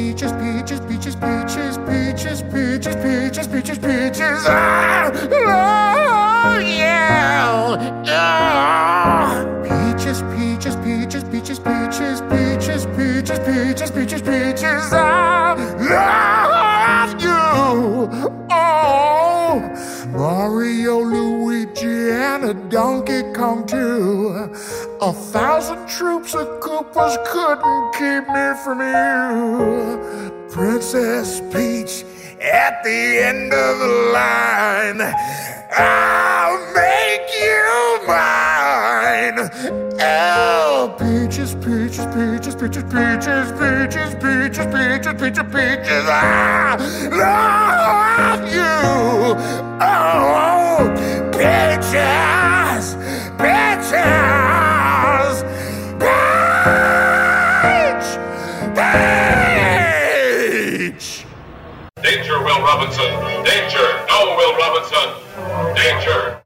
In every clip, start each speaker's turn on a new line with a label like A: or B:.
A: Peaches, peaches, peaches, peaches, peaches, peaches, peaches, peaches, peaches. I love you. Ah. Peaches, peaches, peaches, peaches, peaches, peaches, peaches, peaches, peaches, peaches. I love you. Oh, Mario, Luigi, and a Donkey Kong too. A thousand troops of Koopas couldn't keep me from you. Princess Peach at the end of the line. I'll make you mine. Oh, peaches, peaches, peaches, peaches, peaches, peaches, peaches, peaches, peaches, peaches. I love you. Oh, peaches, peaches,
B: Robinson. Danger. No, Will Robinson. Danger.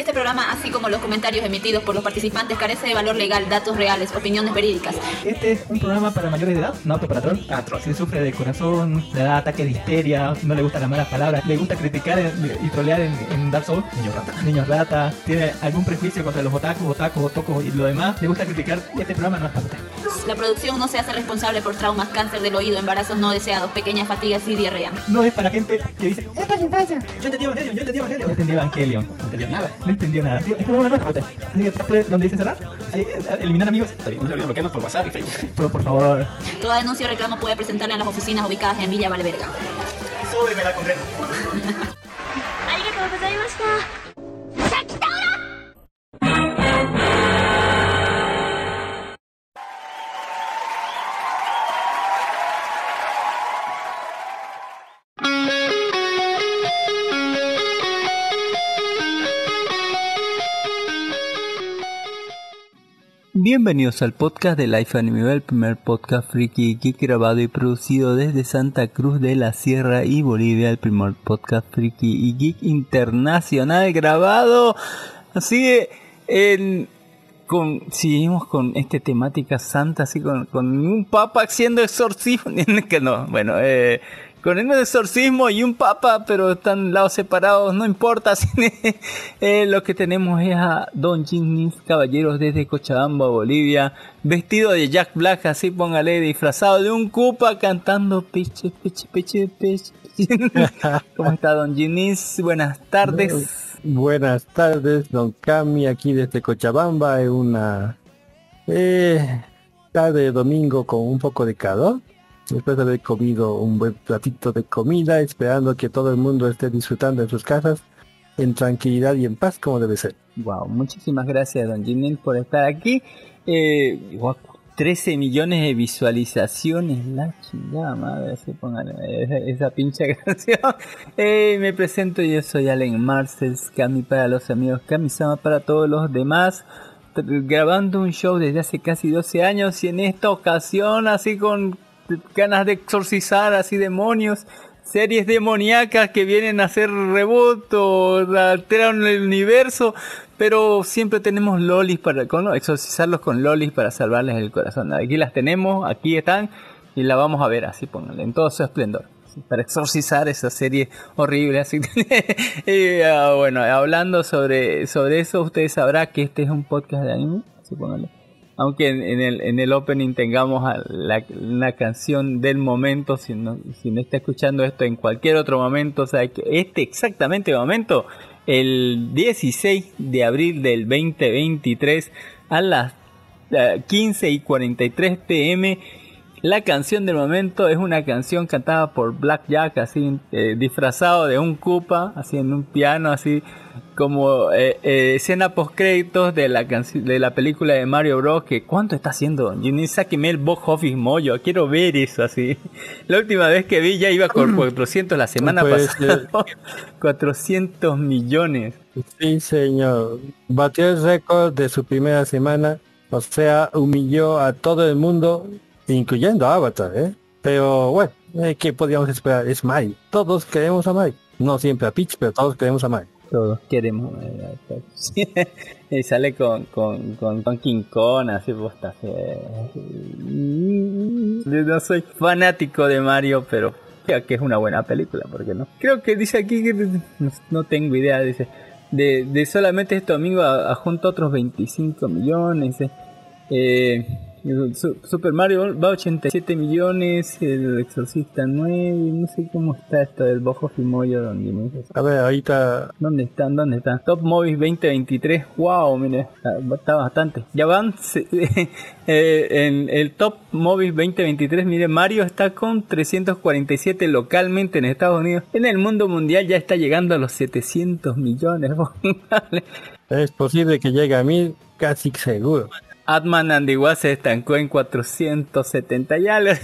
C: Este programa, así como los comentarios emitidos por los participantes, carece de valor legal, datos reales, opiniones verídicas.
D: Este es un programa para mayores de edad, no apto para troll. Si sufre de corazón, le da ataque de histeria, no le gustan las malas palabras, le gusta criticar y trolear en, en Dark Souls, niños rata, niños rata, tiene algún prejuicio contra los otakus, otakus, otocos y lo demás, le gusta criticar, este programa no es para usted.
C: La producción no se hace responsable por traumas, cáncer del oído, embarazos no deseados, pequeñas fatigas y diarrea.
D: No es para gente que dice, ¡Esto es infancia! Yo entendí Evangelion, yo entendí Evangelion. No entendí Evangelion. No entendió nada. No entendió nada. Tío, es como una nueva usted. Así que después, donde dice cerrar, ahí, eliminar amigos. Está bien, no se olviden bloquearnos por WhatsApp y Facebook. Pero por favor,
C: Toda denuncia o reclamo puede presentarla en las oficinas ubicadas en Villa Valverga.
D: súbeme la concreta.
E: Bienvenidos al podcast de Life Anime, el primer podcast friki geek grabado y producido desde Santa Cruz de la Sierra y Bolivia, el primer podcast friki y geek internacional grabado. Así que, en, con, seguimos con esta temática santa, así con, con un papa haciendo exorcismo, que no, bueno, eh, con el exorcismo y un papa, pero están lados separados, no importa. eh, lo que tenemos es a Don Ginnis, caballeros desde Cochabamba, Bolivia, vestido de Jack Black, así póngale, disfrazado de un cupa, cantando piche, piche, piche, piche. ¿Cómo está Don Ginnis? Buenas tardes.
F: Buenas tardes, don Cami, aquí desde Cochabamba, en una eh, tarde de domingo con un poco de calor. Después de haber comido un buen platito de comida, esperando que todo el mundo esté disfrutando en sus casas en tranquilidad y en paz como debe ser.
E: Wow, muchísimas gracias Don Ginnis por estar aquí. Eh, guau, 13 millones de visualizaciones, la chingada madre, así póngale esa, pinche canción. Eh, me presento, yo soy Allen Marcels, Cami para los amigos, Kami-sama para todos los demás. Grabando un show desde hace casi 12 años y en esta ocasión así con ganas de exorcizar así demonios series demoníacas que vienen a hacer reboot o alteran el universo, pero siempre tenemos lolis para con, exorcizarlos con lolis para salvarles el corazón. Aquí las tenemos, aquí están y la vamos a ver así, pónganle, en todo su esplendor. Para exorcizar esa serie horrible, así y, ah, bueno, hablando sobre, sobre eso, ustedes sabrán que este es un podcast de anime, así pónganle aunque en, el, en el opening tengamos la, una canción del momento, si no, si no está escuchando esto en cualquier otro momento, o sea, este exactamente momento, el 16 de abril del 2023 a las eh, 15 y 43 pm, la canción del momento es una canción cantada por Black Jack, así eh, disfrazado de un Koopa, así en un piano, así como eh, eh, escena post créditos de la de la película de Mario Bros. que cuánto está haciendo Jimmy, sáqueme el box office mollo, quiero ver eso así. La última vez que vi ya iba con 400 la semana pasada. 400 millones.
F: Sí, señor. Batió el récord de su primera semana. O sea, humilló a todo el mundo, incluyendo a Avatar, ¿eh? Pero bueno, eh, ¿qué podíamos esperar? Es Mai. Todos queremos a Mai. No siempre a Peach, pero todos queremos a Mai.
E: Todos queremos Peach. y sale con, con, con, con King Kong, así pues está feo. Yo no soy fanático de Mario, pero que es una buena película, ¿por qué no? Creo que dice aquí que no, tengo idea, dice. De, de solamente este domingo a, junto otros 25 millones. Eh, Super Mario va a 87 millones, el Exorcista 9, no sé cómo está esto del Bojo Fimoyo donde me.
F: A ver, ahorita
E: ¿Dónde están? ¿Dónde están? Top Movies 2023. Wow, mire, está, está bastante. Ya van eh, en el Top Movies 2023. Mire, Mario está con 347 localmente en Estados Unidos. En el mundo mundial ya está llegando a los 700 millones.
F: Es posible que llegue a mil, casi seguro.
E: Atman and the Wasp se estancó en 470 y algo.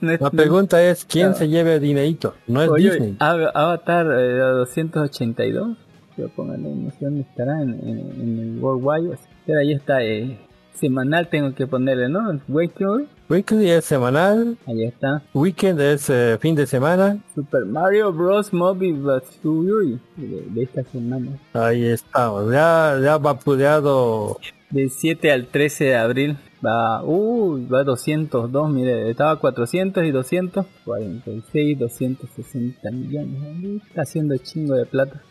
E: No es-
F: La pregunta es, ¿quién se lleva el dinerito? No es
E: Oye,
F: Disney.
E: Av- Avatar eh, 282. Yo póngale, no sé dónde estará, en, en- en el Worldwide. Pero ahí está, eh, semanal tengo que ponerle, ¿no? Weekly,
F: Weekly es semanal,
E: ahí está.
F: Weekend es eh, fin de semana.
E: Super Mario Bros. Movie Batsuyui de, de esta semana.
F: Ahí estamos. Ya, ya vapuleado.
E: Del 7 al 13 de abril va, uy, va 202, mire, estaba 400 y 200, 46, 260 millones. Uy, Está haciendo chingo de plata.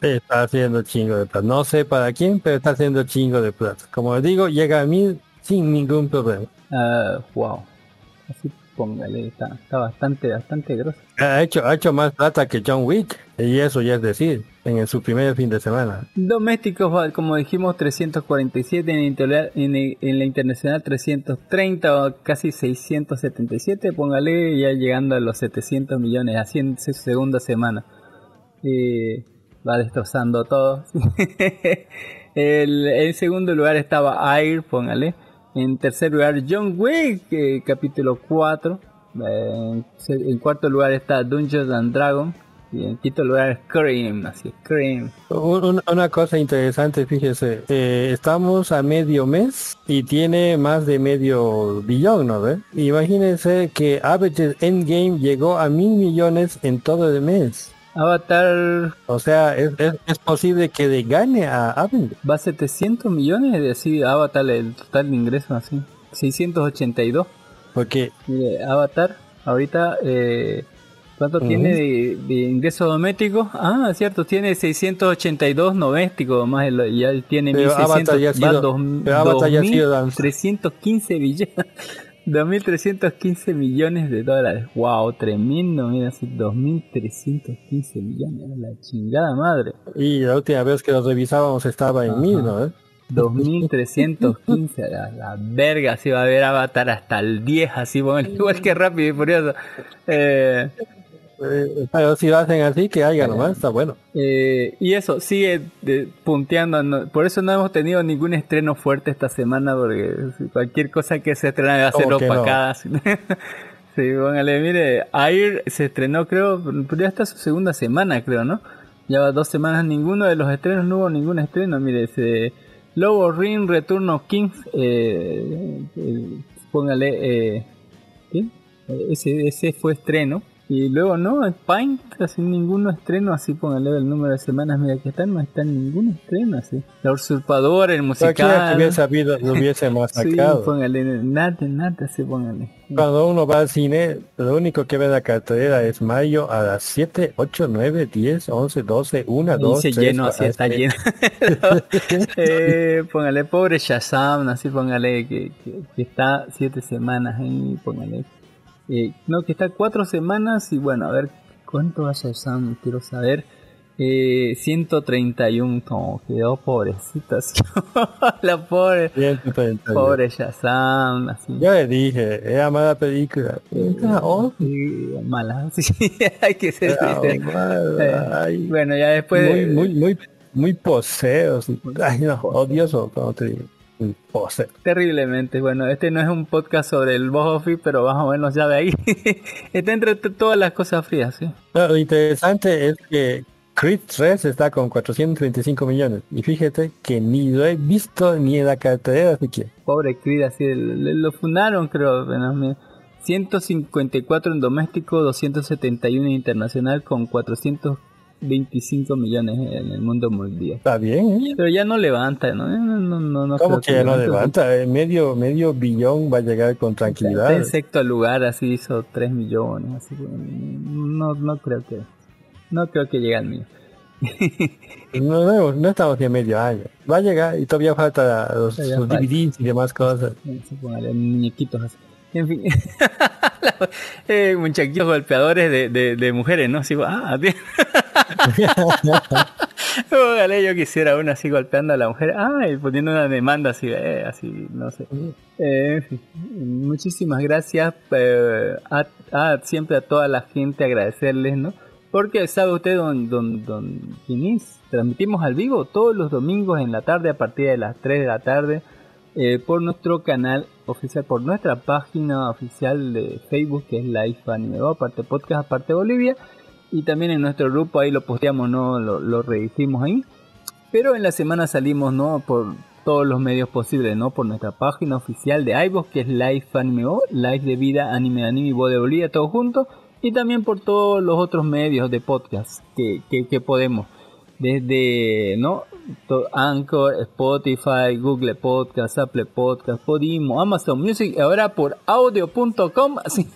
F: Está haciendo chingo de plata. No sé para quién, pero está haciendo chingo de plata. Como digo, llega a mil sin ningún problema.
E: Ah, wow. Así póngale, está, está bastante, bastante grosso.
F: Ha hecho, ha hecho más plata que John Wick. Y eso ya es decir, en su primer fin de semana.
E: Domésticos, como dijimos, 347, en, la internacional 330 o casi 677, póngale ya llegando a los 700 millones, así en su segunda semana. Eh, va destrozando todo. El, en segundo lugar estaba Air, póngale. En tercer lugar John Wick, eh, capítulo 4. Eh, en cuarto lugar está Dungeons and Dragons. Y en quinto lugar Scream, así Scream.
F: Un- un- Una cosa interesante, fíjese, eh, estamos a medio mes y tiene más de medio billón, ¿no ve? Imagínense que Avengers Endgame llegó a mil millones en todo el mes.
E: Avatar
F: O sea, es, es- es posible que le gane a Avengers.
E: va a 700 millones de así Avatar el total de ingresos así 682
F: Porque
E: Mire, Avatar ahorita eh, ¿cuánto
F: Ujú.
E: tiene de, de ingresos domésticos? Ah, cierto, tiene 682 domésticos más el, ya tiene
F: Pero
E: 1600
F: Avatar ya ha
E: va
F: sido-
E: dos-
F: pero Avatar ya ha sido dan-
E: 2315 billones 2315 millones de dólares. Wow, tremendo, mira, así 2315 millones, la chingada madre.
F: y la última vez que lo revisábamos estaba en
E: Ajá.
F: mil, ¿no ve?
E: 2315, la, la verga, si va a haber Avatar hasta el 10, así, bueno, igual que rápido y furioso. Eh,
F: Eh, pero si lo hacen así, que haya nomás, está bueno.
E: eh, y eso, sigue de- punteando, no- por eso no hemos tenido ningún estreno fuerte esta semana, porque cualquier cosa que se estrena va a ser opacada. sí, póngale, mire, Air se estrenó, creo, pero ya está su segunda semana, creo, ¿no? Ya va dos semanas, ninguno de los estrenos, no hubo ningún estreno, mire, se... Lobo Ring, Return of Kings, eh, eh, póngale, eh, ¿qué? Eh, Ese, ese fue estreno. Y luego no, en Paint, así ningún estreno, así póngale el número de semanas, mira que están, no está ningún estreno así. La usurpadora, el
F: Cualquiera que
E: musical.
F: hubiese sabido, lo hubiese
E: Sí,
F: masacrado.
E: póngale, nada, nada, así póngale.
F: Cuando uno va al cine, lo único que ve en la cartelera es mayo a las 7, 8, 9, 10, 11, 12, 1, 2,
E: Dice
F: 3,
E: lleno, así está lleno. eh, póngale, pobre Shazam, así póngale que, que, que está siete semanas ahí, póngale. Eh, no, que está cuatro semanas y bueno, a ver cuánto va Shazam, quiero saber. Eh, 131, como quedó pobrecita. la pobre,
F: 131.
E: pobre Shazam, así.
F: Yo le dije, era mala película. Era.
E: Sí, mala, sí, hay que ser.
F: Ay,
E: Bueno, ya después
F: muy,
E: de-
F: muy, muy, muy poseo. sí. Ay, no, odioso cuando te digo. Muy Poseo.
E: terriblemente. Bueno, este no es un podcast sobre el box office, pero más o menos ya de ahí. Está entre todas las cosas frías, sí.
F: No, lo interesante es que Creed 3 está con 435 millones. Y fíjate que ni lo he visto ni en la cartelera siquiera.
E: Pobre Creed, así lo fundaron, creo. me- 154 en doméstico, 271 en internacional, con 425 millones en el mundo mundial.
F: Está bien, ¿eh?
E: Pero ya no levanta, ¿no? No, no, no, no
F: ¿Cómo que ya no levanta? Eh, Medio, medio billón va a llegar con tranquilidad.
E: en sexto lugar, así hizo 3 millones. Así, que no, no creo que. No creo que llegue al mío.
F: No, no, no estamos ni a medio año. Va a llegar y todavía falta los, los. DVDs y demás cosas.
E: Sí, póngale muñequitos así. En fin. eh, golpeadores de, de, de mujeres, ¿no? Así, ah. Póngale, yo quisiera uno así golpeando a la mujer. Ah, y poniendo una demanda así, eh, así, no sé. Eh, en fin, muchísimas gracias eh, a, a- siempre a toda la gente agradecerles, ¿no? Porque sabe usted, don, don, don Ginís, transmitimos al vivo todos los domingos en la tarde a partir de las 3 de la tarde eh, por nuestro canal oficial, por nuestra página oficial de Facebook que es Live Anime aparte podcast, aparte Bolivia y también en nuestro grupo ahí lo posteamos, no lo, lo redirigimos ahí. Pero en la semana salimos, ¿no? Por todos los medios posibles, ¿no? Por nuestra página oficial de iVoox, que es Live Anime Bo, Live de Vida, Anime Anime Bo de Bolivia, todo junto. Y también por todos los otros medios de podcast que, que podemos. Desde, ¿no? Anchor, Spotify, Google Podcast, Apple Podcast, Podimo, Amazon Music, y ahora por audio.com, así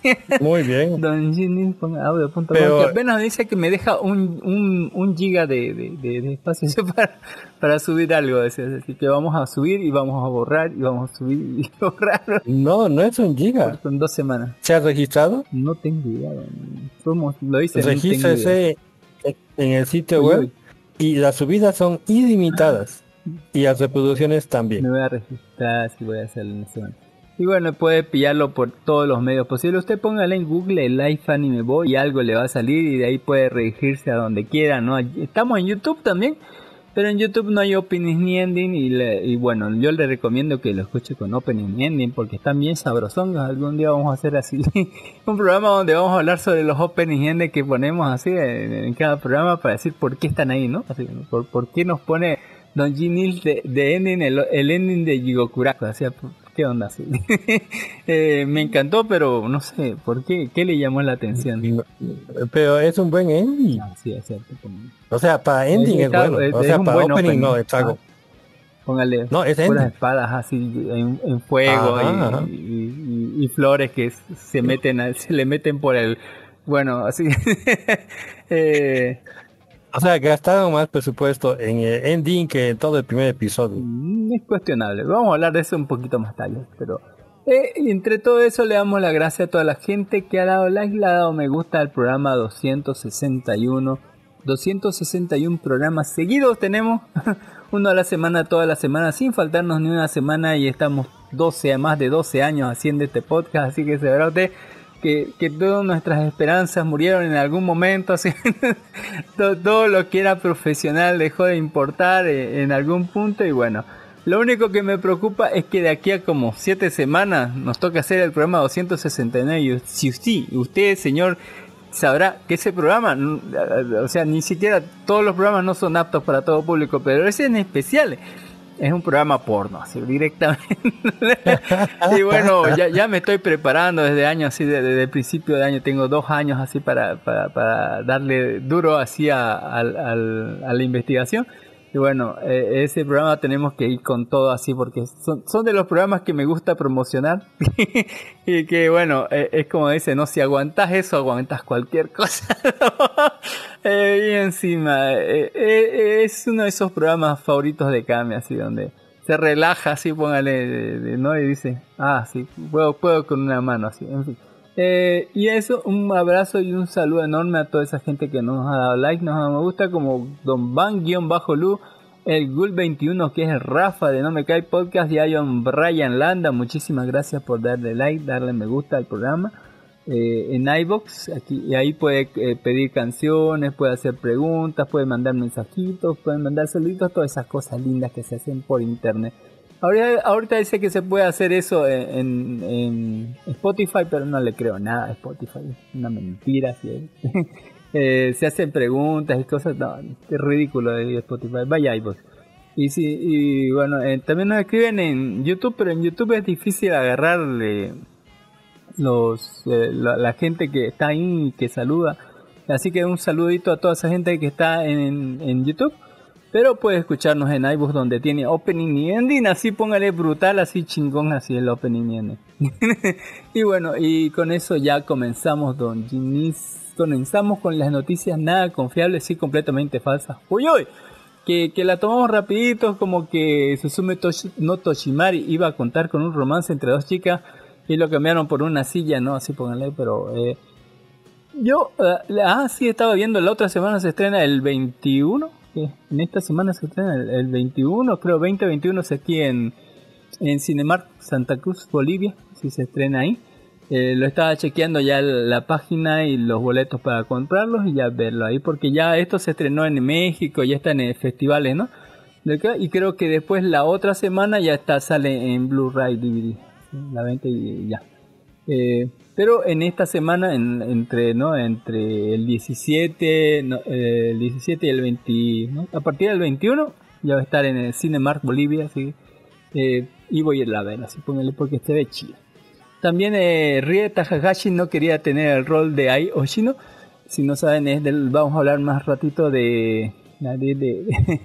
F: Muy bien.
E: Don Ginny ponga audio.com
F: Pero-
E: que apenas dice que me deja un, un, un giga de, de, de- de espacio para, para subir algo. Así que vamos a subir y vamos a borrar y vamos a subir y borrar
F: No, no es un giga.
E: en dos semanas.
F: ¿Se ha registrado?
E: No tengo idea. Fuimos- lo hice. no
F: en el sitio web
E: uy.
F: Y las subidas son ilimitadas. Y las reproducciones
E: Me
F: también.
E: voy a registrar si voy a hacerlo en momento. Y bueno, puede pillarlo por todos los medios posibles. Usted póngale en Google Live Anime Boy y algo le va a salir y de ahí puede redirigirse a donde quiera, ¿no? Estamos en YouTube también, pero en YouTube no hay openings ni ending y, le- y bueno, yo le recomiendo que lo escuche con opening y ending porque están bien sabrosongos. Algún día vamos a hacer así un programa donde vamos a hablar sobre los openings y ending que ponemos así en, cada programa para decir por qué están ahí, ¿no? Así, por, por qué nos pone Don Ginil de, de ending, el, ending de Jigokuraku, así, ¿qué onda así? Eh, me encantó, pero no sé, ¿por qué? ¿Qué le llamó la atención?
F: Pero es un buen ending.
E: Ah, sí, es cierto.
F: O sea, para ending es
E: Está-
F: bueno.
E: es-
F: O
E: es
F: sea, para opening
E: opening.
F: no, es algo.
E: Póngale
F: No, es
E: puras
F: ending.
E: espadas así en, en fuego
F: Ajá,
E: y,
F: ajá.
E: y- y- y flores que se meten se le meten por el bueno así eh,
F: O sea, gastaron más presupuesto en el ending que en todo el primer episodio.
E: Mm, Es cuestionable. Vamos a hablar de eso un poquito más tarde. Pero eh, entre todo eso le damos la gracia a toda la gente que ha dado like, le ha dado me gusta al programa 261. 261 programas seguidos tenemos. Uno a la semana, toda la semana, sin faltarnos ni una semana. Y estamos 12, más de 12 años haciendo este podcast. Así que se verá usted que, que todas nuestras esperanzas murieron en algún momento. Así, todo, todo lo que era profesional dejó de importar eh, en algún punto. Y bueno, lo único que me preocupa es que de aquí a como 7 semanas nos toca hacer el programa 269. Y si usted, usted señor, sabrá que ese programa, o sea, ni siquiera todos los programas no son aptos para todo público, pero ese en especial es un programa porno, así directamente. y bueno, ya, ya me estoy preparando desde años, así de- desde el principio de año, tengo dos años así para, para, para darle duro así a, a la investigación. Y bueno, eh, ese programa tenemos que ir con todo así porque son, son de los programas que me gusta promocionar. y que bueno, eh, es como dice, no, si aguantas eso, aguantas cualquier cosa. Eh, y encima, eh, es uno de esos programas favoritos de Kame, así donde se relaja así, póngale, de- ¿no? Y dice, ah, sí, puedo, puedo con una mano, así, en fin. Eh, y eso, un abrazo y un saludo enorme a toda esa gente que nos ha dado like, nos ha dado me gusta, como Don Van-Lu, el Gul21 que es Rafa de No Me Cae Podcast y John Brian Landa. Muchísimas gracias por darle like, darle me gusta al programa. Eh, en iBox aquí ahí puede eh, pedir canciones, puede hacer preguntas, puede mandar mensajitos, puede mandar saluditos, todas esas cosas lindas que se hacen por internet. Ahorita, ahorita dice que se puede hacer eso en, Spotify, pero no le creo nada a Spotify, es una mentira. eh, se hacen preguntas y cosas, no, es ridículo de Spotify, vaya iBox. Y, sí, y bueno, eh, también nos escriben en YouTube, pero en YouTube es difícil agarrarle los eh, la, gente que está ahí que saluda. Así que un saludito a toda esa gente que está en YouTube. Pero puede escucharnos en iBooks donde tiene opening y ending. Así póngale brutal, así chingón, así el opening y ending. y bueno, y con eso ya comenzamos, don Ginis. Comenzamos con las noticias nada confiables y completamente falsas. Uy, uy. Que, que, la tomamos rapidito, como que Susume no Toshimari iba a contar con un romance entre dos chicas y lo cambiaron por una silla, ¿no? Así pónganle, pero... Eh, yo, eh, ah, sí, estaba viendo, la otra semana se estrena el 21, en esta semana se estrena el, 21, creo 2021 es aquí en, en Cinemark Santa Cruz, Bolivia, si se estrena ahí. Eh, lo estaba chequeando ya la página y los boletos para comprarlos y ya verlo ahí, porque ya esto se estrenó en México, ya está en festivales, ¿no? Y creo que después la otra semana ya está sale en Blu-ray DVD la venta y ya. Eh, pero en esta semana, entre, ¿no? entre el 17, el 17 y el 20, a partir del 21, ya va a estar en el Cinemark Bolivia, así, eh, y voy a ir a ver, así póngale porque se ve chido. También eh, Rie Takagashi no quería tener el rol de Ai Oshino. Si no saben, es del, vamos a hablar más ratito de, de, de,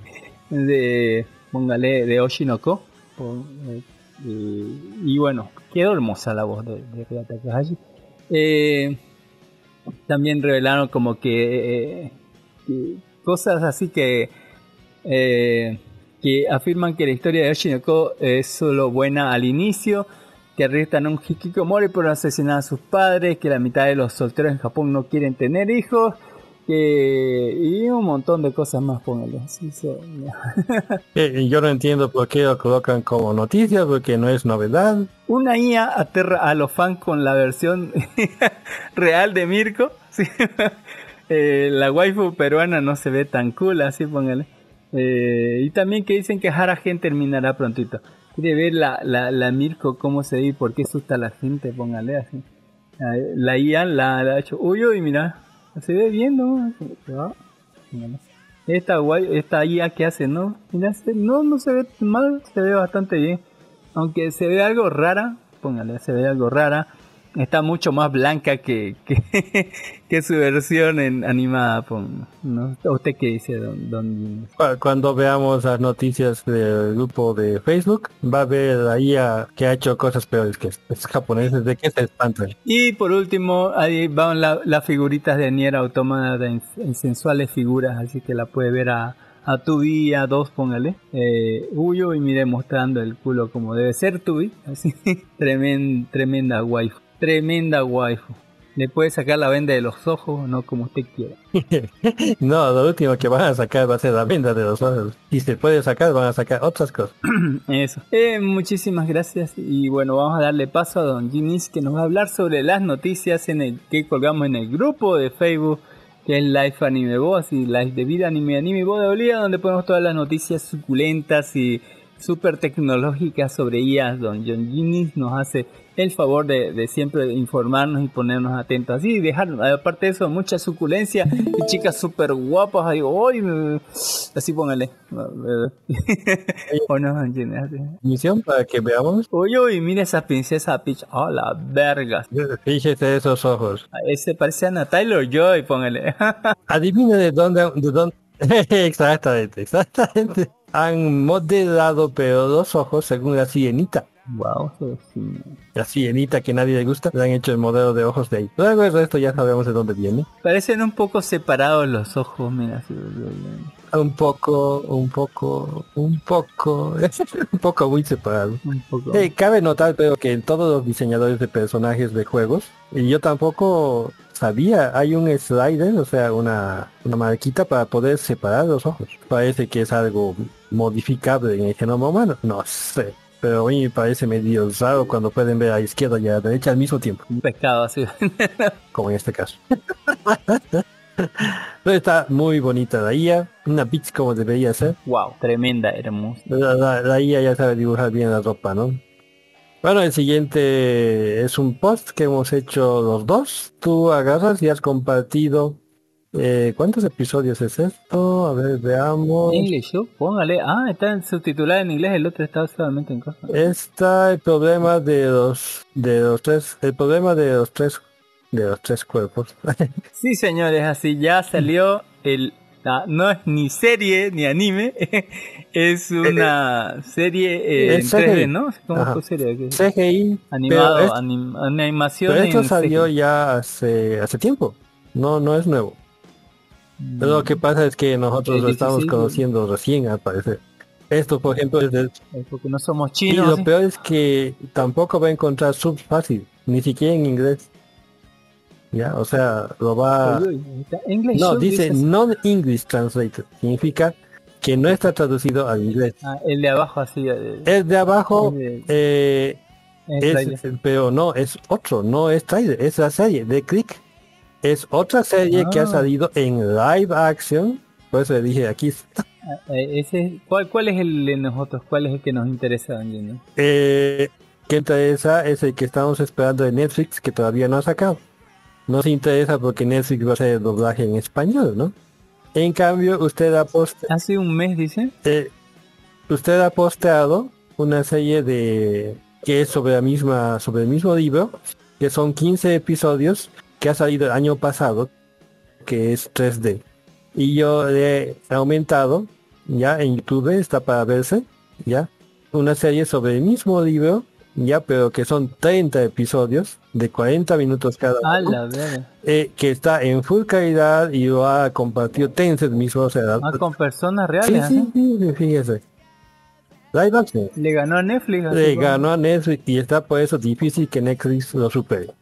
E: de, póngale, de Oshinoko. Y, bueno, quedó hermosa la voz de, de Takahashi. Eh, también revelaron como que, eh, cosas así que eh, que afirman que la historia de Oshinoko es solo buena al inicio, que arrestan a un hikikomori por asesinar a sus padres, que la mitad de los solteros en Japón no quieren tener hijos, que y un montón de cosas más, póngale.
F: Yo no entiendo por qué lo colocan como noticia, porque no es novedad.
E: Una IA aterra a los fans con la versión real de Mirko. Eh, la waifu peruana no se ve tan cool, así póngale. Eh, y también que dicen que Haragen terminará prontito. Quiere ver la, la, la Mirko cómo se ve y por qué asusta a la gente, póngale así. La IA la, la ha hecho, uy, uy, mira, se ve bien, ¿no? Esta guay, esta IA que hace, ¿no? Mira, no, no se ve mal, se ve bastante bien. Aunque se ve algo rara, póngale, se ve algo rara está mucho más blanca que, que, su versión en animada. ¿no? ¿Usted qué dice, don,
F: Cuando veamos las noticias del grupo de Facebook, va a ver ahí a, que ha hecho cosas peores que es japonés, de que se espanta.
E: Y por último, ahí van las figuritas de Nier Automata en, sensuales figuras, así que la puede ver a, a Tubi a dos, póngale. Eh, Uyo y mire mostrando el culo como debe ser Tubi. Así, tremenda, tremenda wife tremenda waifu. Le puede sacar la venda de los ojos, no como usted quiera.
F: no, lo último que van a sacar va a ser la venda de los ojos. Y se puede sacar, van a sacar otras cosas.
E: Eso. Eh, muchísimas gracias. Y bueno, vamos a darle paso a Don Ginis que nos va a hablar sobre las noticias en el que colgamos en el grupo de Facebook que es Life Anime Voz y Life de Vida Anime Anime Voz de Bolivia, donde ponemos todas las noticias suculentas y super tecnológicas sobre ellas. Don John Ginis nos hace el favor de, siempre informarnos y ponernos atentos y dejar, aparte de eso, mucha suculencia y chicas súper guapas ahí, hoy así póngale.
F: o no, Misión para que veamos.
E: Oye, oye, mira esa princesa Peach, oh la verga.
F: Fíjese esos ojos.
E: Ese parece a Tyler Joy, póngale.
F: Adivine de dónde, de dónde. exactamente, exactamente. Han modelado pero dos ojos según la sienita.
E: Wow,
F: La sienita que nadie le gusta, le han hecho el modelo de ojos de ahí. Luego el resto ya sabemos de dónde viene.
E: Parecen un poco separados los ojos, mira.
F: un poco, un poco, un poco, un poco muy separado.
E: Un poco.
F: Eh, cabe notar, pero que en todos los diseñadores de personajes de juegos, y yo tampoco sabía, hay un slider, o sea, una, una marquita para poder separar los ojos. Parece que es algo modificable en el genoma humano, no sé. Pero a mí me parece medio raro cuando pueden ver a la izquierda y a la derecha al mismo tiempo,
E: Un pescado así.
F: como en este caso. Pero está muy bonita la IA, una bitch como debería ser.
E: wow, tremenda, hermosa.
F: La, la- la IA ya sabe dibujar bien la ropa, ¿no? Bueno, el siguiente es un post que hemos hecho los dos. Tú agarras y has compartido... eh, ¿Cuántos episodios es esto? A ver, veamos.
E: English, ¿yo? póngale. Ah, está subtitulada en inglés, el otro está solamente en cosa.
F: Está el problema de los de los tres, el problema de los tres de los tres cuerpos.
E: Sí, señores, así ya salió el... la- no es ni serie ni anime, es una serie eh, en
F: Es CGI.
E: 3D, ¿no? ¿Cómo serie?
F: CGI,
E: Animado,
F: pero, es-
E: anim- animación
F: pero esto
E: en
F: salió
E: CGI.
F: ya hace hace tiempo. No, no es nuevo. Pero lo que pasa es que nosotros lo estamos conociendo recién al parecer. Esto, por ejemplo, es de-
E: porque no somos
F: y
E: chinos.
F: lo
E: ¿sí?
F: peor es que tampoco va a encontrar subs fácil, ni siquiera en inglés. Ya, o sea, lo va
E: English
F: No, dice non-English translated. Significa que no está traducido al inglés.
E: Ah, el de abajo así. eh,
F: El de abajo,
E: de-
F: eh,
E: es
F: pero no, es otro, no es trailer, es la serie de Click. Es otra serie que ha
E: Ah.
F: salido en live action. Por eso le dije aquí. está.
E: Eh, ese, ¿cuál, ¿Cuál es el de nosotros? ¿Cuál es el que nos interesa? don?
F: Eh, que interesa es el que estamos esperando de Netflix que todavía no ha sacado. Nos interesa porque Netflix va a hacer el doblaje en español, ¿no? En cambio, usted ha post-
E: Hace un mes, dice.
F: Eh, usted ha posteado una serie de que es sobre la misma sobre el mismo libro que son 15 episodios que ha salido el año pasado que es 3D y yo he aumentado ya en YouTube está para verse ya una serie sobre el mismo libro ya pero que son 30 episodios de 40 minutos cada uno eh, que está en full calidad y lo ha compartido Tencent mismo o sea
E: Ah, con personas reales.
F: sí,
E: ¿eh?
F: sí, sí, fíjese. Live action.
E: Le ganó a Netflix.
F: Le ganó a Netflix y está por eso difícil que Netflix lo supere.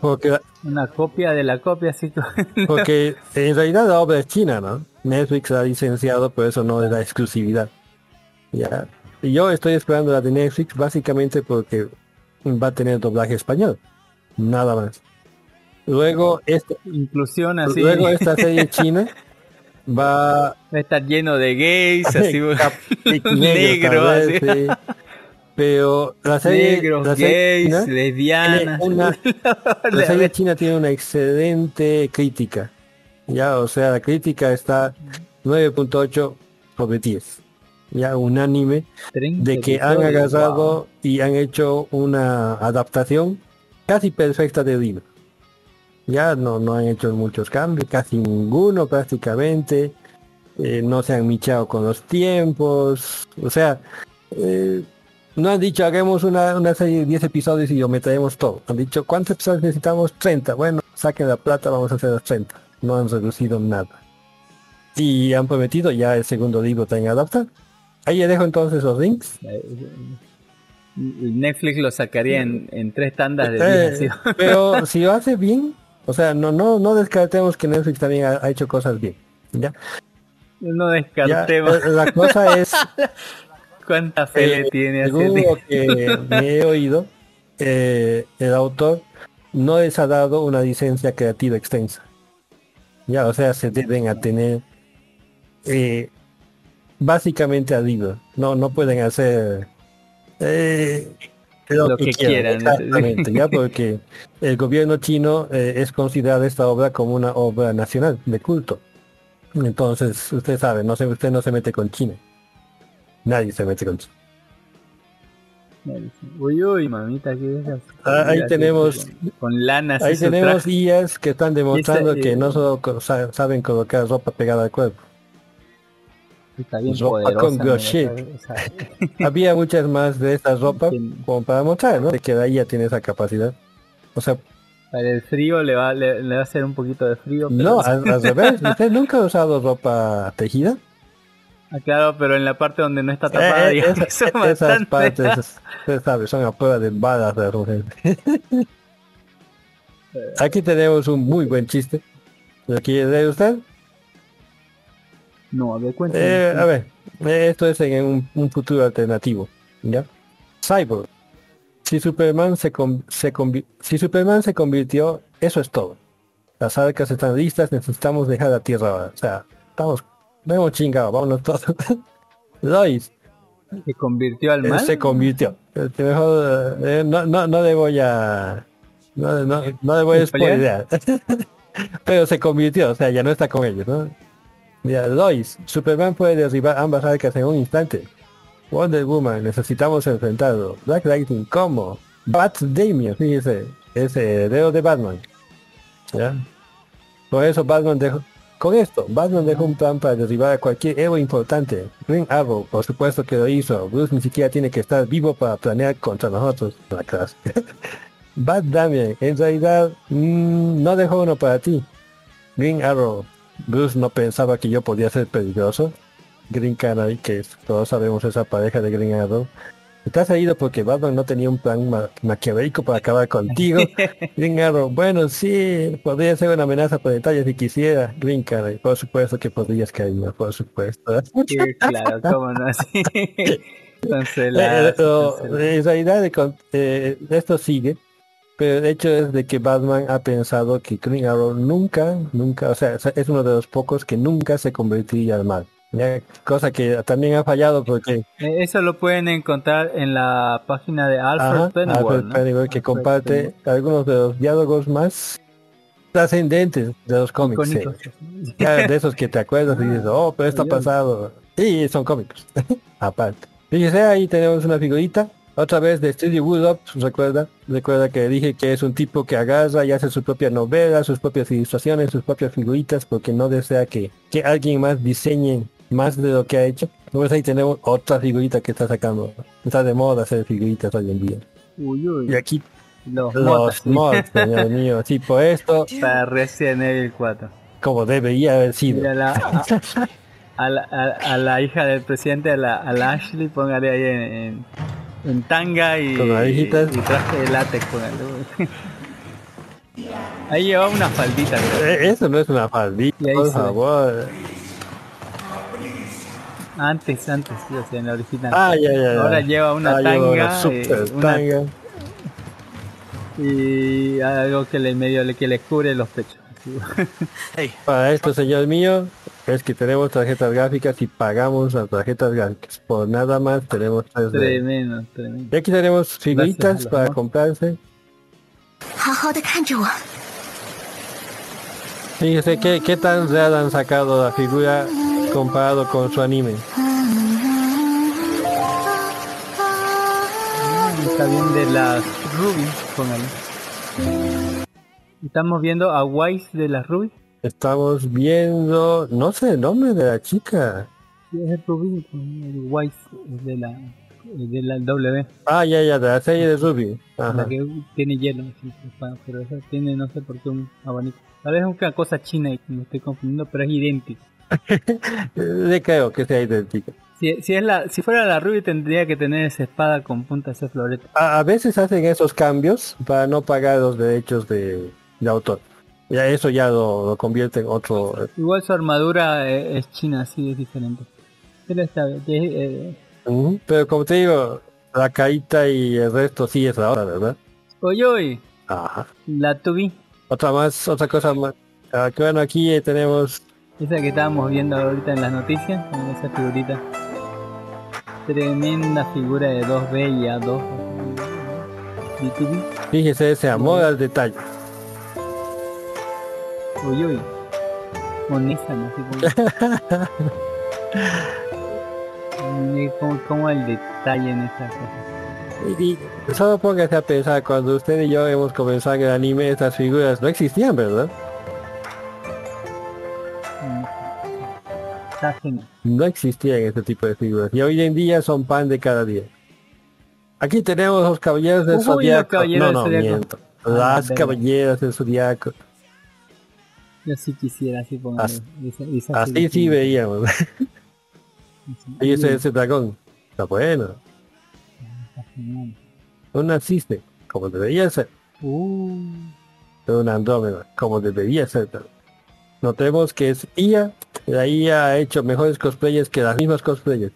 F: Porque,
E: Una copia de la copia, así que...
F: porque en realidad la obra es china, ¿no? Netflix la ha licenciado, por eso no le da exclusividad. Ya. Y yo estoy esperando la de Netflix básicamente porque va a tener doblaje español. Nada más. Luego, esta,
E: Inclusión así.
F: luego esta serie china va
E: Va a estar lleno de gays, así. Negro, así.
F: sí. Pero la serie,
E: Negros,
F: la serie
E: gays,
F: china tiene
E: lesbianas.
F: una, la serie china tiene una excelente crítica. Ya, o sea, la crítica está 9.8 sobre 10. Ya, unánime de que han agarrado
E: wow.
F: y han hecho una adaptación casi perfecta del libro. Ya no, no han hecho muchos cambios, casi ninguno prácticamente. eh, no se han michado con los tiempos. O sea, eh, no han dicho hagamos una, una serie de 10 episodios y lo meteremos todo. Han dicho ¿cuántos episodios necesitamos? 30. Bueno, saquen la plata, vamos a hacer los 30. No han reducido nada. Y han prometido ya el segundo libro también adaptar. Ahí le dejo entonces los links.
E: Netflix lo sacaría en, en tres tandas de
F: Eh,
E: 10. así.
F: pero si lo hace bien, o sea, no, no, no descartemos que Netflix también ha, ha hecho cosas bien. ¿ya?
E: No
F: Ya,
E: descartemos
F: la cosa es,
E: cuánta fe
F: eh,
E: le tiene a
F: según lo que me he oído, eh, el autor no les ha dado una licencia creativa extensa. Ya, o sea, se deben a tener eh, básicamente al libro. No, no pueden hacer eh, lo,
E: Lo
F: que,
E: que
F: quieran.
E: quieran.
F: Exactamente, ya porque el gobierno chino es considerada esta obra como una obra nacional de culto. Entonces, usted sabe, no se, usted no se mete con China. Nadie se mete con China.
E: Uy, uy, mamita, ¿qué es eso?
F: Ah, ahí tenemos-
E: Con, con lana, así
F: Ahí tenemos
E: traje.
F: Que están demostrando
E: Esa,
F: que
E: eh,
F: no solo saben colocar ropa pegada al cuerpo.
E: Está bien
F: ropa
E: poderosa,
F: con crochet.
E: sea,
F: Había muchas más de estas ropas
E: Sí.
F: como para mostrar, ¿no? De que ahí ya tiene esa capacidad. O sea,
E: Para el frío le va, le, le va a hacer un poquito de frío. pero-
F: No, al, al revés. ¿Usted nunca ha usado ropa tejida?
E: Ah, claro, pero en la parte donde no está tapada,
F: Eh,
E: digamos,
F: esa-
E: son
F: esas
E: bastante-
F: partes, usted sabe, son a prueba de balas de mujer. Aquí tenemos un muy buen chiste. ¿Lo quiere leer usted?
E: No, a ver, cuéntame.
F: Eh, a ver, eh, esto es en un, un futuro alternativo, ¿ya? Cyborg. Si Superman se, con- se si Superman se convirtió, eso es todo. Las arcas están listas, necesitamos dejar la Tierra ahora. O sea, estamos, no hemos chingado, vámonos todos. Lois,
E: ¿Se convirtió al
F: eh,
E: mal?
F: se convirtió. Eh, Mejor, eh, no, no, no le voy a, no, no, no le voy a
E: spoilear.
F: Pero se convirtió, o sea, ya no está con ellos, ¿no? Mira, Lois, Superman puede derribar ambas arcas en un instante. Wonder Woman, necesitamos enfrentarlo. Black Lightning, ¿cómo? Bat Damien, fíjese, es heredero de Batman. ¿Ya? Por eso Batman dejó... Con esto, Batman dejó un plan para derribar a cualquier héroe importante. Green Arrow, por supuesto que lo hizo. Bruce ni siquiera tiene que estar vivo para planear contra nosotros. La clase. Bat Damien, en realidad, mm, no dejó uno para ti. Green Arrow, Bruce no pensaba que yo podía ser peligroso. Green Canary, que todos sabemos esa pareja de Green Arrow. Estás herido porque Batman no tenía un plan ma- maquiavélico para acabar contigo. Green Arrow, bueno, sí, podría ser una amenaza planetaria si quisiera. Green Canary, por supuesto que podrías, cariño, por supuesto.
E: Sí, claro, cómo no.
F: Eh, eh, pero, en realidad eh, esto sigue, pero el hecho es de que Batman ha pensado que Green Arrow nunca, nunca, o sea, es uno de los pocos que nunca se convertiría al mal. Cosa que también ha fallado porque
E: Eh, Eso lo pueden encontrar en la página de Alfred
F: ajá,
E: Pennyworth,
F: Alfred
E: ¿no?
F: Que
E: Alfred
F: comparte algunos de los diálogos más trascendentes de los cómics. de esos que te acuerdas y dices, oh, pero esto ha pasado. Y son cómicos. Aparte. Fíjese, ahí tenemos una figurita. Otra vez de Studio Woodop, recuerda, recuerda que dije que es un tipo que agarra y hace su propia novela, sus propias ilustraciones, sus propias figuritas, porque no desea que, que alguien más diseñe más de lo que ha hecho. Entonces ahí tenemos otra figurita que está sacando. Está de moda hacer figuritas hoy en día.
E: Uy, uy.
F: Y aquí
E: Los, mods,
F: los mods, señor mío. Sí, por esto,
E: Para Resident Evil 4.
F: como debería haber sido.
E: Mira, la- a, a la, a- a la hija del presidente, a la, Ashley, póngale ahí en, en, en tanga y,
F: Con orejitas.
E: y traje de látex. póngale. Ahí llevaba una faldita.
F: Eh, Eso no es una faldita, por
E: se
F: favor.
E: Antes, antes, sí, o sea, en la original.
F: Ah, ya, ya.
E: Ahora lleva una
F: ah,
E: tanga.
F: Una tanga.
E: Y algo que le medio que le cubre los pechos.
F: Para esto, señor mío, es que tenemos tarjetas gráficas y pagamos las tarjetas gráficas. Por nada más tenemos tres
E: Tremendo, de... tremendo.
F: Y aquí tenemos figuritas para comprarse. Fíjese qué, qué tan real han sacado la figura comparado con su anime.
E: Está bien de las Ruby, póngale. Estamos viendo a Wise de las Ruby.
F: Estamos viendo, no sé el nombre de la chica.
E: Es el Ruby, el Wise de la, de la W,
F: Ah, ya, ya, de la serie de Ruby. Ajá.
E: la que tiene hielo, sí, pero esa tiene no sé por qué un abanico. Tal vez es una cosa china y me estoy confundiendo, pero es idéntico.
F: Le creo que sea idéntica.
E: Si, si, es la, si fuera la Ruby tendría que tener esa espada con punta ese florete.
F: A, a veces hacen esos cambios para no pagar los derechos de, de autor. Ya eso ya lo, lo convierte en otro.
E: Igual su armadura eh, es china, sí es diferente. Pero está bien. eh.
F: Pero como te digo, la carita y el resto sí es la otra, ¿verdad?
E: Oye, oye,
F: Ajá.
E: la tuvi,
F: Otra más, otra cosa más. Ah, bueno, aquí tenemos
E: esa que estábamos viendo ahorita en las noticias, con esa figurita. Tremenda figura de 2B y A2. B2B.
F: Fíjese ese amor al detalle.
E: Uy, uy. Monesa, no sé cómo. Cómo el detalle en esa cosa.
F: Y, y solo póngase a pensar, cuando usted y yo hemos comenzado el anime, estas figuras no existían, ¿verdad? No existían este tipo de figuras. Y hoy en día son pan de cada día. Aquí tenemos los caballeros del Zodiaco. No, no,
E: del
F: miento. Las caballeras del zodiaco.
E: Yo sí quisiera, así pongan.
F: Así-
E: esa- esa
F: Así
E: serie.
F: sí veíamos. Y ese, ese dragón. Está bueno.
E: está genial.
F: No naciste como debería ser.
E: Uh,
F: Un Andrómeda, como debería ser. Notemos que es IA. La IA ha hecho mejores cosplayers que las mismas cosplayers.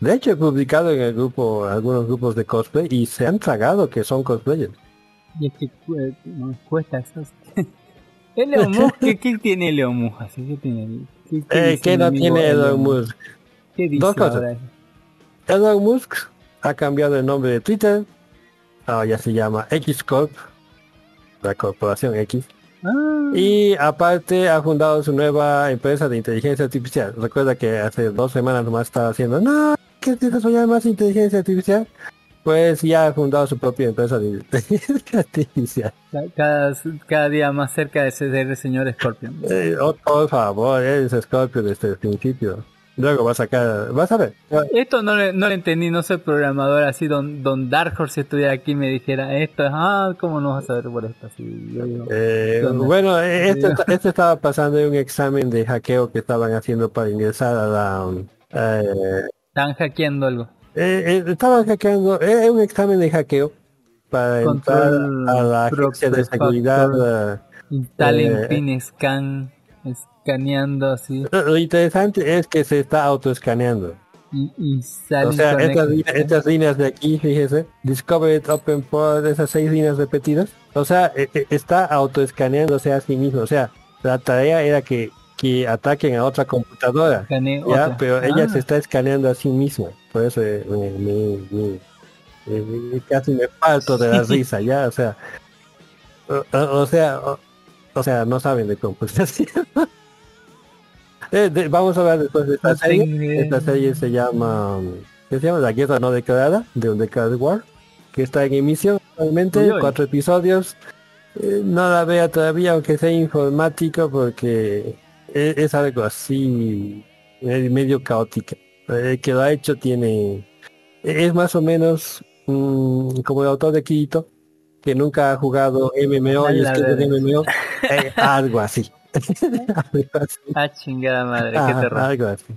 F: De hecho, he publicado en el grupo algunos grupos de cosplay y se han tragado que son cosplayers.
E: y es que eh, no cuesta eso. Elon Musk, ¿qué, qué tiene Elon Musk? Que tiene. ¿Qué, qué
F: Eh, ¿Qué no tiene Elon Musk?
E: ¿Qué dice
F: Dos cosas.
E: ahora?
F: Elon Musk ha cambiado el nombre de Twitter. Ahora ya se llama X Corp, la corporación X.
E: Ah,
F: Y aparte ha fundado su nueva empresa de inteligencia artificial. Recuerda que hace dos semanas nomás estaba haciendo, no, que desarrollar más inteligencia artificial. Pues ya ha fundado su propia empresa de inteligencia artificial.
E: ca- cada, cada día más cerca de ser el señor Scorpion.
F: Eh, oh, por favor, eres Scorpio desde el principio. Luego va a sacar, vas a ver.
E: Esto no le, no le entendí, no soy programador, así don, don Dark Horse si estuviera aquí y me dijera esto, ah, ¿cómo no vas a saber por esto? Así, yo
F: Eh, bueno, esto,
E: Diga.
F: esto estaba pasando en un examen de hackeo que estaban haciendo para ingresar a la... eh,
E: están hackeando algo.
F: Eh, eh, estaban hackeando, eh, un examen de hackeo para entrar a la agencia de seguridad.
E: Instalen
F: Eh,
E: pin scan, escaneando así,
F: Lo interesante es que se está autoescaneando.
E: y,
F: O sea, estas, líneas- estas líneas de aquí, fíjese, Discover it, Open Port, esas seis líneas repetidas. O sea, eh, eh, está autoescaneándose a sí mismo. O sea, la tarea era que, que ataquen a otra computadora. Ya,
E: otra.
F: pero ella
E: Ah,
F: se está escaneando a sí misma. Por eso eh, me, me- casi me falto de la risa, ya, o sea. O sea, o, o sea, no saben de computación. Eh, de- vamos a hablar después de esta
E: No
F: serie. Esta serie se llama, ¿qué se llama? La guerra no declarada de un Declared War, que está en emisión actualmente,
E: Uy,
F: cuatro episodios. Eh, no la vea todavía, aunque sea informático, porque es, es algo así eh, medio caótica. El que lo ha hecho tiene, es más o menos mm, como el autor de Kirito, que nunca ha jugado MMO y escribe de
E: verga.
F: MMO, eh, algo así. así.
E: Ah, chingada madre, qué
F: Ajá,
E: terror.
F: algo así.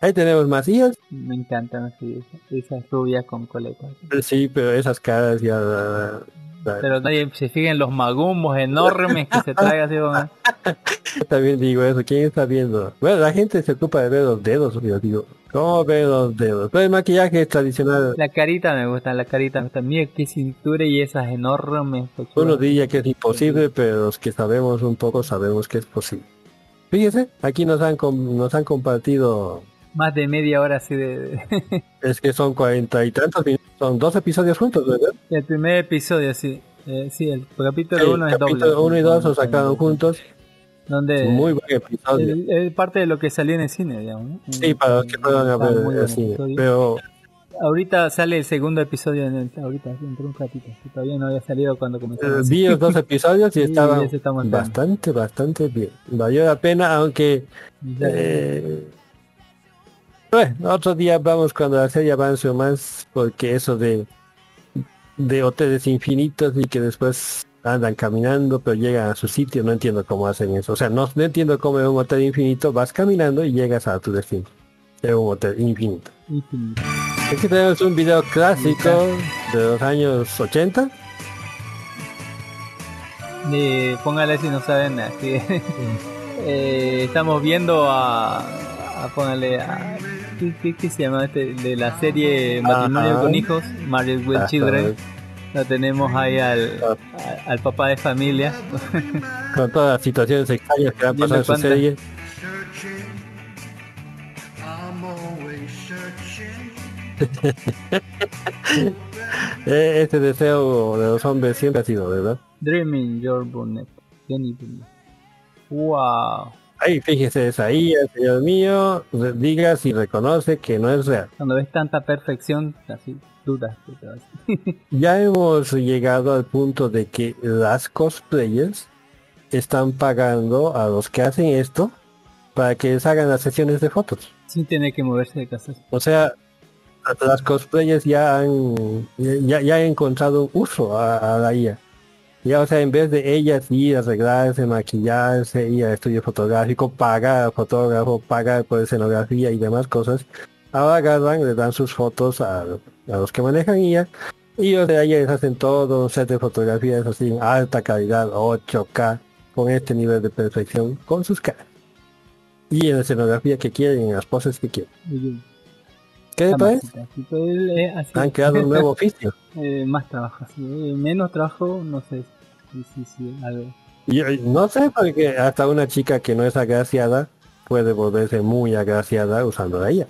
F: Ahí tenemos más hijos.
E: Me encantan así, esas, esas rubias con coletas.
F: Sí, pero esas caras ya...
E: Pero nadie se fija en los magumbos enormes que se trae así con...
F: También digo eso, ¿quién está viendo? Bueno, la gente se ocupa de ver los dedos, yo digo, ¿cómo ver los dedos? Pero el maquillaje es tradicional.
E: La carita me gusta, la carita me gusta. Mira qué cintura y esas enormes pechugas.
F: Uno diría que es imposible, pero los que sabemos un poco sabemos que es posible. Fíjese, aquí nos han com- nos han compartido,
E: Más de media hora así de...
F: es que son cuarenta y tantos minutos, son dos episodios juntos, ¿verdad?
E: el primer episodio, sí. Eh, sí, el capítulo
F: Sí,
E: 1 es doble.
F: capítulo uno y dos lo sacaron juntos,
E: Donde
F: muy buen episodio.
E: es parte de lo que salió en el cine, digamos. ¿no?
F: Sí, para los que puedan ver el cine,
E: episodio.
F: pero
E: Ahorita sale el segundo episodio, en el, ahorita, dentro de un ratito. Todavía no había salido cuando comenzó.
F: Eh, vi los dos episodios y
E: Sí,
F: estaban bastante, bastante bien. Valió la pena, aunque eh, bueno, otro día vamos cuando la serie avance más, porque eso de de hoteles infinitos y que después andan caminando pero llegan a su sitio, no entiendo cómo hacen eso. O sea, no, no entiendo cómo en un hotel infinito vas caminando y llegas a tu destino. Es un hotel infinito.
E: Infinito.
F: Aquí tenemos un video clásico de los años 80.
E: Eh, póngale si no saben así. Eh, estamos viendo a, a póngale a ¿qué, qué, qué se llama este de la serie Matrimonio
F: Ajá.
E: con hijos Married with. Children lo tenemos ahí al, a- al papá de familia
F: con todas las situaciones extrañas que han pasado en su serie. Eh, Este deseo de los hombres siempre ha sido, ¿verdad?
E: Dreaming Your Bonnet Jenny Bonnet. wow
F: Ahí fíjese esa IA, señor mío, diga si reconoce que no es real.
E: cuando ves tanta perfección así dudas.
F: Ya hemos llegado al punto de que las cosplayers están pagando a los que hacen esto para que les hagan las sesiones de fotos.
E: sin tener que moverse de casa
F: O sea, las cosplayers ya han ya, ya han encontrado uso a, a la IA. Ya, o sea, en vez de ellas ir a arreglarse, maquillarse, ir a estudio fotográfico, pagar fotógrafo, pagar por escenografía y demás cosas, ahora agarran, le dan sus fotos a, a los que manejan IA y o sea, ellos hacen todo un set de fotografías así en alta calidad, 8K, con este nivel de perfección, con sus caras. Y en la escenografía que quieren, en las poses que quieren. ¿Qué
E: así.
F: Han creado un nuevo oficio.
E: Eh, más trabajo, sí. Eh, menos trabajo, no sé. Sí, sí, sí, algo.
F: No sé, porque hasta una chica que no es agraciada puede volverse muy agraciada usando a ella.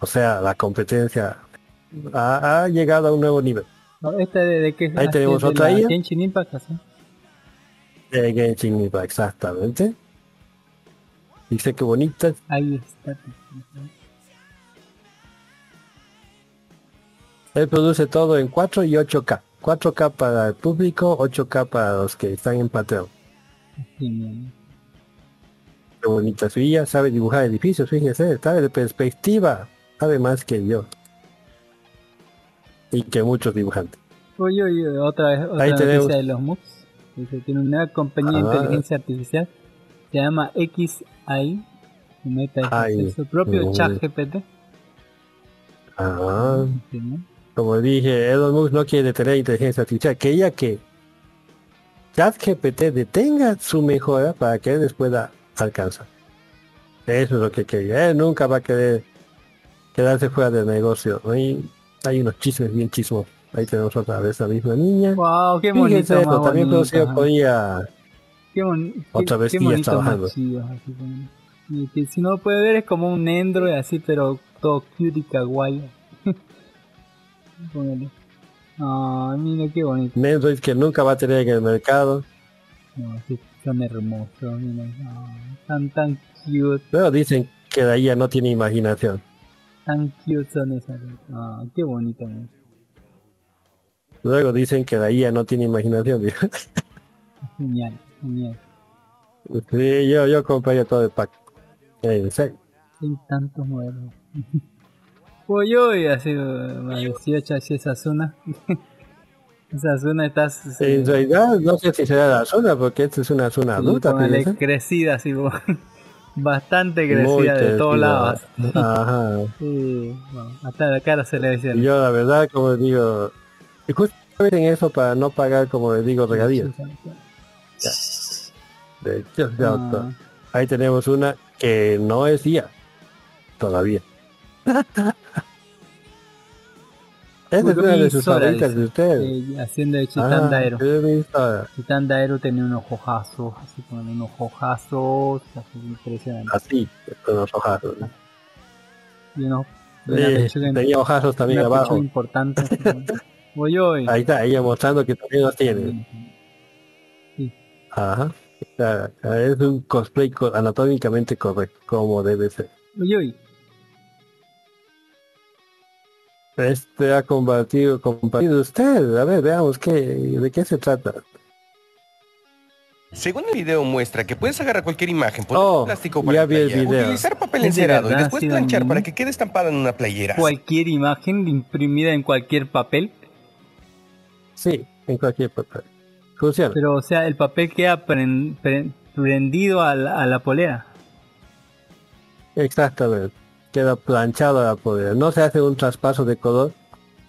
F: O sea, la competencia ha, ha llegado a un nuevo nivel.
E: No, esta de, es?
F: Ahí
E: Ah,
F: tenemos
E: sí, de
F: otra
E: la
F: IA.
E: Genshin Impact, así.
F: De Genshin Impact, exactamente. Dice que bonita.
E: Ahí está.
F: Él produce todo en 4 y 8K. 4K para el público, 8K para los que están en Patreon. Qué bonita su IA, sabe dibujar edificios, fíjese, sabe de perspectiva, sabe más que yo. Y que muchos dibujantes.
E: Oye, oye, otra vez, otra
F: Ahí tenemos.
E: de los MOOCs. Tiene una compañía de
F: Ah.
E: inteligencia artificial. Se llama XAI. Meta
F: Ay,
E: es su propio
F: no.
E: chat GPT.
F: Ah,
E: Sí, ¿no?
F: Como dije, Elon Musk no quiere detener inteligencia artificial. Quería que ChatGPT detenga su mejora para que él les pueda alcanzar. Eso es lo que quería. Él nunca va a querer quedarse fuera del negocio. Hay, hay unos chismes bien chismos. Ahí tenemos otra vez la misma niña.
E: Wow, qué
F: Fíjense
E: bonito.
F: eso, también producido por IA.
E: Qué, bon- qué-
F: Otra vez trabajando.
E: más chido, así como- y que si no lo puede ver es como un Android así, pero todo cute y kawaii. Póngale. Ah, mira qué bonito.
F: Android que nunca va a tener en el mercado.
E: No, sí, son hermosos, mira. Ah, tan, tan cute,
F: Pero dicen que la IA no tiene imaginación.
E: tan cute son esas. Ah, qué bonito. man.
F: Luego dicen que IA no tiene imaginación.
E: Genial, genial.
F: Sí, yo, yo compraría todo el pack. Eh, En serio.
E: Hay tantos modelos. Uy, uy, así, uh, 18 así esa zona. esa zona está
F: En realidad no sé si será la zona porque esta es una zona adulta.
E: crecida, así, bastante
F: Muy
E: crecida de todos
F: crecida.
E: lados.
F: Ajá.
E: Sí, bueno, hasta la cara se le
F: Y
E: decía.
F: yo la verdad, como digo, y justamente en eso para no pagar, como les digo, regalías. De hecho, de auto.
E: Ah,
F: Ahí tenemos una que no es IA. Todavía. Esta es una de sus favoritas de ustedes.
E: eh, haciendo de
F: Ah,
E: Chitán Daero.
F: mi Sora.
E: Chitán Daero tenía unos ojazos, así como unos ojazos, así impresionante.
F: Así, con los ojazos. ¿no?
E: Y unos,
F: Sí, tenía ojazos también abajo.
E: importante. Uy, uy.
F: Ahí está, ella mostrando que también los tiene. Ajá. O sea, es un cosplay co- anatómicamente correcto, como debe ser.
E: Uy, uy.
F: Este ha compartido, compartido usted. A ver, veamos qué, de qué se trata.
G: Según el video muestra que puedes agarrar cualquier imagen, poner
F: Oh,
G: plástico
F: ya
G: para
F: el video.
G: utilizar papel
E: ¿Es de
G: encerado y después planchar para que quede estampada en una playera.
E: Cualquier imagen imprimida en cualquier papel.
F: Sí, en cualquier papel. Funciona.
E: Pero, o sea, el papel queda pren- pren- prendido a la, a la polera.
F: Exactamente. Queda planchado a la polera. No se hace un traspaso de color,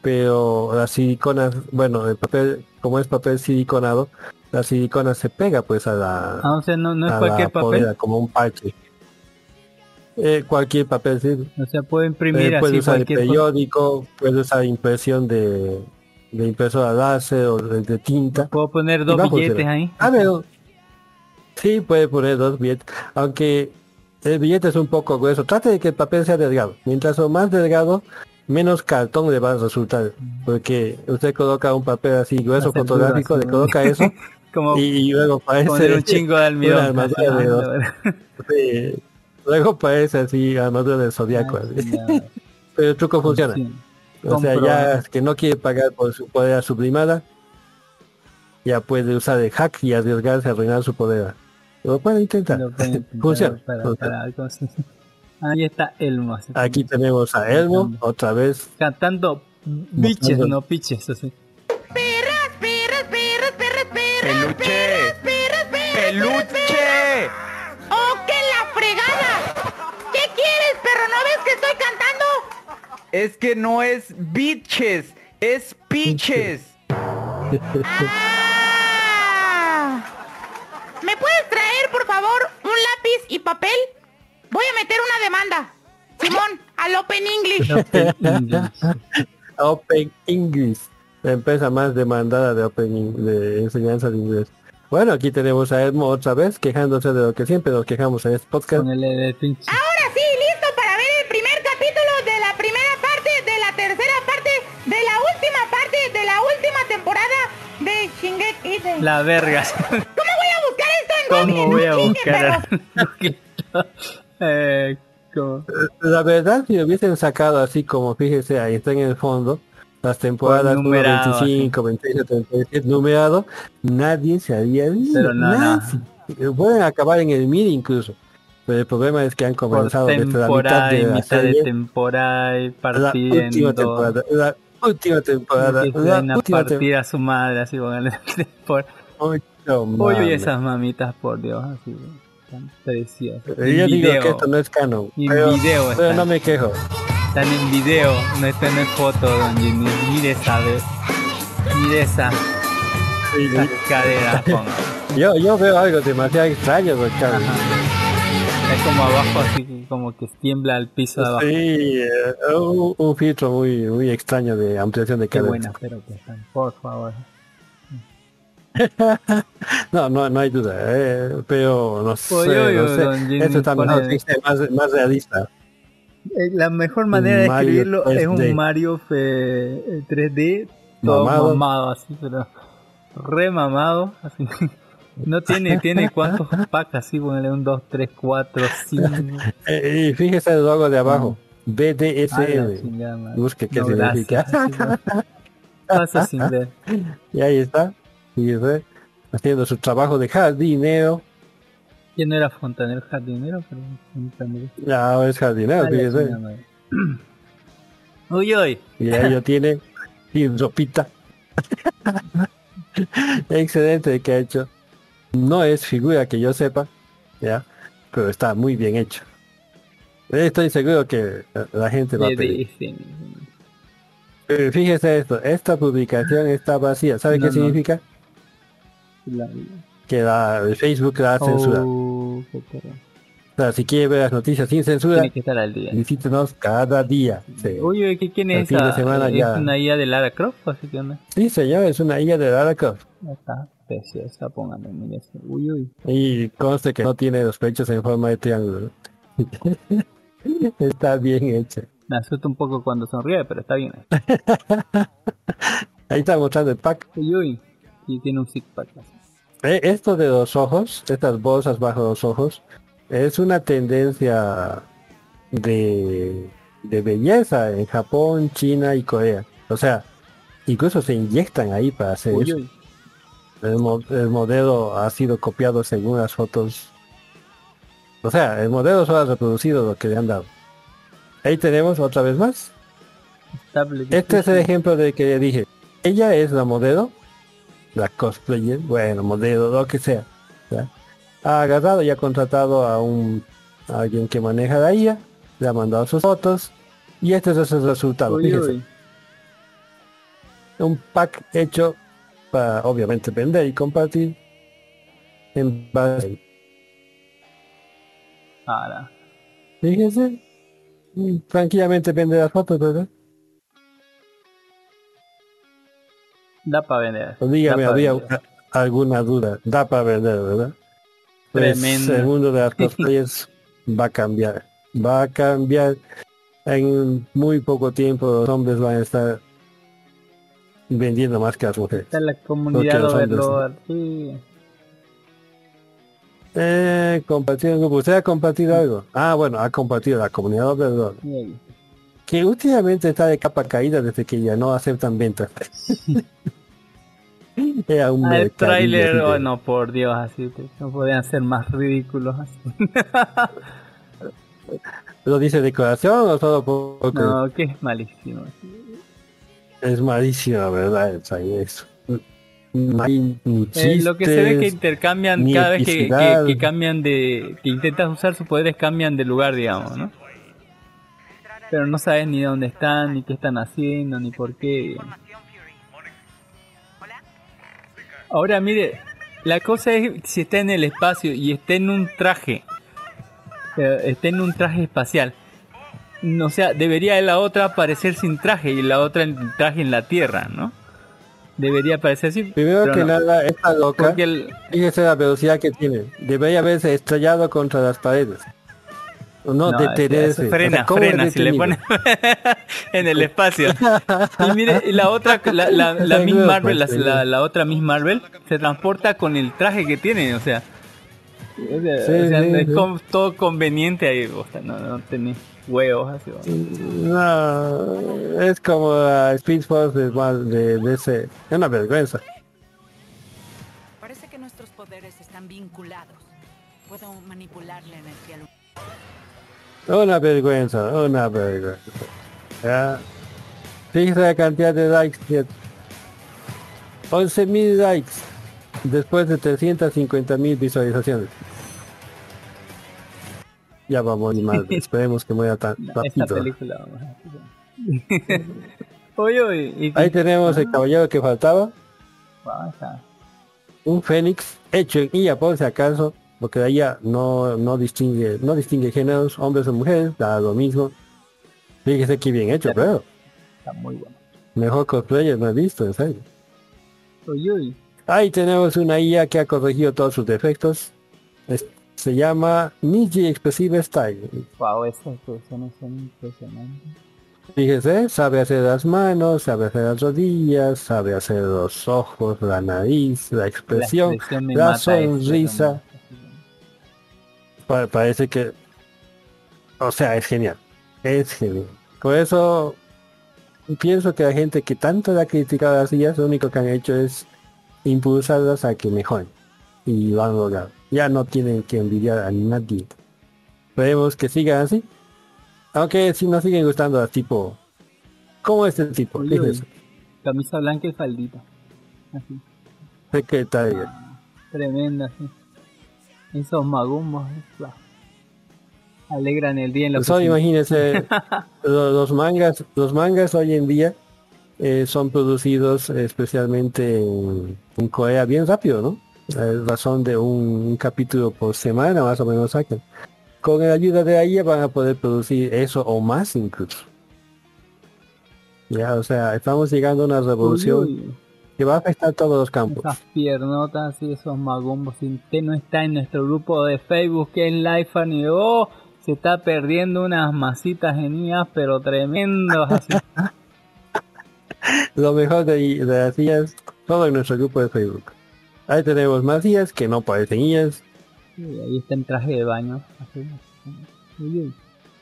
F: pero las siliconas, bueno, el papel, como es papel siliconado, la silicona se pega pues a la,
E: Ah, o sea, no, no es
F: a
E: cualquier
F: la
E: papel.
F: polera, como un parche. Eh, cualquier papel sirve.
E: O sea, puedo imprimir
F: Eh, puede
E: así
F: usar el
E: cualquier
F: periódico, puede usar impresión de, de impresora láser o de, de tinta.
E: Puedo poner dos billetes ahí.
F: Ah, pero sí puede poner dos billetes, aunque el billete es un poco grueso. Trate de que el papel sea delgado. Mientras o más delgado, menos cartón le va a resultar. Porque usted coloca un papel así grueso fotográfico, le coloca eso
E: Como
F: y, y luego parece
E: un chingo de
F: una
E: almidón.
F: armadura de dos. Sí, luego parece así armadura del zodiaco.
E: Ah,
F: Pero el truco funciona.
E: sí.
F: O sea, ya que no quiere pagar por su poder sublimada, ya puede usar el hack y arriesgarse a arruinar su poder. Lo puede intentar.
E: Lo pueden intentar
F: Funciona.
E: para-
F: funciona.
E: para- ¿cómo se- Ahí está Elmo.
F: Aquí tenemos a Elmo, otra vez.
E: Cantando biches, no piches, así.
H: Perras, perras, perras, perras
I: Peluche. Peluche.
H: ¡Oh, qué la fregada! ¿Qué quieres, perro? ¿No ves que estoy cantando?
I: Es que no es bitches, es piches.
H: Ah. ¿Me puedes traer, por favor, un lápiz y papel? Voy a meter una demanda. Simón, al Open English.
F: Open English, la empresa más demandada de Open de enseñanza de inglés. Bueno, aquí tenemos a Edmo otra vez quejándose de lo que siempre nos quejamos en este podcast.
E: Con el de pinche.
H: Ahora sí, listo para ver el primer capítulo de la primera parte, de la tercera parte, de la última parte, de la última temporada de Shingeki.
E: La verga.
H: ¿Cómo voy a buscar?
E: ¿Cómo voy a buscar? eh, como-
F: La verdad, si hubiesen sacado así como, fíjese, ahí está en el fondo, las temporadas
E: Pues numerado,
F: 25, 26, 37, numerado, nadie se había visto.
E: Pero no, no.
F: nadie. Pueden acabar en el mil incluso. Pero el problema es que han
E: Por
F: comenzado desde la mitad
E: temporada
F: de
E: y
F: la
E: mitad de
F: serie,
E: temporada y
F: la
E: partida en
F: última temporada, la última temporada, la
E: a
F: última temporada.
E: a su madre así con el
F: Mucho
E: Uy,
F: mames.
E: esas mamitas por Dios así tan preciosas.
F: Yo
E: En
F: digo
E: video.
F: que esto no es canon,
E: En
F: pero,
E: video
F: pero
E: están.
F: no me quejo.
E: Están en video, no están en foto, don Jimmy. Mire esa vez. Mire esa, esa cadera, ponga.
F: Yo, yo veo algo demasiado extraño, don Carlos.
E: Es como abajo, así como que tiembla al piso de abajo.
F: Sí, eh, un, un filtro muy muy extraño de ampliación de
E: Qué
F: cadera.
E: buena, pero que están, por favor.
F: No, no, no hay duda, eh, pero no sé,
E: Oye, oye,
F: no sé.
E: Jimmy
F: Esto está mejor,
E: pone-
F: sí, más, más realista.
E: Eh, La mejor manera de
F: Mario
E: escribirlo es
F: 3D.
E: un Mario fe- 3D todo
F: Mamado.
E: mamado. así, pero re mamado, así. No tiene, tiene cuántos packs así, ponele un 2, 3, 4, 5.
F: Eh, y fíjese el logo de abajo, BDSM. Busque qué
E: No,
F: significa.
E: gracias, Pasa sin ver.
F: y ahí está, fíjese, haciendo su trabajo de jardinero.
E: ¿Quién no era fontanero jardinero?
F: Ya es jardinero,
E: Ah,
F: fíjese.
E: Uy, uy.
F: Y ahí lo tiene, sin ropita. Excelente que ha hecho. No es figura que yo sepa, ya, pero está muy bien hecho. Estoy seguro que la- gente va a pedir. Eh, Fíjese esto, esta publicación está vacía. ¿Sabe
E: No,
F: qué
E: no.
F: significa?
E: La-
F: Que la, el Facebook la.
E: Oh, perro.
F: O sea, si quiere ver las noticias sin censura,
E: Tiene que estar al día.
F: visítenos cada día. Sí,
E: Uy, uy, ¿qué- ¿quién es esa?
F: semana
E: ¿Es
F: ya.
E: una IA de Lara Croft? Así que onda.
F: Sí, señor, es una hija de Lara Croft.
E: Está preciosa, pónganle, mire eso. Uy, uy.
F: Y conste que no tiene los pechos en forma de triángulo. está bien hecha.
E: Me asusta un poco cuando sonríe, pero está bien.
F: Ahí está mostrando el pack.
E: Uy, uy. Y tiene un six pack.
F: Eh, Esto de los ojos, estas bolsas bajo los ojos, es una tendencia de, de belleza en Japón, China y Corea. O sea, incluso se inyectan ahí para hacer
E: Uy,
F: eso.
E: uy.
F: El, mo- el modelo ha sido copiado según las fotos. O sea, el modelo solo ha reproducido lo que le han dado. Ahí tenemos otra vez más. Este es el ejemplo de que dije. Ella es la modelo, la cosplayer, bueno, modelo, lo que sea. ¿ya? Ha agarrado y ha contratado a un a alguien que maneja la IA, le ha mandado sus fotos y este es el resultado.
E: Uy, uy.
F: un pack hecho para obviamente vender y compartir en base.
E: Ahora.
F: Fíjense, tranquilamente vende las fotos, ¿verdad?
E: Da para vender.
F: Dígame,
E: Da
F: había
E: vender.
F: alguna duda. Da para vender, ¿verdad? Pues
E: Tremendo.
F: el mundo de las cosplayers va a cambiar. Va a cambiar. En muy poco tiempo los hombres van a estar vendiendo más que las mujeres.
E: Está la comunidad
F: los hombres,
E: overlord. Sí.
F: Eh, compartir en grupo. ¿Usted ha compartido algo? Ah, bueno, ha compartido la comunidad Overlord. Que últimamente está de capa caída desde que ya no aceptan ventas. Era un
E: Ah, el tráiler,
F: de-
E: oh no, por Dios, así te- no podían ser más ridículos así.
F: ¿Lo dice decoración o solo porque
E: No, que es malísimo.
F: es malísimo, verdad? Eso. no hay ni
E: Eh, lo que se ve que intercambian cada vez que, que cambian de. que intentas usar sus poderes, cambian de lugar, digamos, ¿no? Pero no sabes ni dónde están, ni qué están haciendo, ni por qué. Ahora, mire, la cosa es si está en el espacio y está en un traje, eh, está en un traje espacial. No, O sea, debería la otra aparecer sin traje y la otra en traje en la Tierra, ¿no? Debería aparecer así.
F: Primero que
E: no.
F: nada, esta loca,
E: el,
F: fíjese la velocidad que tiene. Debería haberse estrellado contra las paredes. No,
E: No,
F: detenerse.
E: Frena,
F: O sea, ¿cómo
E: frena, si le
F: detenido?
E: pone en el espacio. Y mire, y la otra, la, la, la Miss Marvel, la, la, otra Miss Marvel, se transporta con el traje que tiene, o sea. O sea,
F: Sí,
E: o sea,
F: sí,
E: es
F: sí.
E: todo conveniente ahí, o sea, no, no tenés huevos así.
F: No, es como a Speed Force de, más de, de ese. Es una vergüenza. Una vergüenza, una vergüenza. Ya. Fíjese la cantidad de likes. 11.000 likes. Después de 350.000 visualizaciones. Ya vamos y más. Esperemos que muera tan
E: Esta
F: rápido.
E: película. Oye, oye, y-
F: Ahí tenemos el caballero que faltaba.
E: Ah.
F: Un fénix hecho en por si acaso. Porque la IA no, no distingue, no distingue géneros, hombres o mujeres, da lo mismo. Fíjese que bien hecho, pero
E: Está muy bueno.
F: mejor cosplayer no he visto, en serio. Ahí tenemos una IA que ha corregido todos sus defectos. Es- se llama Niji Expressive Style.
E: Wow, esas expresiones son impresionantes.
F: Fíjese, sabe hacer las manos, sabe hacer las rodillas, sabe hacer los ojos, la nariz, la expresión, la
E: eso,
F: sonrisa. Pa- parece que... O sea, es genial. Es genial. Por eso pienso que la gente que tanto la ha criticado a las lo único que han hecho es impulsarlas a que mejoren. Y lo han logrado. Ya no tienen que envidiar a nadie. Esperemos que sigan así. Aunque si nos siguen gustando las tipo... ¿Cómo es el tipo?
E: Oye, oye.
F: Fíjese,
E: Camisa blanca y faldita. Así.
F: secretaria.
E: Tremenda, sí. Esos magumbos, wow. Alegran el día en la
F: Solo
E: oficina.
F: imagínense, lo- los mangas, los mangas hoy en día eh, son producidos especialmente en, en Corea bien rápido, ¿no? Razón de un, un capítulo por semana más o menos sacan. Con la ayuda de ahí van a poder producir eso o más incluso. Ya, o sea, estamos llegando a una revolución
E: uy.
F: Que va a afectar todos los campos.
E: Esas piernotas y esos magumbos. Si usted no está en nuestro grupo de Facebook que es Life y oh, se está perdiendo unas masitas genias, pero tremendos así.
F: Lo mejor de, de las IAs, todo en nuestro grupo de Facebook. Ahí tenemos más IAs que no parecen IAs.
E: Ahí está en traje de baño. así.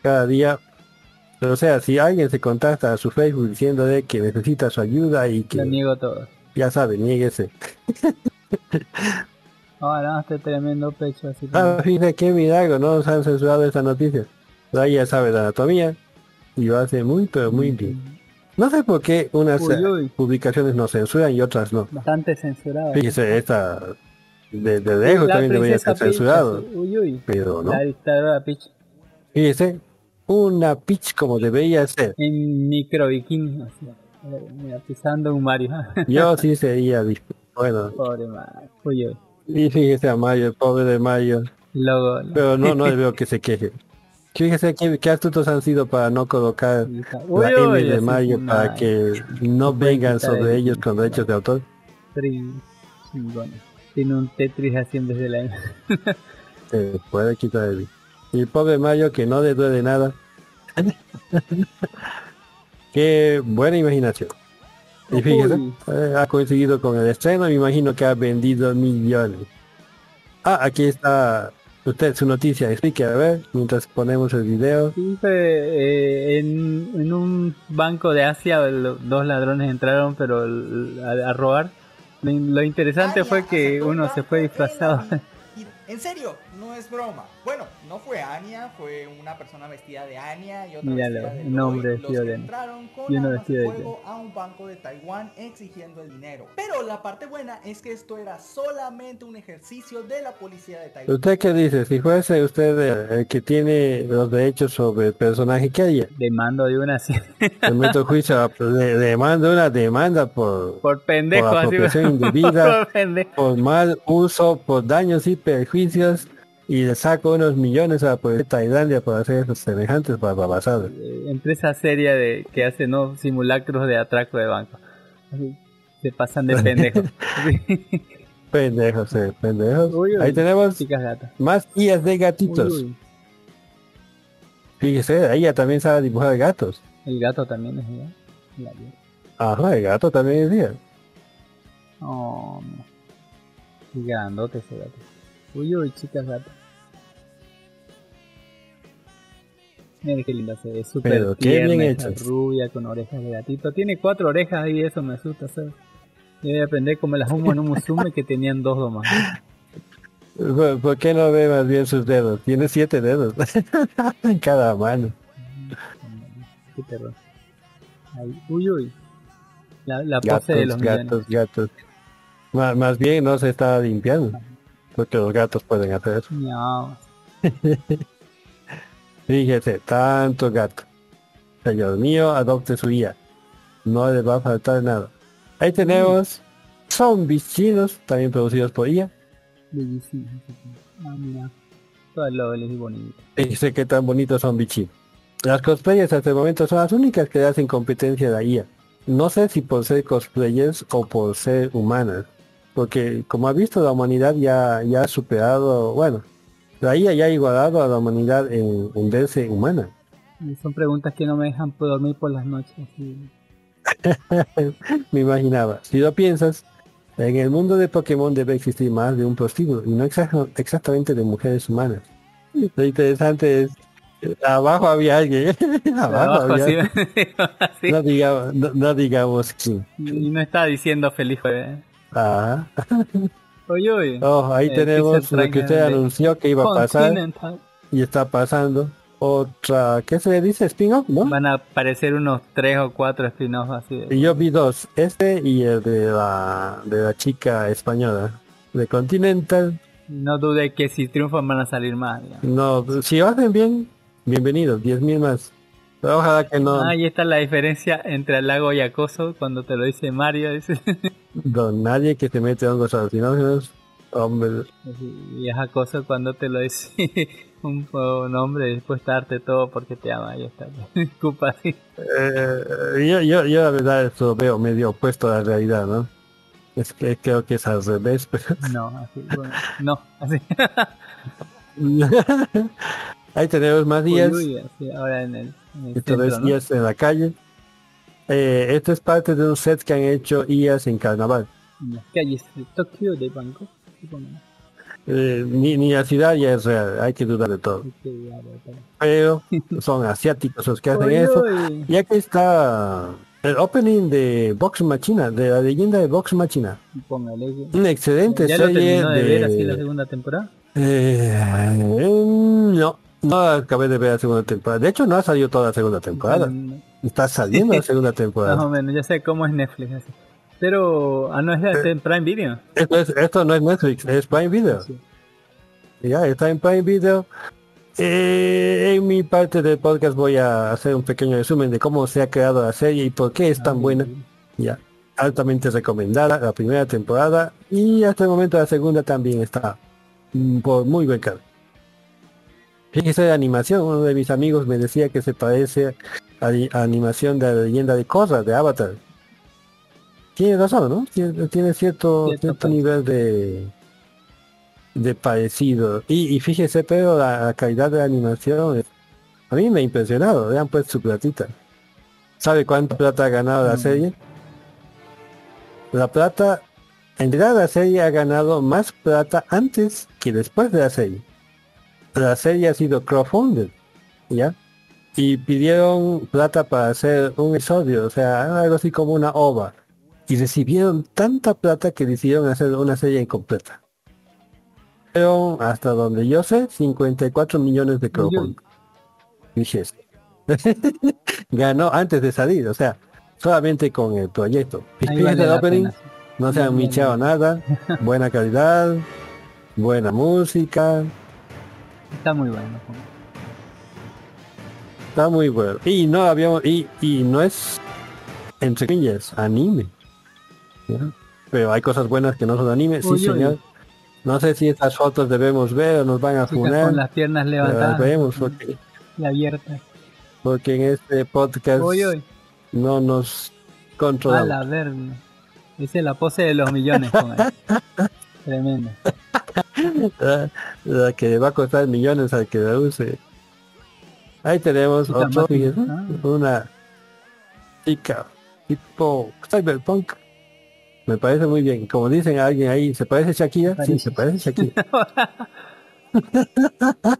F: Cada día. O sea, si alguien se contacta a su Facebook diciéndole que necesita su ayuda y
E: Lo
F: que
E: niego todo.
F: Ya sabe, niéguese.
E: Ahora este tremendo pecho así.
F: Ah, fíjate qué milagro, no nos han censurado esta noticia. Ella sabe de anatomía y lo hace muy, pero muy bien. No sé por qué unas
E: Uy, uy.
F: publicaciones nos censuran y otras no.
E: Bastante censurado.
F: Fíjese, esta de, de lejos
E: La
F: también debería ser
E: Peach,
F: censurado.
E: Uy, uy.
F: Pero no.
E: La dictadora Peach.
F: Fíjese, una pitch como debería ser.
E: En micro bikini. así. Pisando un Mario.
F: Yo sí sería bueno.
E: Pobre Mario. Uy, uy.
F: Y fíjese a Mario, el pobre de Mario.
E: Logo.
F: Pero no, no le veo que se queje. Fíjese qué, qué astutos han sido para no colocar
E: Uy,
F: la M de Mario
E: es
F: para
E: una-
F: que no vengan sobre
E: el-
F: ellos con derechos de autor.
E: Tri- chingón. Tiene un Tetris así en vez de la
F: Se puede quitar el... Y el pobre Mario que no le duele nada. qué buena imaginación. Y fíjese,
E: Uy.
F: eh, ha coincidido con el estreno, me imagino que ha vendido millones. Ah, aquí está usted su noticia, explique a ver, mientras ponemos el video.
E: Sí, eh, en, en un banco de Asia lo- dos ladrones entraron pero a, a robar. Lo interesante fue que uno se fue disfrazado
J: En serio, no es broma. Bueno, no fue Anya, fue una persona vestida de Anya y otra
E: Míralo,
J: vestida de
E: un hombre vestido
J: entraron con
E: Y uno
J: armas
E: vestido
J: de fuego a un banco de Taiwán exigiendo el dinero. Pero la parte buena es que esto era solamente un ejercicio de la policía de Taiwán.
F: ¿Usted qué dice? Si fuese usted el, que tiene los derechos sobre el personaje que haya,
E: Demando de una así.
F: le meto juicio, a- le, le mando una demanda por,
E: Por pendejo,
F: por
E: así.
F: apropiación indebida,
E: Por pendejo.
F: por mal uso, por daños y perjuicios, y le saco unos millones a de Tailandia por hacer esos semejantes barbabasadas.
E: Eh, empresa seria de que hace no simulacros de atraco de banco. Se pasan de pendejos. Sí.
F: Pendejos, eh, pendejos.
E: Uy, uy,
F: Ahí tenemos más guías de gatitos.
E: Uy.
F: Fíjese, ella también sabe dibujar gatos.
E: El gato también es igual. La vida.
F: Ajá, el gato también es guía.
E: Oh, no. Qué grandote ese gato. Uy, uy, chicas gatas. Mira qué linda se ve, súper
F: Pero qué
E: tierna,
F: bien hechas.
E: rubia con orejas de gatito. Tiene cuatro orejas y eso me asusta, ¿sabes? Yo voy a aprender como las humo en un musume que tenían dos nomás.
F: ¿Por, por qué no ve más bien sus dedos? Tiene siete dedos en cada mano.
E: Qué terror. Uy, uy. La, la pose de
F: Gatos,
E: los millones.
F: gatos, gatos. Más, más bien no se está limpiando. Porque los gatos pueden hacer eso. Fíjese, tanto gato. Señor mío, adopte su guía. No le va a faltar nada. Ahí tenemos zombies chinos, también producidos por IA.
E: Bellísimo. Ah, mira. Todo bonito.
F: Fíjese qué tan bonitos son bichinos. Las cosplayers hasta el momento son las únicas que hacen competencia de la IA. No sé si por ser cosplayers o por ser humanas. Porque como ha visto la humanidad ya, ya ha superado, bueno, la IA ya ha igualado a la humanidad en, en verse humana.
E: Y son preguntas que no me dejan dormir por las noches. así.
F: Me imaginaba. Si lo piensas, en el mundo de Pokémon debe existir más de un prostíbulo y no exa- exactamente de mujeres humanas. Lo interesante es, abajo había alguien, abajo,
E: Abajo,
F: había- no, digamos, no, no digamos quién.
E: Y no está diciendo feliz jueves.
F: Ah.
E: Oye, oye.
F: Oh, ahí
E: Eh,
F: tenemos lo que usted anunció que iba a pasar y está pasando. Otra, ¿qué se le dice? Spin-off, ¿no?
E: Van a aparecer unos tres o cuatro spin-offs así. de-
F: Y yo vi dos, este y el de la, de la chica española, de Continental.
E: No dude que si triunfan van a salir más. digamos.
F: No, si hacen bien, bienvenidos, 10.000 más. Pero ojalá que no,
E: Ah, ahí está la diferencia entre halago y acoso cuando te lo dice Mario. dice.
F: don nadie que se mete hongos alucinógenos. Hombre,
E: y es acoso cuando te lo dice un, un hombre dispuesto a darte todo porque te ama. Ahí está. Culpa así.
F: eh, yo, yo, yo la verdad eso veo medio opuesto a la realidad, ¿no? Es que creo que es al revés, pero...
E: No, así. bueno, no, así.
F: Ahí tenemos más días.
E: Uy, uy, así, ahora en el, en el centro, ¿no?
F: IAS en la calle. Eh, esto es parte de un set que han hecho IAS en carnaval.
E: En las calles de Tokio, de Bangkok.
F: Eh, ni, ni la ciudad ya es real, hay que dudar de todo. Pero son asiáticos los que hacen eso. Y aquí está el opening de Vox Machina, de la leyenda de Vox Machina. Una excelente
E: ¿Ya lo
F: serie
E: terminó de, ver así la segunda temporada?
F: Eh, no, no acabé de ver la segunda temporada. De hecho, no ha salido toda la segunda temporada. Está saliendo la segunda
E: Más o
F: temporada.
E: menos, ya sé cómo es Netflix así. Pero, ah, no es
F: Eh,
E: en Prime Video.
F: Esto, es- esto no es Netflix, es Prime Video. Ya, está en Prime Video. Eh, en mi parte del podcast voy a hacer un pequeño resumen de cómo se ha creado la serie y por qué es tan buena. Ya, altamente recomendada la primera temporada y hasta el momento la segunda también está mm, por muy buen camino. Fíjese la animación, uno de mis amigos me decía que se parece animación de la leyenda de Korra de Avatar. Tiene razón, ¿no? Tiene, tiene cierto, cierto nivel de de parecido. Y, y fíjese, pero la, la calidad de la animación a mí me ha impresionado. Le han puesto su platita. ¿Sabe cuánta plata ha ganado la serie? La plata, en realidad la serie ha ganado más plata antes que después de la serie. La serie ha sido crowdfunded, ¿ya? Y pidieron plata para hacer un episodio, o sea, algo así como una ova. Y recibieron tanta plata que decidieron hacer una serie incompleta. Pero hasta donde yo sé, 54 millones de crowdfunding. Ganó antes de salir, o sea, solamente con el proyecto.
E: Vale
F: opening,
E: pena,
F: no se han michado nada, buena calidad, buena música,
E: Está muy bueno.
F: Está muy bueno. Y no habíamos, y, y no es entre comillas, anime. ¿ya? Pero hay cosas buenas que no son anime, sí señor. No sé si estas fotos debemos ver o nos van a funar.
E: con las piernas levantadas
F: vemos porque,
E: y abiertas.
F: porque en este podcast
E: uy.
F: no nos
E: A
F: controlamos.
E: la verde. Esa es la pose de los millones. con él. Tremendo.
F: la, la que va a costar millones al que la use. Ahí tenemos otro,
E: ah.
F: una chica tipo cyberpunk. Me parece muy bien. Como dicen a alguien ahí, ¿se parece Shakira? Sí, se parece Shakira.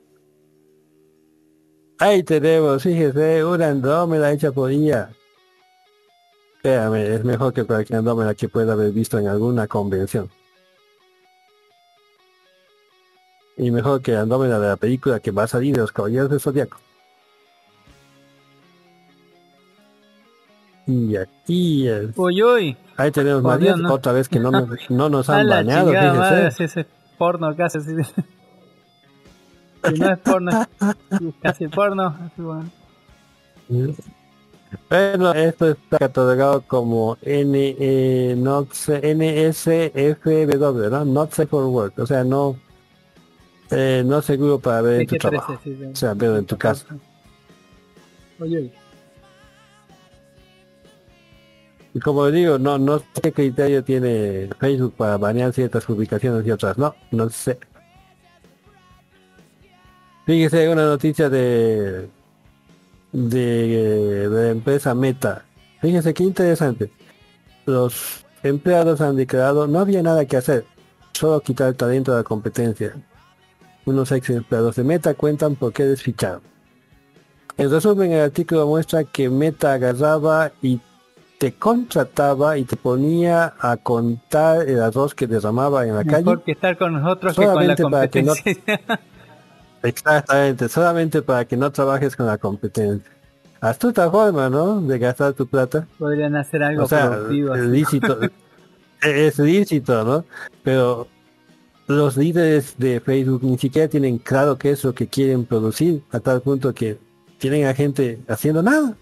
F: Ahí tenemos, fíjese, una Andrómeda hecha por IA. Espérame, es mejor que cualquier Andrómeda que pueda haber visto en alguna convención. Y mejor que Andrómeda de la película que va a salir de los Caballeros del Zodiaco. Y aquí es-
E: Uy, uy.
F: Ahí tenemos
E: Dios, no.
F: otra vez que no, nos- no nos han bañado,
E: chingada
F: fíjese.
E: madre, si ese porno casi. así. Si no es porno, casi porno. así, bueno.
F: Bueno, esto está catalogado como N, eh, not NSFW, ¿no? Not safe for work, o sea, no eh, no seguro para ver en tu
E: PG-13,
F: trabajo, o sea, ver en tu casa.
E: Uy,
F: Y como digo, no no sé qué criterio tiene Facebook para banear ciertas publicaciones y otras, no, no sé. Fíjese una noticia de de, la empresa Meta. Fíjense qué interesante. Los empleados han declarado no había nada que hacer, solo quitar el talento de la competencia. Unos ex empleados de Meta cuentan por qué desficharon. En resumen, el artículo muestra que Meta agarraba y te contrataba y te ponía a contar el arroz que derramaba en la calle.
E: Mejor que estar con nosotros que con la
F: Solamente para que no-
E: competencia.
F: Exactamente, solamente para que no trabajes con la competencia. Astuta forma, ¿no? De gastar tu plata.
E: Podrían hacer algo
F: O sea,
E: productivo.
F: es lícito, es lícito, ¿no? Pero los líderes de Facebook ni siquiera tienen claro qué es lo que quieren producir, a tal punto que tienen a gente haciendo nada.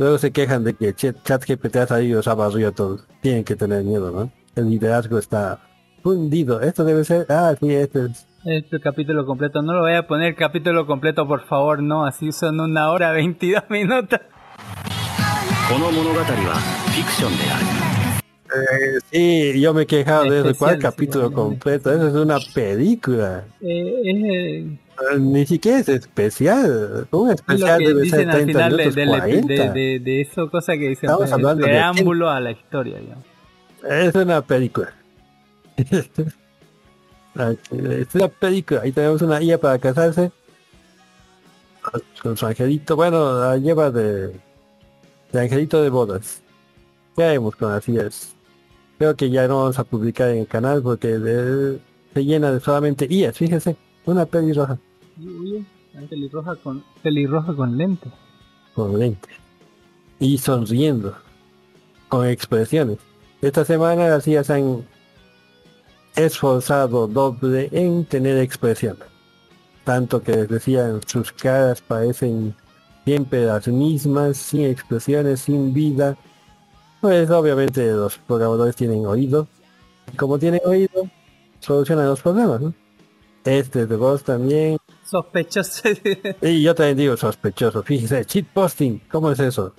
F: Luego se quejan de que ChatGPT ha salido a a todos. Tienen que tener miedo, ¿no? El liderazgo está fundido. Esto debe ser... Ah, sí, este es...
E: Este capítulo completo. No lo voy a poner capítulo completo, por favor, no. Así son una hora 22 minutos.
F: Eh, sí, yo me he quejado de eso. ¿Cuál capítulo completo? Eso es una película.
E: Eh,
F: eh, ni siquiera es especial. Un
E: es
F: especial debe ser
E: dicen al
F: 30
E: final de,
F: minutos,
E: del-
F: 40.
E: de, de- eso, cosa que dicen,
F: Estamos
E: pues,
F: hablando de
E: preámbulo a la historia. digamos.
F: Es una película. es una película. Ahí tenemos una IA para casarse. Con su angelito. Bueno, la lleva de, de angelito de bodas. ¿Qué haremos con las IAs? Creo que ya no vamos a publicar en el canal porque de- se llena de solamente IAs. Fíjense, una peli roja
E: Con, pelirroja con lentes.
F: Y sonriendo. Con expresiones. Esta semana las se han esforzado doble en tener expresión. Tanto que les decían sus caras parecen siempre las mismas, sin expresiones, sin vida. Pues obviamente los programadores tienen oído. Y como tienen oído, solucionan los problemas. Este de voz también.
E: Sospechoso.
F: Y yo también digo sospechoso. Fíjese, cheat posting, ¿cómo es eso?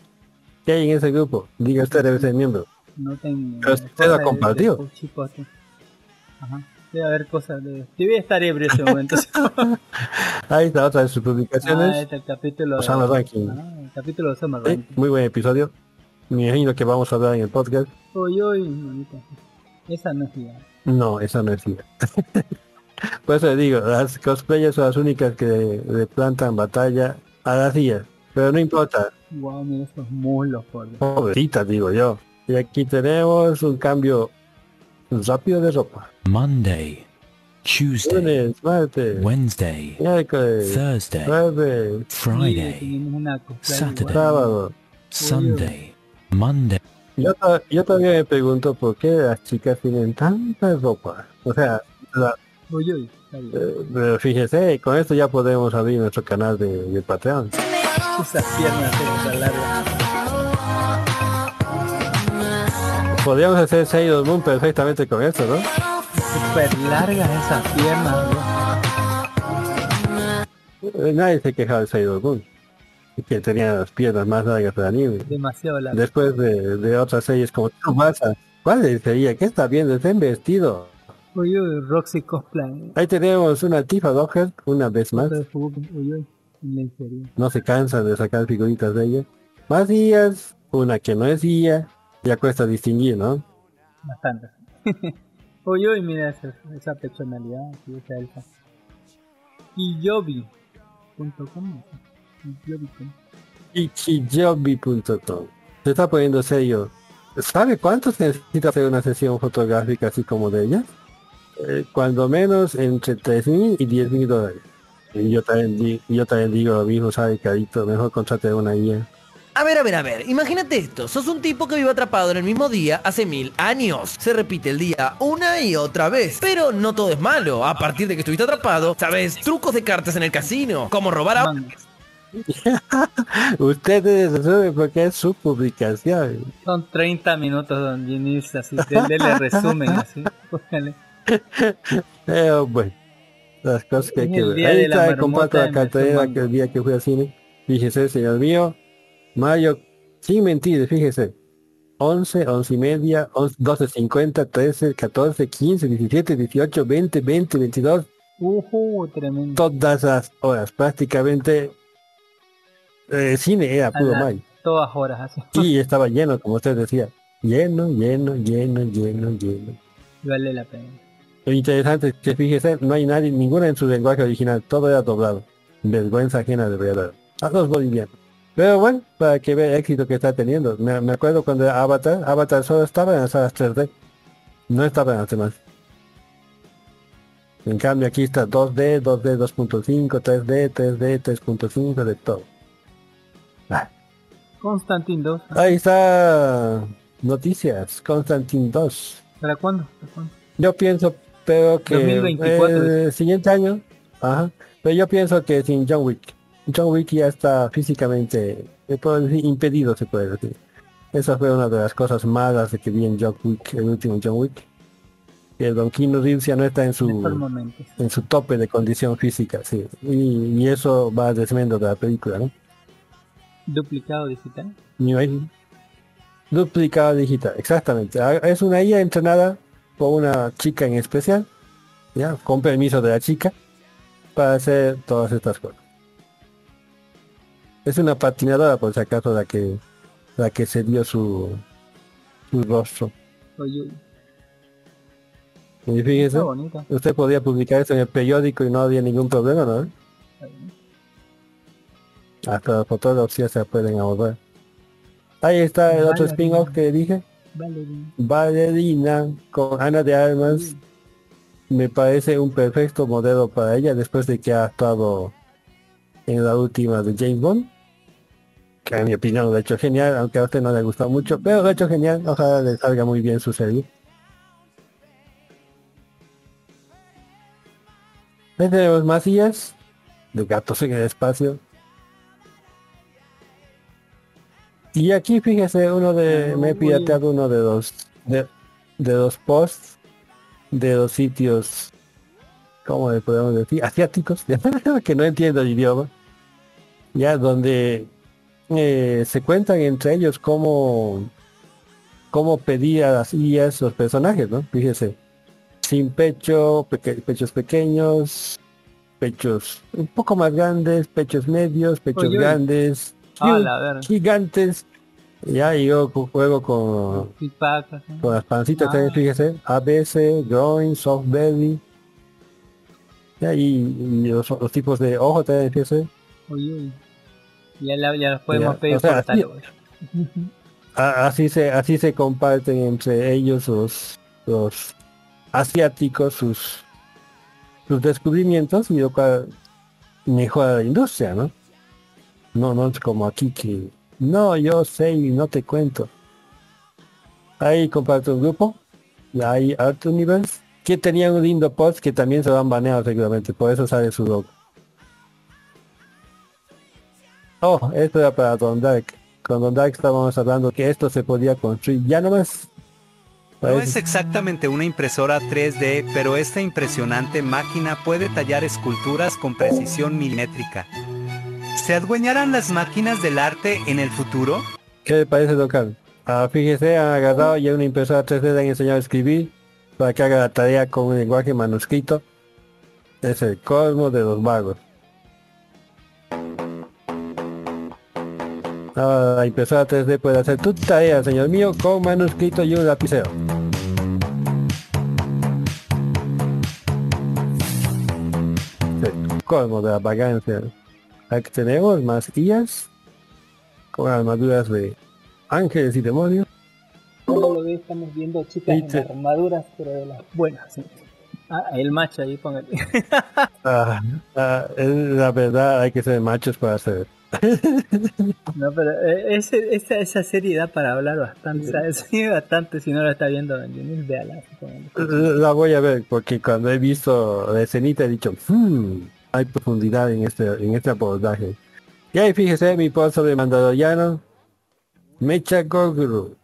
F: ¿Qué hay en ese grupo? Diga usted, debe ser miembro.
E: no tengo.
F: Pero usted lo compartió.
E: Ajá. Debe haber cosas de. A estar ebrio en ese momento.
F: Ahí está otra de sus
E: ah,
F: publicaciones.
E: este el capítulo. de-
F: Summer Ranking.
E: Ah, el capítulo de Summer
F: Sí,
E: Ranking.
F: muy buen episodio. Me imagino que vamos a hablar en el podcast.
E: Uy, uy, manita. Esa no es la.
F: No, esa no es IA. Por eso le digo, las cosplayers son las únicas que le plantan batalla a las IA. Pero no importa,
E: Wow, mira esos muslos, por Dios.
F: pobrecitas digo yo. Y aquí tenemos un cambio rápido de ropa.
K: Monday Tuesday,
F: lunes, martes,
K: Wednesday,
F: miércoles,
K: Thursday,
F: jueves,
K: Friday, Saturday,
F: sábado.
K: Sunday, Monday.
F: Yo, yo todavía me pregunto por qué las chicas tienen tanta ropa. O sea, la-.
E: Uy, uy,
F: eh, pero fíjese, con esto ya podemos abrir nuestro canal de, de Patreon.
E: Esas piernas esas largas.
F: Podríamos hacer Sailor Moon perfectamente con esto, ¿no?
E: Súper largas esas piernas, bro.
F: Eh, Nadie se quejaba de Sailor Moon. Que tenía las piernas más largas del anime.
E: Demasiado largas.
F: Después de, de otras series como Tsubasa. ¿Cuál sería? ¿Qué está viendo? Está en vestido.
E: Uy, Roxy Cosplay.
F: Ahí tenemos una Tifa Docker, una vez más. No se cansan de sacar figuritas de ella. Más días, una que no es día. Ya cuesta distinguir, ¿no?
E: Bastante. uy, uy, mira esa, esa personalidad, esa elfa. Kiyobi.com Kiyobi.com
F: Se está poniendo serio. ¿Sabe cuánto se necesita hacer una sesión fotográfica así como de ella? Eh, cuando menos entre 3.000 y 10.000 dólares. Y yo también, di- yo también digo lo mismo, ¿sabe, Carito? Mejor contrate una IA.
L: A ver, a ver, a ver, imagínate esto, sos un tipo que vive atrapado en el mismo día hace mil años. Se repite el día una y otra vez. Pero no todo es malo. A partir de que estuviste atrapado, sabes, trucos de cartas en el casino, como robar a...
F: Ustedes saben porque es su publicación.
E: Son 30 minutos, don Ginis, así, denle resumen, así. Póngale.
F: Pero bueno, las cosas que hay que ver. Ahí está, comparto la cartera que el día que fui al cine. Fíjese, señor mío. Mayo, sin mentir, fíjese. 11, 11 y media, 11, 12, 50, 13, 14, 15, 17, 18, 20, 20, 22.
E: Ujú, tremendo.
F: Todas las horas, prácticamente. El cine era puro mal.
E: Todas horas, así.
F: Y estaba lleno, como usted decía. Lleno, lleno, lleno, lleno, lleno.
E: Vale la pena.
F: Lo interesante es que fíjese, no hay nadie, ninguna en su lenguaje original, todo era doblado. Vergüenza ajena de verdad. A los bolivianos. Pero bueno, para que vea el éxito que está teniendo. Me, me acuerdo cuando era Avatar, Avatar solo estaba en las salas 3D. No estaba en las demás. En cambio aquí está 2D, 2D 2.5, 3D, 3D 3.5, de todo. Ah,
E: Constantine 2.
F: Ahí está noticias, Constantine 2.
E: ¿Para cuándo? ¿Para cuándo?
F: Yo pienso, pero que
E: 2024
F: el siguiente año, ajá, pero yo pienso que sin John Wick, John Wick ya está físicamente, puede decir, impedido, se puede decir. Esa fue una de las cosas malas de que vi en John Wick, el último John Wick. Que Don Keanu Reeves ya no está en su en su tope de condición física, sí. Y, y eso va desmendo de la película, ¿no?
E: Duplicado digital.
F: Duplicada digital, exactamente. Ah, Es una IA entrenada una chica en especial, ya, con permiso de la chica, para hacer todas estas cosas. Es una patinadora, por si acaso, la que la que se dio su, su rostro.
E: Oye,
F: Y fíjese, usted podría publicar eso en el periódico y no había ningún problema, ¿no? Hasta los fotógrafos ya se pueden ahorrar. Ahí está el otro spin-off que dije.
E: Valerie.
F: Valerina con Ana de Armas. Me parece un perfecto modelo para ella después de que ha actuado en la última de James Bond que en mi opinión lo ha hecho genial aunque a usted no le ha gustado mucho pero lo ha hecho genial. Ojalá le salga muy bien su serie. Ahí tenemos más sillas de gatos en el espacio y aquí fíjese uno de me he pirateado uno de los de, de los posts de los sitios ¿cómo le podemos decir? asiáticos que no entiendo el idioma ya donde eh, se cuentan entre ellos cómo cómo pedir a las IAs los personajes, ¿no? Fíjese, sin pecho, peque- pechos pequeños, pechos un poco más grandes, pechos medios, pechos
E: Oye.
F: grandes,
E: Ah,
F: gigantes. Ya y yo ju- juego con,
E: Pipaca, ¿sí?
F: con las pancitas
E: Ah.
F: también, fíjese, ABC, groin, soft belly. Ya, y, y los, los tipos de ojo también, fíjese.
E: Oye, oye. Ya, la- ya los podemos
F: Ya,
E: pedir
F: o sea,
E: por
F: así- así se así se comparten entre ellos los los asiáticos sus sus descubrimientos y lo cual mejora la industria, ¿no? No, no es como aquí que no, yo sé y no te cuento. Ahí comparto un grupo, hay Art Universe, que tenía un lindo post que también se lo han baneado seguramente, por eso sale su logo. Oh, esto era para Don Dark. Con Don Dark estábamos hablando que esto se podía construir ya.
M: No
F: Parece-
M: es exactamente una impresora 3D, pero esta impresionante máquina puede tallar esculturas con precisión milimétrica. ¿Se adueñarán las máquinas del arte en el futuro?
F: ¿Qué le parece, local? Ah, fíjese, han agarrado ya una impresora 3D, le han enseñado a escribir para que haga la tarea con un lenguaje manuscrito. Es el colmo de los vagos. Ahora la impresora 3D puede hacer tu tarea, señor mío, con manuscrito y un lapicero. El colmo de la vagancia. Aquí tenemos más IAs con armaduras de ángeles y demonios.
E: Solo lo que estamos viendo chicas en armaduras, pero de las buenas. sí. Ah, el macho ahí, póngale.
F: Ah, ah, la verdad, hay que ser machos para hacer.
E: No, pero eh, ese- esa, esa serie da para hablar bastante. Sí, bastante, si no la está viendo, Daniel, véala.
F: La voy a ver porque cuando he visto la escenita he dicho, "Hmm, hay profundidad en este, en este abordaje. Y ahí fíjese mi post sobre Mandaloriano, Mecha Goguru.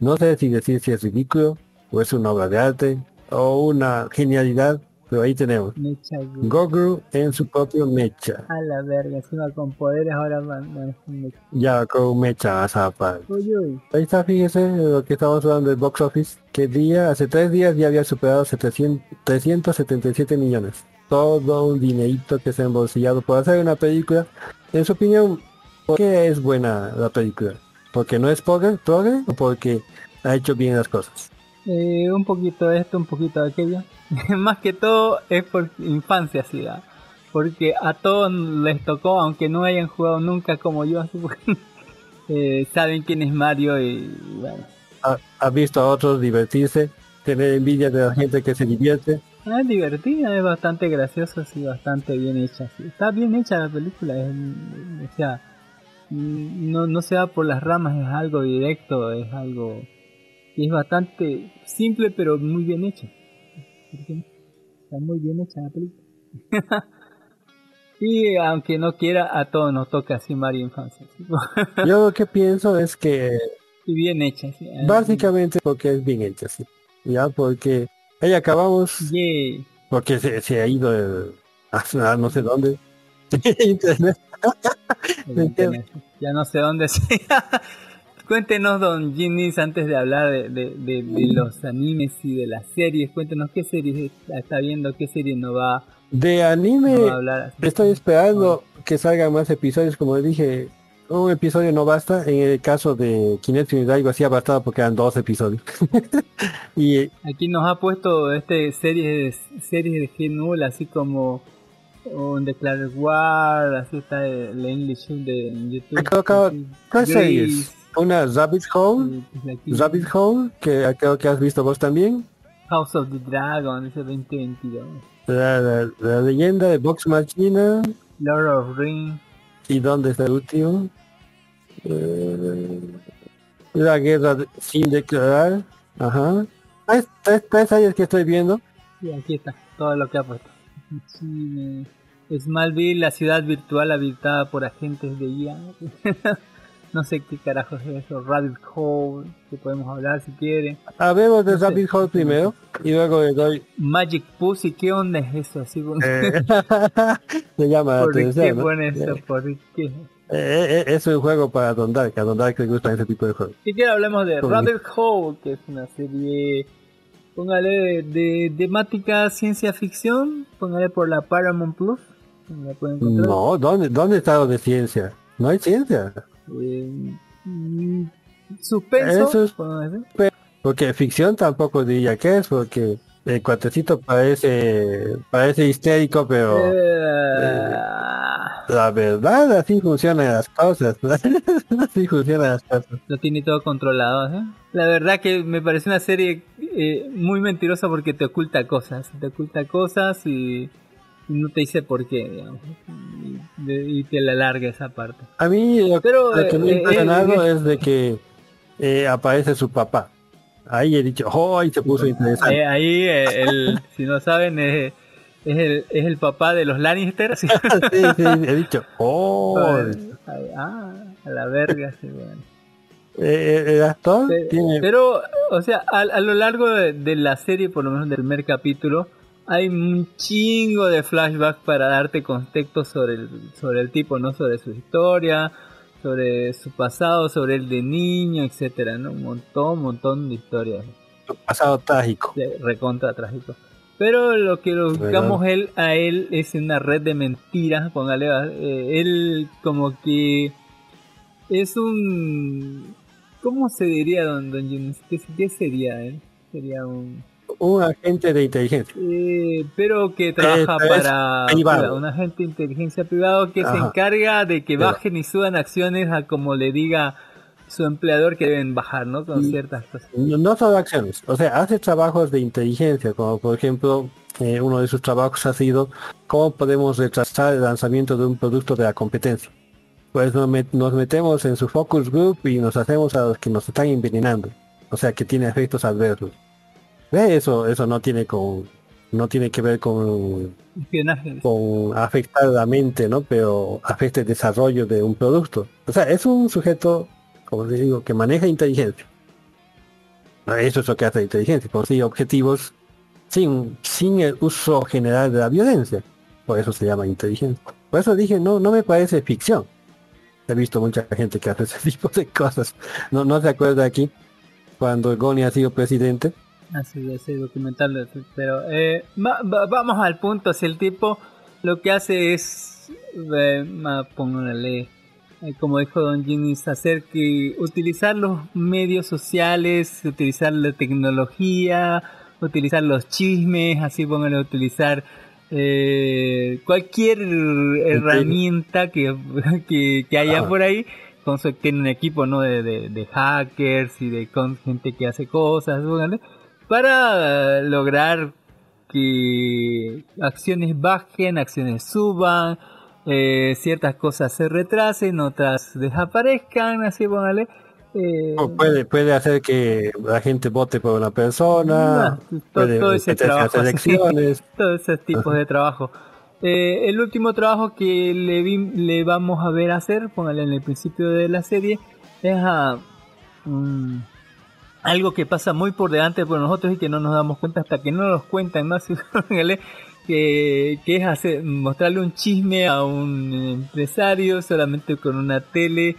F: No sé si decir si es ridículo, o es una obra de arte, o una genialidad, pero ahí tenemos.
E: Mecha Gu-
F: Goguru en su propio mecha.
E: A la verga, encima con poderes ahora mecha.
F: Ya con mecha a zapar.
E: Uy, uy.
F: Ahí está, fíjese lo que estamos hablando del box office. Que día, hace tres días ya había superado 700 377 millones. Todo un dinerito que se ha embolsillado por hacer una película. En su opinión, ¿por qué es buena la película? ¿Porque no es pobre o porque ha hecho bien las cosas?
E: Eh, un poquito de esto, un poquito de aquello. Más que todo es por infancia, sí, ¿ah? porque a todos les tocó, aunque no hayan jugado nunca como yo, así porque, eh, saben quién es Mario y bueno.
F: ¿Ha, ha visto a otros divertirse? Tener envidia de la gente que se divierte.
E: Ah, Es divertida, es bastante graciosa, sí, bastante bien hecha. sí. Está bien hecha la película, es, o sea, no, no se va por las ramas, es algo directo, es algo... Y es bastante simple, pero muy bien hecha. Está muy bien hecha la película. y aunque no quiera, a todos nos toca así Mario Infancia. ¿sí?
F: Yo lo que pienso es que
E: y bien hecha, sí.
F: básicamente porque es bien hecha, sí. Ya, porque ahí acabamos.
E: Yay.
F: Porque se, se ha ido el- a no sé dónde. Internet.
E: el internet. Ya no sé dónde sea. Cuéntenos, don Ginnis, antes de hablar de, de- de- de los animes y de las series, cuéntenos qué series está viendo, qué serie no va,
F: De anime,
E: no va a hablar.
F: estoy esperando que salgan más episodios, como dije, un episodio no basta, en el caso de Kimetsu no Yaiba sí ha bastado porque eran dos episodios. y
E: Aquí nos ha puesto este series series de G-Null, así como un Declared War, así está el English de en YouTube.
F: colocado
E: así,
F: tres series. Una Rabbit Hole,
E: pues,
F: Rabbit Hole, que creo que has visto vos también.
E: House of the Dragon, dice 2022.
F: La, la- la leyenda de Box Machina.
E: Lord of Rings.
F: ¿Y dónde está el último? Eh, la guerra de- sin declarar. Ajá. Tres, tres, tres series que estoy viendo.
E: Y aquí está, todo lo que ha puesto. Chile, Smallville, la ciudad virtual habitada por agentes de IA. no sé qué carajos es eso. Rabbit Hole, que podemos hablar si quiere.
F: Hablemos de Rabbit Hole primero y luego le doy.
E: Magic Pussy, ¿qué onda es eso? Así
F: Eh, se llama la
E: ¿Por qué pone eso? ¿Por qué?
F: Eh, eh, es un juego para Don Dark, a Don Dark le gusta ese tipo de juegos.
E: Si quiere hablemos de Rabbit Hole, que es una serie, póngale de, de temática ciencia ficción, póngale por la Paramount Plus, la.
F: No, ¿dónde, ¿dónde está lo de ciencia? No hay ciencia.
E: Eh, mm, suspenso,
F: Eso es-. Porque ficción tampoco diría que es, porque el cuatecito parece parece histérico, pero
E: Eh,
F: La verdad, así funcionan las cosas. así funcionan las cosas.
E: Lo tiene todo controlado. ¿eh? La verdad que me parece una serie eh, muy mentirosa porque te oculta cosas. Te oculta cosas y no te dice por qué, digamos. Y, y te la larga esa parte.
F: A mí lo,
E: Pero,
F: lo que me ha
E: eh,
F: impresionado
E: eh,
F: es de que eh, aparece su papá. Ahí he dicho, ¡oh! Ahí se puso interesante.
E: Eh, ahí, eh, el, si no saben, es, es, el, es el papá de los Lannister. ¿sí?
F: sí, he dicho, ¡oh!
E: ah, a la verga, sí, bueno.
F: Eh, el actor
E: Pe-
F: tiene...
E: Pero, o sea, a, a lo largo de, de la serie, por lo menos del primer capítulo, hay un chingo de flashbacks para darte contexto sobre el, sobre el tipo, ¿no? Sobre su historia, sobre su pasado, sobre el de niño, etcétera, ¿no? Un montón, un montón de historias.
F: pasado trágico.
E: De recontra trágico. Pero lo que lo buscamos él a él es una red de mentiras, póngale, eh, él como que es un ¿cómo se diría don Don Jones? ¿Qué, qué sería él? Sería un
F: Un agente de inteligencia.
E: eh, pero que trabaja para un agente de inteligencia privado que se encarga de que bajen y suban acciones a como le diga su empleador que deben bajar, ¿no? Con
F: Y-
E: ciertas cosas.
F: No, solo acciones, o sea, hace trabajos de inteligencia, como por ejemplo, eh, uno de sus trabajos ha sido cómo podemos retrasar el lanzamiento de un producto de la competencia. Pues nos metemos en su focus group y nos hacemos a los que nos están envenenando, o sea, que tiene efectos adversos. Eso, eso no tiene con, no tiene que ver con, con afectar la mente, ¿no? Pero afecta el desarrollo de un producto. O sea, es un sujeto, como les digo, que maneja inteligencia. Eso es lo que hace la inteligencia, consigue objetivos sin, sin el uso general de la violencia. Por eso se llama inteligencia. Por eso dije, no, no me parece ficción. He visto mucha gente que hace ese tipo de cosas. No, no se acuerda aquí cuando Goni ha sido presidente.
E: Así ese documental, de- pero eh, va- va- vamos al punto, si el tipo lo que hace es, eh, póngale, eh, como dijo Don Jimmy, hacer que utilizar los medios sociales, utilizar la tecnología, utilizar los chismes, así póngale, utilizar eh, cualquier herramienta que, que, que haya
F: Ah.
E: por ahí con su, tiene un equipo no de, de, de hackers y de con gente que hace cosas póngale, para lograr que acciones bajen, acciones suban, eh, ciertas cosas se retrasen, otras desaparezcan, así póngale. Eh,
F: puede, puede hacer que la gente vote por una persona,
E: Ah,
F: puede
E: todo ese trabajo
F: elecciones.
E: todo ese tipo de trabajo Eh, el último trabajo que le, vi- le vamos a ver hacer póngale en el principio de la serie es a algo que pasa muy por delante por nosotros y que no nos damos cuenta hasta que no nos cuentan más póngale, que, que es hacer mostrarle un chisme a un empresario solamente con una tele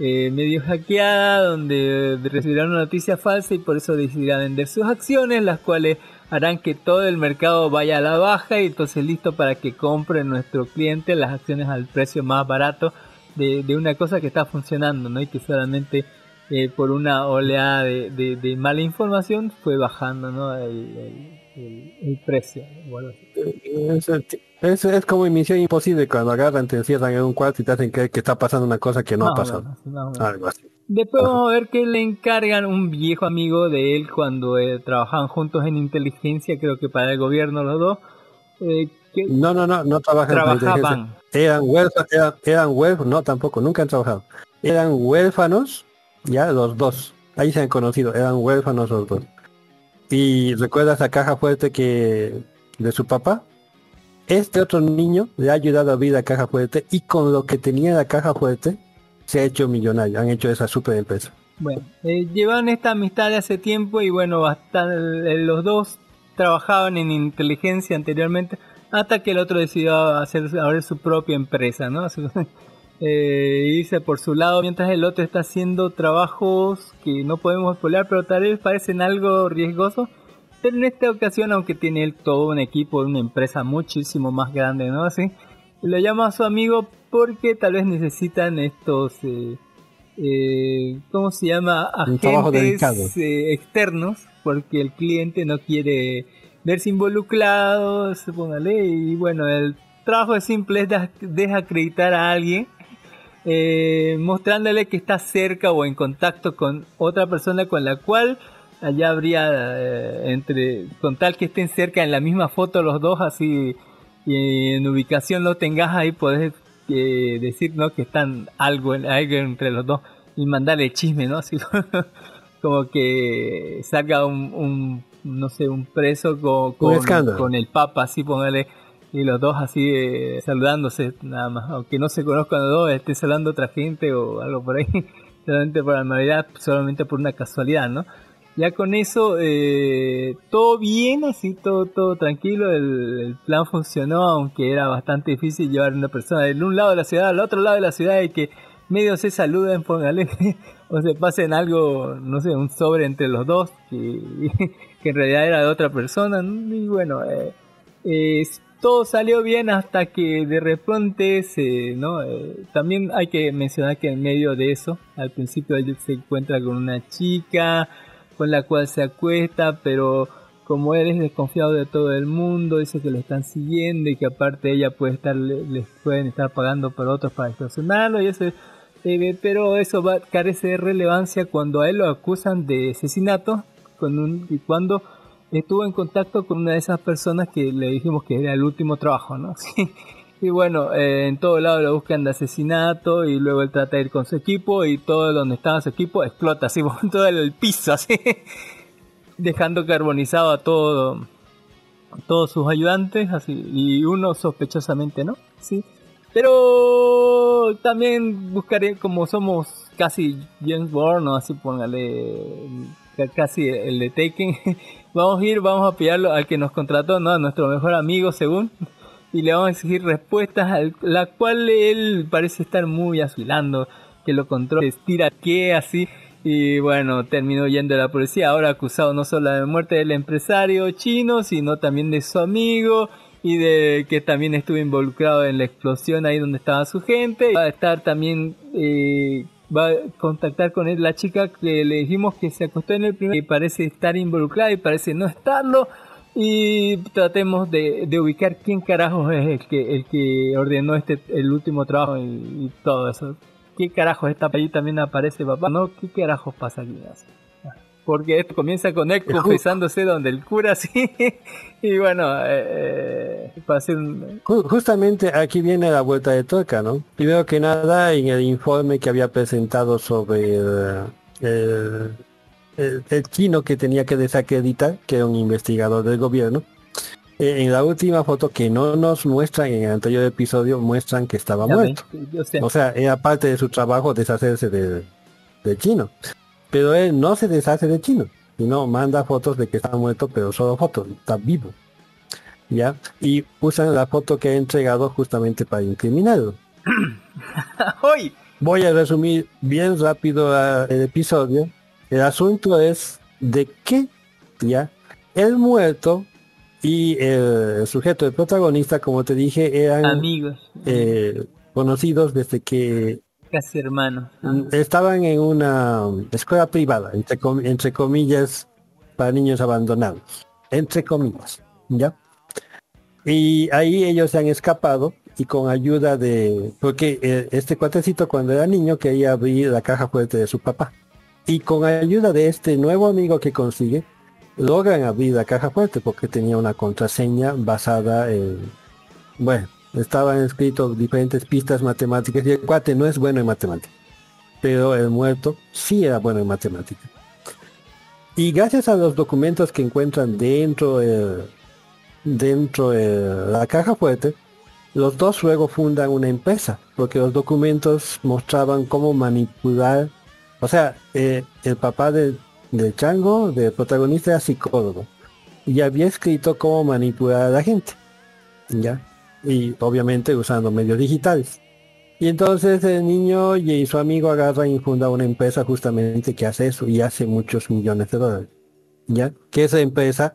E: eh, medio hackeada donde recibirán una noticia falsa y por eso decidirá vender sus acciones las cuales harán que todo el mercado vaya a la baja y entonces listo para que compre nuestro cliente las acciones al precio más barato de, de una cosa que está funcionando ¿no? y que solamente eh, por una oleada de, de- de mala información fue bajando ¿no? el, el- el- el precio bueno,
F: Es, es, es como en Misión Imposible cuando agarran, te encierran en un cuarto y te hacen creer que está pasando una cosa que no ha
E: Más o
F: pasado. Algo así.
E: Después vamos a ver que le encargan un viejo amigo de él cuando eh, trabajaban juntos en inteligencia, creo que para el gobierno los dos. eh, que
F: No, no, no, no trabajan
E: Trabajaban.
F: Eran huérfanos, eran, eran huérfanos, no tampoco, nunca han trabajado. Eran huérfanos, ya los dos. Ahí se han conocido, eran huérfanos los dos. Y recuerdas la caja fuerte que de su papá. Este otro niño le ha ayudado a abrir la caja fuerte y con lo que tenía la caja fuerte se ha hecho millonario. Han hecho esa super empresa.
E: Bueno, eh, llevan esta amistad de hace tiempo y bueno, bastante, los dos trabajaban en inteligencia anteriormente hasta que el otro decidió hacer abrir su propia empresa, ¿no? Eh, irse por su lado mientras el otro está haciendo trabajos que no podemos spoilear pero tal vez parecen algo riesgosos. Pero en esta ocasión, aunque tiene él todo un equipo, una empresa muchísimo más grande, ¿no? Así, lo llama a su amigo porque tal vez necesitan estos, eh, eh, ¿cómo se llama? Agentes eh, externos, porque el cliente no quiere verse involucrado, supóngale, y bueno, él trabajo es simple, es de- desacreditar a alguien, eh, mostrándole que está cerca o en contacto con otra persona con la cual allá habría eh, entre con tal que estén cerca en la misma foto los dos así y en ubicación lo tengas ahí podés eh, decir no que están algo, en- algo entre los dos y mandarle chisme no así como que salga un, un, no sé un preso con, con, el papa así póngale y los dos así eh, saludándose nada más. Aunque no se conozcan los dos esté saludando a otra gente o algo por ahí solamente por la Navidad solamente por una casualidad no ya con eso eh, todo bien así todo todo tranquilo el, el plan funcionó aunque era bastante difícil llevar a una persona de un lado de la ciudad al otro lado de la ciudad y que medio se saluden póngale o se pasen algo no sé un sobre entre los dos que, que en realidad era de otra persona y bueno eh, eh, todo salió bien hasta que de repente se, ¿no? Eh, también hay que mencionar que en medio de eso, al principio él se encuentra con una chica con la cual se acuesta, pero como él es desconfiado de todo el mundo, dice que le están siguiendo y que aparte ella puede estar, le- les pueden estar pagando por otros para extorsionarlo y eso, eh, pero eso va, carece de relevancia cuando a él lo acusan de asesinato con un, y cuando estuvo en contacto con una de esas personas que le dijimos que era el último trabajo, ¿no? Sí. Y bueno, eh, en todo lado lo buscan de asesinato y luego él trata de ir con su equipo y todo donde estaba su equipo explota así todo el piso, así, dejando carbonizado a todo, todos sus ayudantes, así, y uno sospechosamente, ¿no? Sí. Pero también buscaré, como somos casi James Bond, o así póngale casi el de Taken, vamos a ir, vamos a pillarlo al que nos contrató, ¿no? A nuestro mejor amigo, según, y le vamos a exigir respuestas, la cual él parece estar muy asilando, que lo controla, estira que así, y bueno, terminó yendo a la policía, ahora acusado no solo de muerte del empresario chino, sino también de su amigo, y de que también estuvo involucrado en la explosión ahí donde estaba su gente. Va a estar también, eh, va a contactar con él la chica que le dijimos que se acostó en el primer, que parece estar involucrada y parece no estarlo. Y tratemos de, de ubicar quién carajos es el que, el que ordenó este, el último trabajo y, todo eso. ¿Qué carajos está ahí también aparece papá? No, ¿qué carajos pasa aquí? Porque esto comienza con él confesándose donde el cura sí. y bueno, eh, eh, un...
F: Justamente aquí viene la vuelta de tuerca, ¿no? Primero que nada, en el informe que había presentado sobre el, el- el- el chino que tenía que desacreditar, que era un investigador del gobierno, eh, en la última foto que no nos muestran en el anterior episodio, muestran que estaba muerto.
E: o sea,
F: era parte de su trabajo deshacerse del, del chino. Pero él no se deshace del chino, sino manda fotos de que está muerto, pero solo fotos, está vivo. ¿Ya? Y usan la foto que ha entregado justamente para incriminarlo.
E: ¡Hoy!
F: Voy a resumir bien rápido el episodio. El asunto es de que ya el muerto y el sujeto, el protagonista, como te dije, eran
E: Amigos,
F: eh, conocidos desde que
E: casi hermanos.
F: Mm, Estaban en una escuela privada, entre, com- entre comillas, para niños abandonados. Entre comillas, ¿ya? Y ahí ellos se han escapado y con ayuda de... Porque eh, este cuatecito cuando era niño quería abrir la caja fuerte de su papá. Y con ayuda de este nuevo amigo que consigue, logran abrir la caja fuerte porque tenía una contraseña basada en... Bueno, estaban escritos diferentes pistas matemáticas y el cuate no es bueno en matemáticas. Pero el muerto sí era bueno en matemáticas. Y gracias a los documentos que encuentran dentro de, dentro de la caja fuerte, los dos luego fundan una empresa, porque los documentos mostraban cómo manipular, o sea, eh, el papá de, del chango, del protagonista, era psicólogo, y había escrito cómo manipular a la gente, ¿ya? Y obviamente usando medios digitales. Y entonces el niño y su amigo agarran y fundan una empresa justamente que hace eso y hace muchos millones de dólares. ¿Ya? Que esa empresa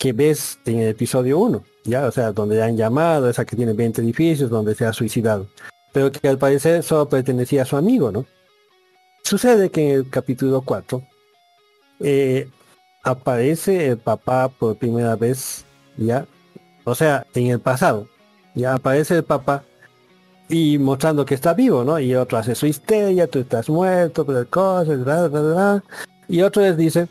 F: que ves en el episodio 1, ¿ya? O sea, donde han llamado, esa que tiene 20 edificios, donde se ha suicidado. Pero que al parecer solo pertenecía a su amigo, ¿no? Sucede que en el capítulo 4 eh, aparece el papá por primera vez, ¿ya? O sea, en el pasado. Ya aparece el papá y mostrando que está vivo, ¿no? Y otro hace su histeria, tú estás muerto, pero cosas, bla, bla, bla. Y otro les dice,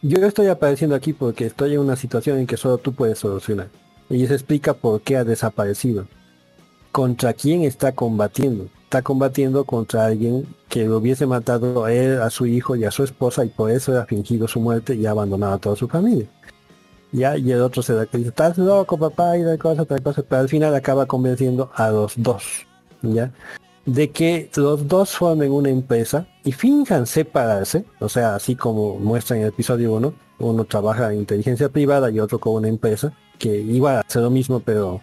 F: yo estoy apareciendo aquí porque estoy en una situación en que solo tú puedes solucionar. Y se explica por qué ha desaparecido. ¿Contra quién está combatiendo? Está combatiendo contra alguien que lo hubiese matado a él, a su hijo y a su esposa y por eso ha fingido su muerte y ha abandonado a toda su familia. Ya, y el otro se da que dice, estás loco papá y tal cosa, tal cosa, pero al final acaba convenciendo a los dos, ya, de que los dos formen una empresa y finjan separarse, o sea, así como muestra en el episodio 1, uno trabaja en inteligencia privada y otro con una empresa, que igual hace lo mismo, pero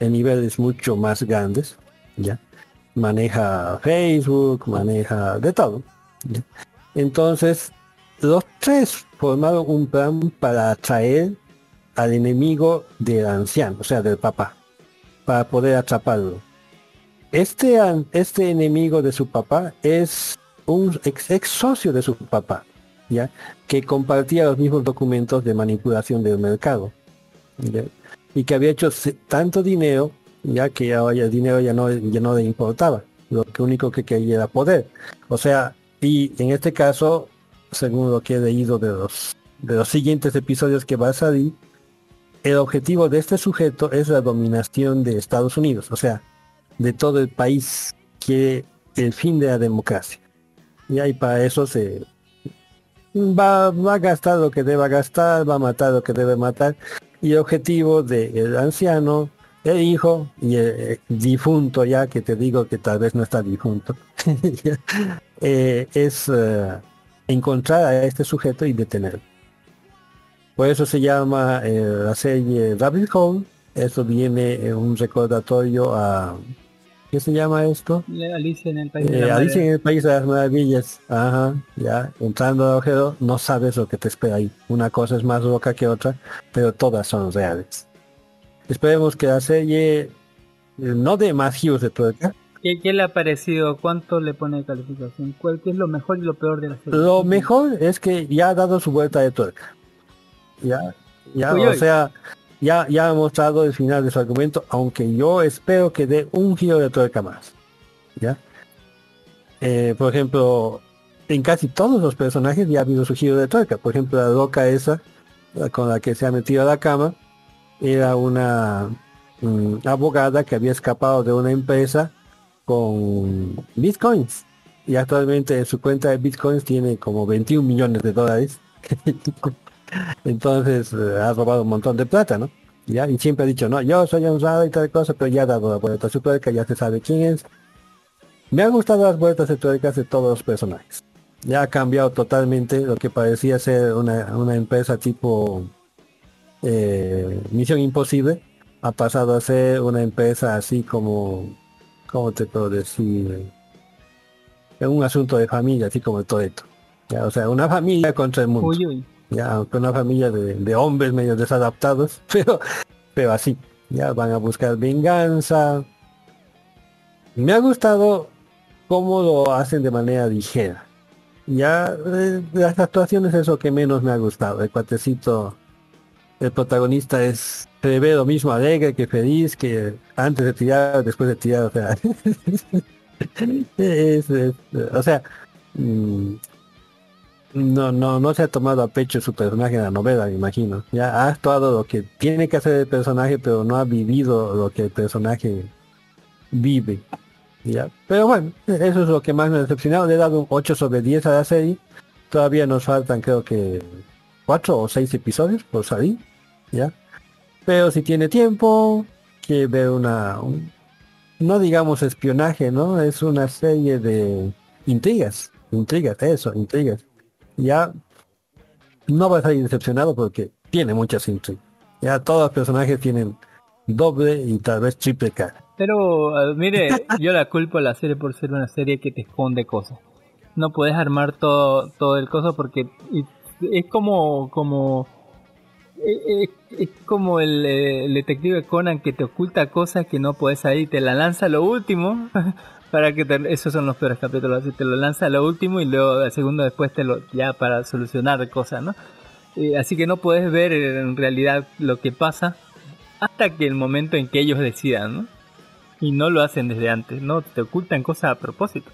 F: en niveles mucho más grandes, ya, maneja Facebook, maneja de todo. Entonces, los tres formaron un plan para atraer al enemigo del anciano, o sea, del papá, para poder atraparlo. Este, este enemigo de su papá es un ex, ex socio de su papá, ¿ya? que compartía los mismos documentos de manipulación del mercado. ¿ya? Y que había hecho tanto dinero, ya que ahora el dinero ya no, ya no le importaba. Lo que único que quería era poder. O sea, y en este caso, según lo que he leído de los, de los siguientes episodios que va a salir, el objetivo de este sujeto es la dominación de Estados Unidos, o sea, de todo el país, que el fin de la democracia. Y ahí para eso se va, va a gastar lo que deba gastar, va a matar lo que debe matar. Y el objetivo del anciano, el hijo y el eh, difunto ya, que te digo que tal vez no está difunto, eh, es eh, encontrar a este sujeto y detenerlo. Por eso se llama eh, la serie Rabbit Hole. Eso viene en un recordatorio a... ¿Qué se llama esto?
E: Alicia en el país de
F: Eh,
E: la
F: Alicia en el País de las Maravillas. Ajá, ya. Entrando al agujero, no sabes lo que te espera ahí. Una cosa es más loca que otra, pero todas son reales. Esperemos que la serie eh, no dé más giros de tuerca.
E: ¿Qué, qué le ha parecido? ¿Cuánto le pone de calificación? ¿Cuál qué es lo mejor y lo peor de la serie?
F: Lo mejor es que ya ha dado su vuelta de tuerca. Ya, ya,
E: Uy,
F: o sea, ya, ya ha mostrado el final de su argumento, aunque yo espero que dé un giro de tuerca más. ¿Ya? Eh, por ejemplo, en casi todos los personajes ya ha habido su giro de tuerca. Por ejemplo, la loca esa, con la que se ha metido a la cama, era una mm, abogada que había escapado de una empresa con bitcoins. Y actualmente en su cuenta de bitcoins tiene como 21 millones de dólares. Entonces eh, ha robado un montón de plata, ¿no? Ya, y siempre ha dicho, no, yo soy honrado y tal cosa, pero ya ha dado la vuelta a su tuerca, ya se sabe quién es. Me han gustado las vueltas de tuercas de todos los personajes. Ya ha cambiado totalmente lo que parecía ser una, empresa tipo eh, Misión Imposible. Ha pasado a ser una empresa así como, ¿cómo te puedo decir? Es un asunto de familia, así como esto. Ya, o sea, una familia contra el mundo. Ya, aunque una familia de, hombres medio desadaptados, pero, pero así. Ya van a buscar venganza. Me ha gustado cómo lo hacen de manera ligera. Ya eh, las actuaciones es lo que menos me ha gustado. El cuatecito, el protagonista es se ve lo mismo alegre que feliz que antes de tirar, después de tirar, o sea. es- o sea, mm, no, no, no se ha tomado a pecho su personaje en la novela, me imagino. Ya ha actuado lo que tiene que hacer el personaje, pero no ha vivido lo que el personaje vive. Ya. Pero bueno, eso es lo que más me ha decepcionado. Le he dado un 8 sobre 10 a la serie. Todavía nos faltan creo que 4 o 6 episodios por salir. ¿Ya? Pero si tiene tiempo, que ver una... un- no digamos espionaje, ¿no? Es una serie de intrigas. Intrigas, eso, intrigas. Ya no va a salir decepcionado porque tiene muchas intrigas. Ya todos los personajes tienen doble y tal vez triple cara.
E: Pero, mire, yo la culpo a la serie por ser una serie que te esconde cosas. No puedes armar todo, todo el coso porque es como, como, es, como el, eh, el detective Conan que te oculta cosas que no puedes y te la lanza lo último para que te- esos son los peores capítulos, así te lo lanza a lo último y luego al segundo después te lo, ya para solucionar cosas, ¿no? Eh, así que no puedes ver en realidad lo que pasa hasta que el momento en que ellos decidan, ¿no? Y no lo hacen desde antes, ¿no? Te ocultan cosas a propósito.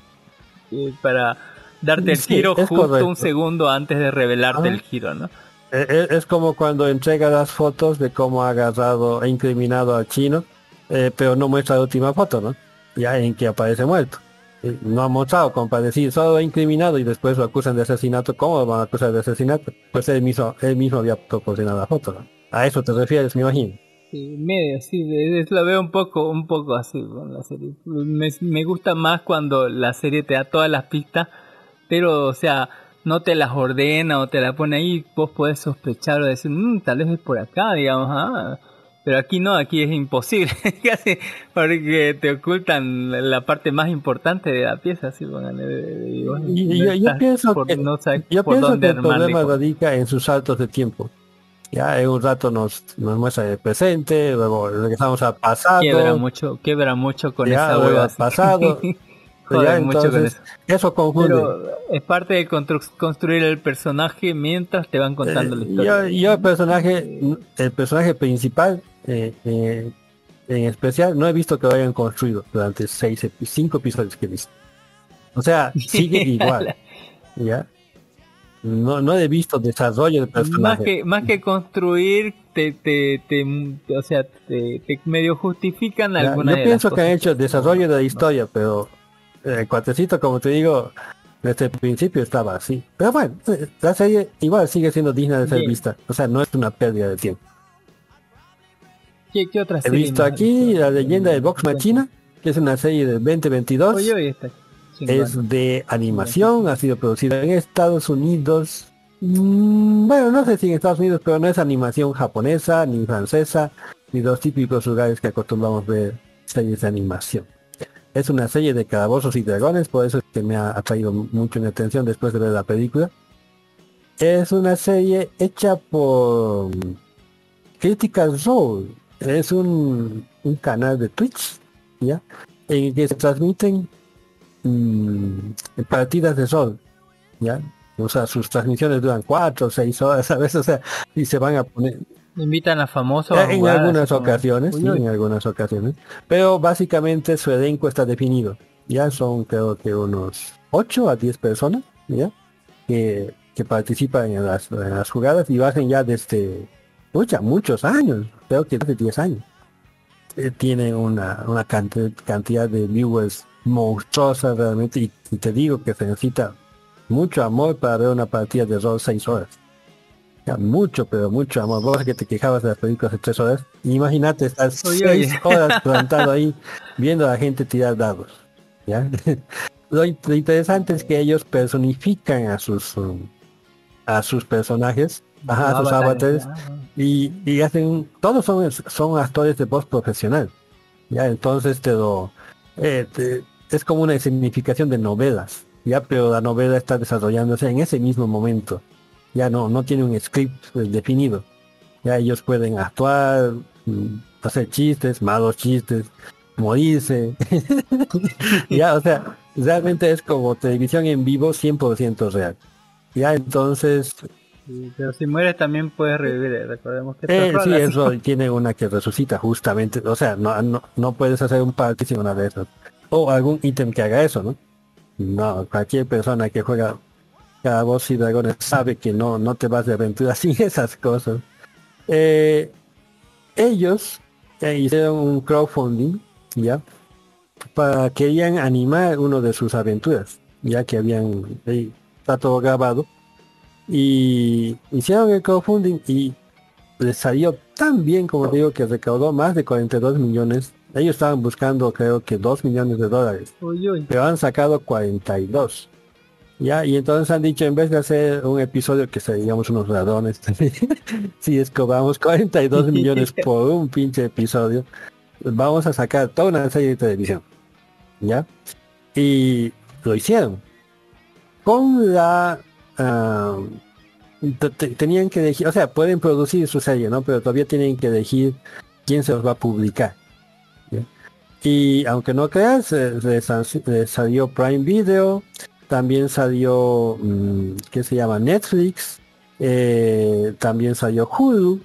E: eh, para darte el
F: Sí,
E: giro justo
F: correcto.
E: un segundo antes de revelarte
F: Ah.
E: el giro, ¿no?
F: Eh, eh, Es como cuando entrega las fotos de cómo ha agarrado e incriminado al chino, eh, pero no muestra la última foto, ¿no? Ya en que aparece muerto. No ha mostrado, para decir, solo ha incriminado y después lo acusan de asesinato. ¿Cómo lo van a acusar de asesinato? Pues él mismo, él mismo había proporcionado la foto, ¿no? A eso te refieres, me imagino.
E: Sí, medio, sí, lo veo un poco, un poco así la serie. Me, me gusta más cuando la serie te da todas las pistas, pero, o sea, no te las ordena o te la pone ahí, vos podés sospechar o decir, "Mm, tal vez es por acá, digamos, ah. Pero aquí no, aquí es imposible, casi, porque te ocultan la- parte más importante de la pieza, de- de- y no
F: yo, yo pienso
E: por-
F: que,
E: no
F: yo
E: por
F: pienso que el problema radica en sus saltos de tiempo. Ya en un rato nos, nos muestra el presente, luego regresamos al pasado.
E: Quiebra mucho, quiebra mucho con
F: Ya,
E: esa hueva.
F: pasado.
E: Joder
F: Ya,
E: mucho con eso.
F: eso confunde.
E: Pero es parte de constru- construir el personaje mientras te van contando la historia.
F: Yo, yo el personaje, el personaje principal, eh, eh, en especial, no he visto que lo hayan construido durante seis, cinco episodios que he visto. O sea, sigue igual. ¿Ya? No, no he visto desarrollo
E: más
F: personaje.
E: que más que construir te, te, te- o sea te, te medio justifican
F: Ya,
E: algunas
F: Yo
E: de
F: pienso
E: las
F: que han hecho desarrollo de la historia, pero eh, el cuatecito, como te digo, desde el principio estaba así. Pero bueno, eh, la serie igual sigue siendo digna de ser
E: Bien.
F: vista. O sea, no es una pérdida de tiempo.
E: ¿Qué, qué otra
F: He visto aquí la leyenda de Vox Machina, que es una serie de 2022.
E: Oye, oye, está chingón.
F: Es de animación, ha sido producida en Estados Unidos. Mm, Bueno, no sé si en Estados Unidos, pero no es animación japonesa, ni francesa, ni los típicos lugares que acostumbramos ver series de animación. Es una serie de calabozos y dragones, por eso es que me ha atraído mucho mi atención después de ver la película. Es una serie hecha por Critical Role. Es un, un canal de Twitch, ¿ya? En el que se transmiten mm, partidas de rol, ¿ya? O sea, sus transmisiones duran cuatro o seis horas a veces, o sea, y se van a poner
E: invitan a famosos a
F: en
E: jugar,
F: algunas
E: como-
F: ocasiones, sí, en algunas ocasiones. Pero básicamente su elenco está definido. Ya son creo que unos 8 a 10 personas, ¿ya? Que, que participan en las, en las jugadas y hacen ya desde mucha, muchos años, creo que desde 10 años. Eh, tienen una, una cantidad de viewers monstruosa realmente y, y te digo que se necesita mucho amor para ver una partida de rol 6 horas. Mucho, pero mucho amor. Vos que te quejabas de las películas de 3 horas, imagínate estar
E: Oye,
F: 6
E: oye.
F: horas plantado ahí viendo a la gente tirar dados. ¿ya? lo, in- lo interesante es que ellos personifican a sus um, a sus personajes, ajá, a sus
E: avatares
F: y, y hacen todos son son actores de voz profesional ya entonces te lo eh, es como una significación de novelas ya pero la novela está desarrollándose en ese mismo momento ya no no tiene un script pues, definido ya ellos pueden actuar mm, hacer chistes malos chistes morirse ya o sea realmente es como televisión en vivo 100% real ya entonces
E: Sí, pero si mueres también puedes revivir, eh, recordemos que
F: eh, sí, eso tiene una que resucita justamente, o sea, no, no, no puedes hacer un party sin una de esas. O algún ítem que haga eso, ¿no? No, cualquier persona que juega cada voz y dragones sabe que no, no te vas de aventura sin esas cosas. Eh, ellos eh, hicieron un crowdfunding, ¿ya? Para querían animar uno de sus aventuras, ya que habían, ahí está todo grabado y hicieron el crowdfunding y les salió tan bien como te digo que recaudó más de 42 millones. Ellos estaban buscando creo que 2 millones de dólares,
E: Uy, uy.
F: pero han sacado 42. Ya, y entonces han dicho en vez de hacer un episodio que seríamos unos ladrones, si es cobramos 42 millones por un pinche episodio, vamos a sacar toda una serie de televisión. ¿Ya? Y lo hicieron. Con la te- te- tenían que elegir, o sea, pueden producir su serie, ¿no? Pero todavía tienen que elegir quién se los va a publicar. Y aunque no creas, eh, salió Prime Video, también salió, mm, ¿qué se llama? Netflix, eh, también salió Hulu.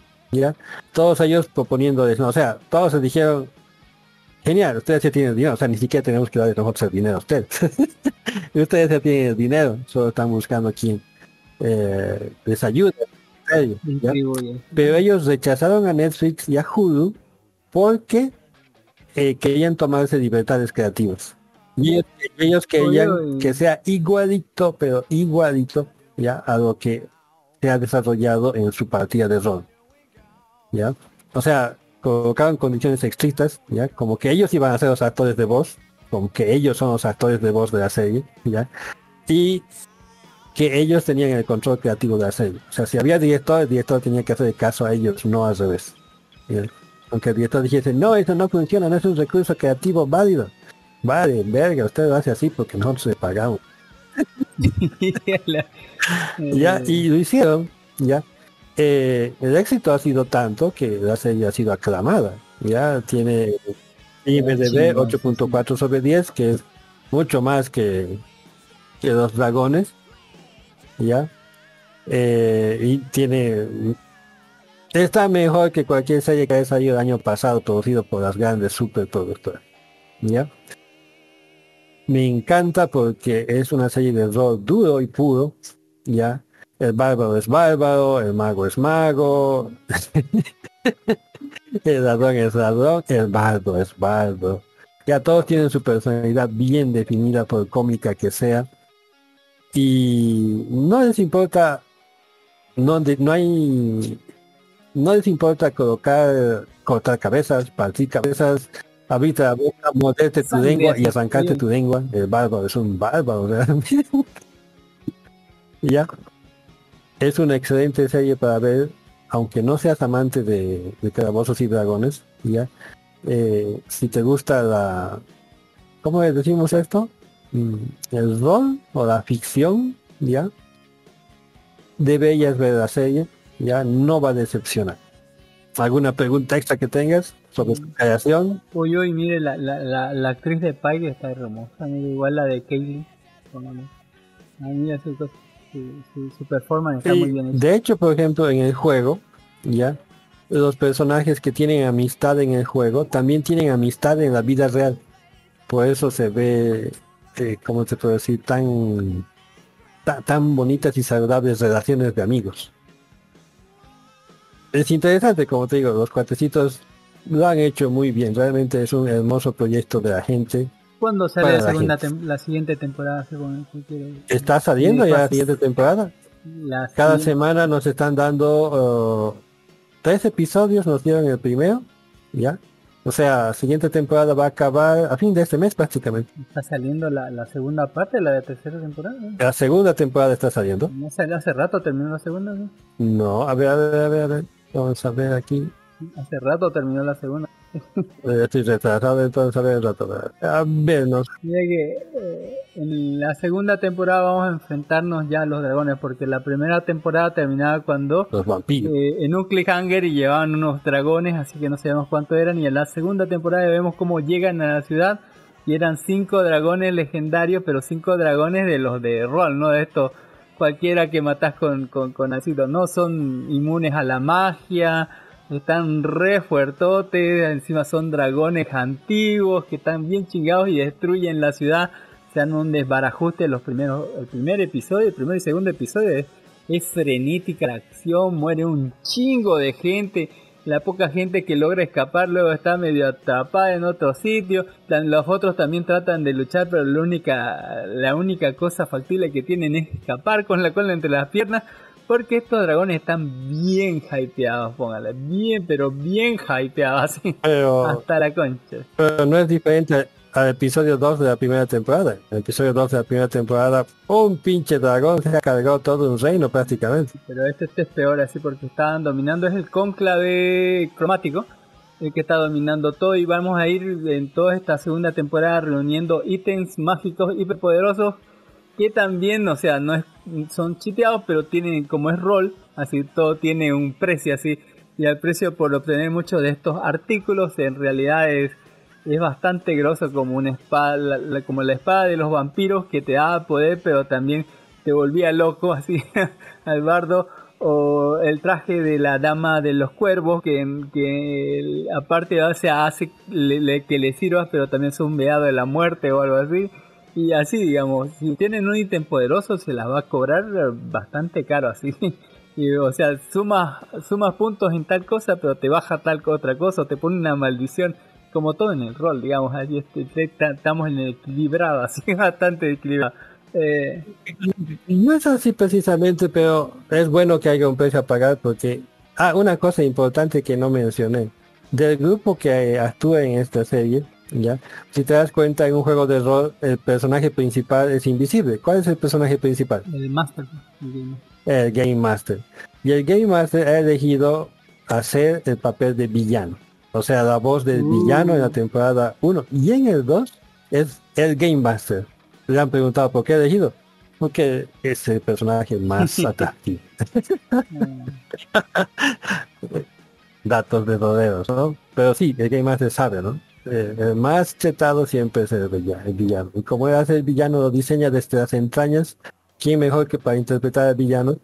F: Todos ellos proponiéndoles, no, o sea, todos se dijeron, genial, ustedes ya tienen dinero, o sea, ni siquiera tenemos que darle nosotros el dinero a ustedes. ustedes ya tienen el dinero, solo están buscando quien eh, les ayude. ellos, ¿ya? Pero ellos rechazaron a Netflix y a Hulu porque eh, querían tomarse libertades creativas. Y ellos, ellos querían
E: Oye,
F: que sea igualito, pero igualito, ya, a lo que se ha desarrollado en su partida de rol. ¿Ya? O sea, colocaban condiciones estrictas, ¿ya? Como que ellos iban a ser los actores de voz, como que ellos son los actores de voz de la serie, ¿ya? Y que ellos tenían el control creativo de la serie. O sea, si había director, el director tenía que hacer caso a ellos, no al revés. ¿ya? Aunque el director dijese, no, eso no funciona, no es un recurso creativo válido. Vale, verga, usted lo hace así porque nosotros le pagamos. ya, y lo hicieron, ya. Eh, el éxito ha sido tanto que la serie ha sido aclamada. Ya tiene IMDB 8.4 sobre 10, que es mucho más que, que los dragones. Ya. Eh, y tiene está mejor que cualquier serie que haya salido el año pasado producido por las grandes superproductoras. ¿Ya? Me encanta porque es una serie de rol duro y puro, ¿ya? El bárbaro es bárbaro, el mago es mago, el ladrón es ladrón, el bardo es bardo. Ya todos tienen su personalidad bien definida por cómica que sea. Y no les importa, no, no hay, no les importa colocar, cortar cabezas, partir cabezas, abrirte la boca, morderte tu lengua y arrancarte tu lengua. El bárbaro es un bárbaro realmente. ya. Es una excelente serie para ver, aunque no seas amante de, de calabozos y dragones, ya. Eh, si te gusta la, ¿cómo decimos esto? Mm, El rol o la ficción, ya. Deberías ver la serie, ya no va a decepcionar. ¿Alguna pregunta extra que tengas sobre su creación?
E: Uy, uy, mire, la, la, la, la actriz de Pike está hermosa, mire, igual la de Kaylee. Mira su, cosa, su, su, su performance está
F: Sí,
E: muy bien hecha.
F: de hecho, por ejemplo, en el juego, ya, los personajes que tienen amistad en el juego también tienen amistad en la vida real. Por eso se ve, eh, ¿cómo se puede decir? Tan, ta- tan bonitas y saludables relaciones de amigos. Es interesante, como te digo, los cuatecitos lo han hecho muy bien. Realmente es un hermoso proyecto de la gente.
E: ¿Cuándo sale la,
F: la
E: segunda la siguiente temporada? según
F: Está saliendo ya la siguiente temporada.
E: la
F: Cada
E: siguiente-
F: semana nos están dando uh, tres episodios, nos dieron el primero, ¿ya? O sea, siguiente temporada va a acabar a fin de este mes prácticamente.
E: Está saliendo la, la segunda parte, la de tercera temporada.
F: La segunda temporada está saliendo.
E: No salió hace rato, terminó la segunda. ¿no?
F: No, a ver, a ver, a ver, a ver. Vamos a ver aquí.
E: Hace rato terminó la segunda.
F: Estoy retrasado, entonces rato. A ver, nos
E: Mira que eh, en la segunda temporada vamos a enfrentarnos ya a los dragones, porque la primera temporada terminaba cuando
F: los vampiros.
E: eh, en un cliffhanger y llevaban unos dragones, así que no sabemos cuánto eran, y en la segunda temporada vemos cómo llegan a la ciudad y eran cinco dragones legendarios, pero cinco dragones de los de rol, no de estos cualquiera que matás con, con, no, son inmunes a la magia, están re fuertotes, encima son dragones antiguos que están bien chingados y destruyen la ciudad, se dan un desbarajuste los primeros, el primer episodio, el primer y segundo episodio es, es frenética la acción, muere un chingo de gente, la poca gente que logra escapar luego está medio atrapada en otro sitio, los otros también tratan de luchar, pero la única, la única cosa factible que tienen es escapar con la cola entre las piernas, porque estos dragones están bien hypeados, póngale, bien, pero bien hypeados, así,
F: Pero-
E: hasta la concha.
F: Pero no es diferente al episodio 2 de la primera temporada. El episodio 2 de la primera temporada, un pinche dragón se ha cargado todo un reino prácticamente.
E: Pero este, este es peor así porque estaban dominando, es el cónclave cromático, el que está dominando todo y vamos a ir en toda esta segunda temporada reuniendo ítems mágicos hiperpoderosos que también, o sea, no es, son chiteados, pero tienen, como es rol, así todo tiene un precio así, y el precio por obtener muchos de estos artículos en realidad es, es bastante grosso como una espada, la- como la espada de los vampiros que te daba poder, pero también te volvía loco así al bardo, o el traje de la dama de los cuervos que, que aparte o hace que le sirvas pero también es un veado de la muerte o algo así y así digamos si tienen un ítem poderoso se las va a cobrar bastante caro así y o sea sumas sumas puntos en tal cosa pero te baja tal otra cosa o te pone una maldición como todo en el rol digamos allí este, te- ta- estamos en el equilibrado así bastante equilibrado eh,
F: No es así precisamente, pero es bueno que haya un precio a pagar porque... Ah, una cosa importante que no mencioné. Del grupo que actúa en esta serie, ¿ya? Si te das cuenta, en un juego de rol, el personaje principal es invisible. ¿Cuál es el personaje principal?
E: el master el-
F: El Game Master. Y el Game Master ha elegido hacer el papel de villano. O sea, la voz del villano en la temporada 1. Y en el 2 es el Game Master. Le han preguntado por qué ha elegido. Porque es el personaje más atractivo. Datos de rodeos, ¿no? Pero sí, el Game Master sabe, ¿no? Eh, el más chetado siempre es el villa- el villano. Y como hace el villano, lo diseña desde las entrañas, ¿quién mejor que para interpretar al villano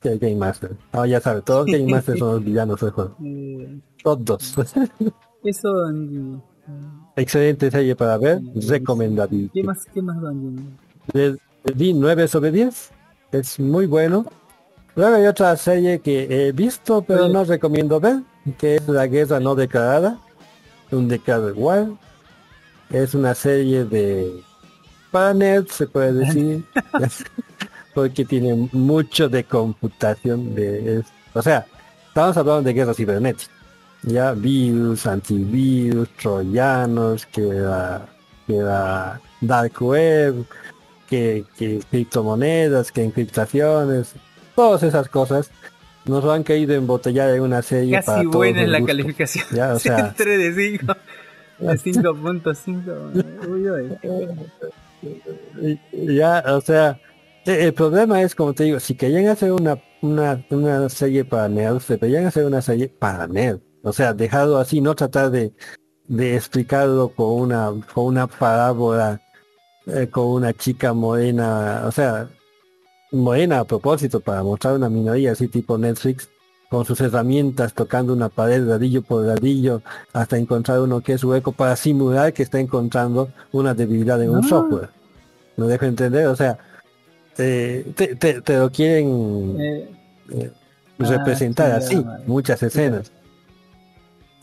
F: que el Game Master? Ah, ya sabe, todos los Game Masters son los villanos del juego.
E: eh,
F: Todos.
E: eso mm,
F: Excelente serie para ver, recomendable.
E: ¿Qué más, qué más?
F: Le le di 9 sobre 10. Es muy bueno. Luego hay otra serie que he visto, pero no recomiendo ver, que es La Guerra No Declarada. Un Declared War. Es una serie de... Para nerds, se puede decir. porque tiene mucho de computación. de es- O sea, estamos hablando de guerra cibernética. Ya virus, antivirus, troyanos, que la, que la dark web, que, que criptomonedas, que encriptaciones, todas esas cosas nos han querido embotellar en una serie para
E: Casi
F: todos
E: buena es la calificación.
F: Ya, o sea,
E: 3 de 5. De 5.5. Uy, uy.
F: ya, o sea, e- el problema es, como te digo, si querían hacer una, una, una serie para nerds, deberían hacer una serie para nerds. O sea, dejarlo así, no tratar de, de explicarlo con una, con una parábola, eh, con una chica morena, o sea, morena a propósito para mostrar una minoría así tipo Netflix, con sus herramientas tocando una pared ladrillo por ladrillo hasta encontrar uno que es hueco para simular que está encontrando una debilidad en un
E: Ah.
F: software. ¿Me dejo entender? O sea, eh, te, te- te lo quieren
E: Eh,
F: eh,
E: Ah,
F: representar
E: sí,
F: así, muchas escenas.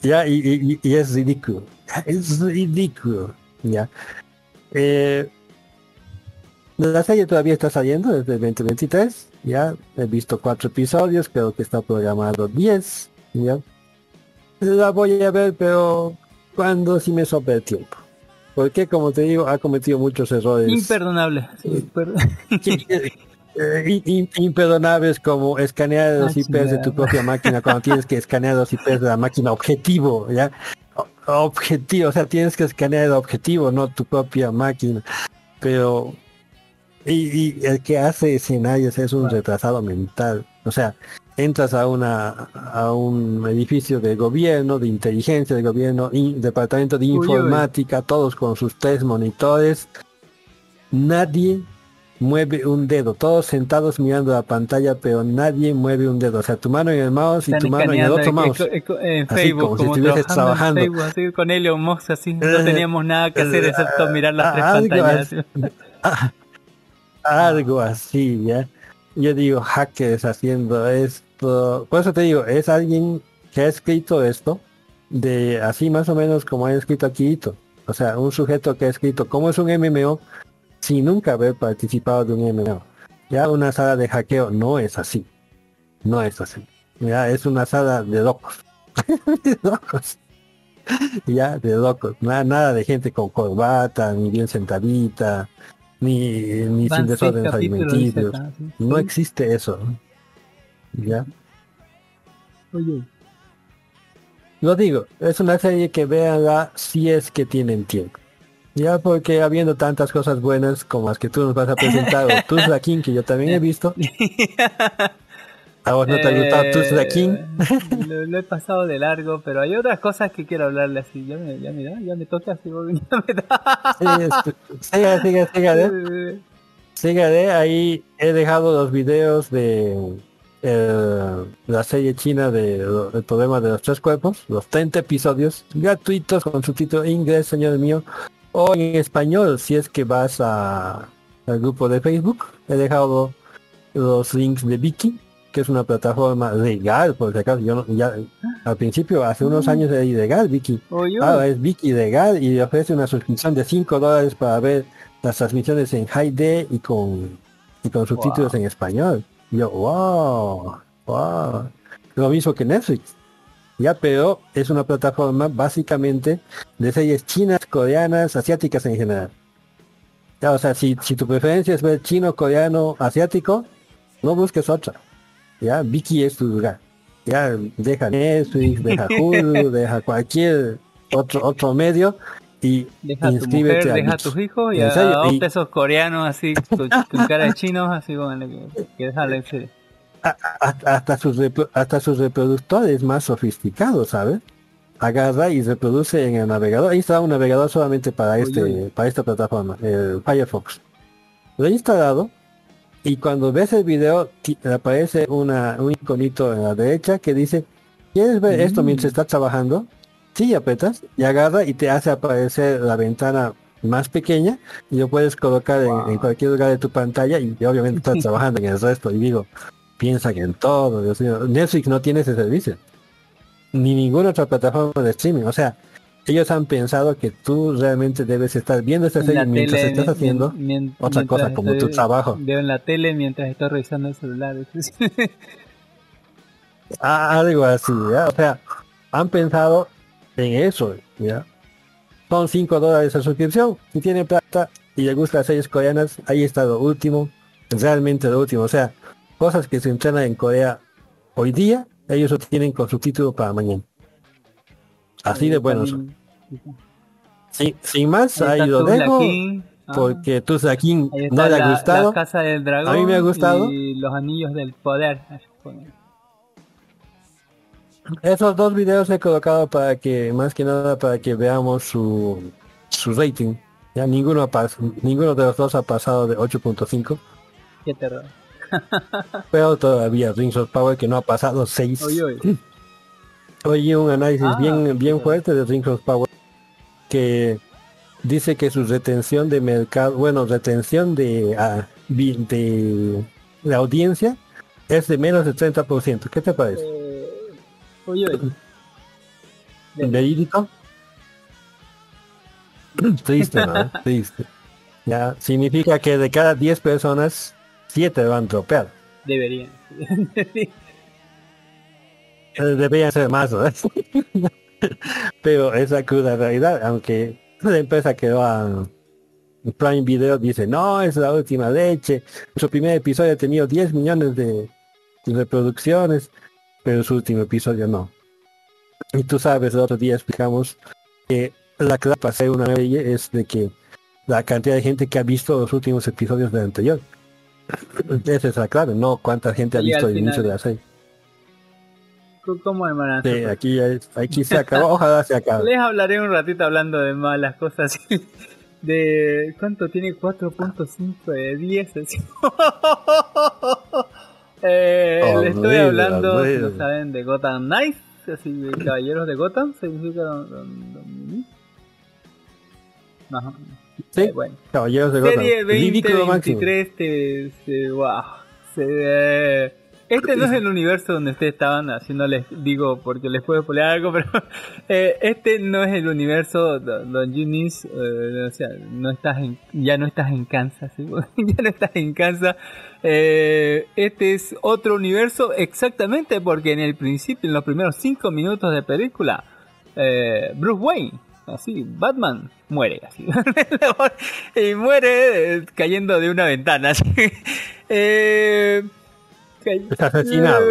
F: Ya, y, y- y es ridículo. Es ridículo. Ya. Eh, la serie todavía está saliendo desde el 2023. Ya he visto cuatro episodios, creo que está programado 10. Ya. La voy a ver, pero cuando si me sobra el tiempo. Porque como te digo, ha cometido muchos errores.
E: imperdonable. Sí,
F: Eh, imperdonables como escanear los
E: Ah,
F: IPs de tu propia máquina cuando tienes que escanear los IPs de la máquina objetivo, ¿ya? Objetivo, o sea, tienes que escanear el objetivo, no tu propia máquina. Pero y, y el que hace escenarios es un retrasado mental. O sea, entras a una a un edificio de gobierno, de inteligencia de gobierno, y departamento de
E: Uy, uy.
F: informática, todos con sus tres monitores. Nadie mueve un dedo, todos sentados mirando la pantalla, pero nadie mueve un dedo. O sea, tu mano en el mouse y
E: Están
F: tu mano en el otro mouse.
E: en- en
F: Así
E: Facebook,
F: como si
E: como
F: estuvieses
E: trabajando en. Facebook, así con Elon Musk, así. No teníamos nada que hacer excepto mirar las tres pantallas.
F: Algo así, ¿ya? Yo digo, hackers haciendo esto. Por eso te digo, es alguien que ha escrito esto de así más o menos como ha escrito aquí. O sea, un sujeto que ha escrito cómo es un MMO sin nunca haber participado de un MMO. Ya una sala de hackeo no es así. No es así. Ya es una sala de locos. de locos. Ya, de locos. Nada, nada de gente con corbata, ni bien sentadita, ni, ni sin
E: dice
F: alimenticios.
E: sí.
F: No existe eso. Ya.
E: Oye,
F: Lo digo, es una serie que véanla si es que tienen tiempo. Ya porque habiendo tantas cosas buenas como las que tú nos vas a presentar, o Tuzla King, que yo también he visto. ¿A vos no te ha gustado Tuzla King?
E: Eh, lo, lo he pasado de largo, pero hay otras cosas que quiero hablarle así. Ya me, ya me ya me toca así. ya me da.
F: Sí, siga, siga, siga, ¿eh? Sígale, ahí he dejado los videos de eh, la serie china de El problema de los tres cuerpos, los 30 episodios gratuitos con su título inglés, señor mío, o en español si es que vas a, al grupo de Facebook. He dejado los links de Viki, que es una plataforma legal, por si acaso. Yo no- ya al principio, hace unos años era ilegal.
E: Oye.
F: Ahora es Viki legal y ofrece una suscripción de 5 dólares para ver las transmisiones en HD y con y con subtítulos en español. Y yo, wow, wow. Lo mismo que Netflix. Ya, pero es una plataforma básicamente de series chinas, coreanas, asiáticas en general. Ya, o sea, si, si tu preferencia es ver chino, coreano, asiático, no busques otra. Ya, tu lugar. Ya, deja Netflix, deja Hulu, deja cualquier otro otro medio y
E: Deja tu mujer,
F: a
E: deja a tus hijos y adopta esos coreanos así con, cara de chinos, así con que, que déjale ese-
F: hasta, hasta sus hasta sus reproductores más sofisticados, ¿sabes? Agarra y reproduce en el navegador. Ahí está un navegador solamente para este, para esta plataforma, el Firefox. Lo he instalado y cuando ves el video aparece una, un iconito en la derecha que dice ¿Quieres ver esto mientras estás trabajando? Sí, apretas y agarra y te hace aparecer la ventana más pequeña y lo puedes colocar en, en cualquier lugar de tu pantalla y, y obviamente estás trabajando en el resto y digo, piensa que en todo, Dios mío. Netflix no tiene ese servicio. Ni ninguna otra plataforma de streaming. O sea, ellos han pensado que tú realmente debes estar viendo esta serie
E: la
F: mientras
E: tele,
F: estás haciendo
E: mien-
F: otra cosa como tu trabajo.
E: Veo en la tele mientras estoy revisando el celular.
F: Ah, algo así, ¿ya? O sea, han pensado en eso, ¿ya? Son 5 dólares de suscripción, si tiene plata y le gustan las series coreanas, ahí está lo último, realmente lo último. O sea, cosas que se entrenan en Corea hoy día, ellos lo tienen con subtítulo para mañana. Así de buenos son. Sí, sin más,
E: Ahí
F: ahí, lo dejo.
E: Ah.
F: porque Tuzla King no le ha gustado.
E: la casa del dragón.
F: A mí me ha gustado.
E: Y los anillos del poder.
F: Esos dos videos he colocado para que, más que nada, para que veamos su, su rating. Ya ninguno, ha pas- ninguno de los dos ha pasado de 8.5,
E: Qué terror.
F: pero todavía Rings of Power que no ha pasado 6.
E: Oye, oye.
F: Oye, un análisis
E: Ah,
F: bien, bien fuerte de Rings of Power que dice que su retención de mercado, bueno, retención de, ah, de, la audiencia es de menos del 30%. ¿Qué te parece?
E: Oye, oye.
F: ¿Verídico? Triste, ¿no? Triste. Ya, significa que de cada 10 personas, 7 van a dropear.
E: Deberían.
F: Eh, Deberían ser más, ¿no? Pero esa cruda realidad, aunque la empresa que va a Prime Video dice, no, es la última leche. Su primer episodio ha tenido 10 millones de reproducciones, pero su último episodio no. Y tú sabes, el otro día explicamos que la clave para hacer una serie es de que la cantidad de gente que ha visto los últimos episodios del anterior. Esa es la clave, no cuánta gente ha visto el inicio de la serie.
E: ¿Cómo hermano?
F: Sí, aquí, aquí se acabó, ojalá se acabe.
E: Les hablaré un ratito hablando de malas cosas. De cuánto tiene 4.5 de 10. así. eh, les estoy
F: Horrible,
E: hablando, si
F: horrible.
E: lo saben, de Gotham Knights, así de caballeros de Gotham, significa don- don- don- Ajá.
F: Sí,
E: Eh, bueno.
F: Caballeros de Gotham.
E: Serie
F: Ridículo máximo.
E: 2023 te, te- wow. Se ve- Este no es el universo donde ustedes estaban haciendo, les digo, porque les puedo spoilear algo, pero eh, este no es el universo do- donde Eunice, eh, o sea, no estás en, ya no estás en Kansas, ¿sí? ya no estás en Kansas. Eh, este es otro universo exactamente porque en el principio, en los primeros cinco minutos de película, eh, Bruce Wayne, así, Batman, muere, así. y muere eh, cayendo de una ventana. así. Eh,
F: Es asesinado.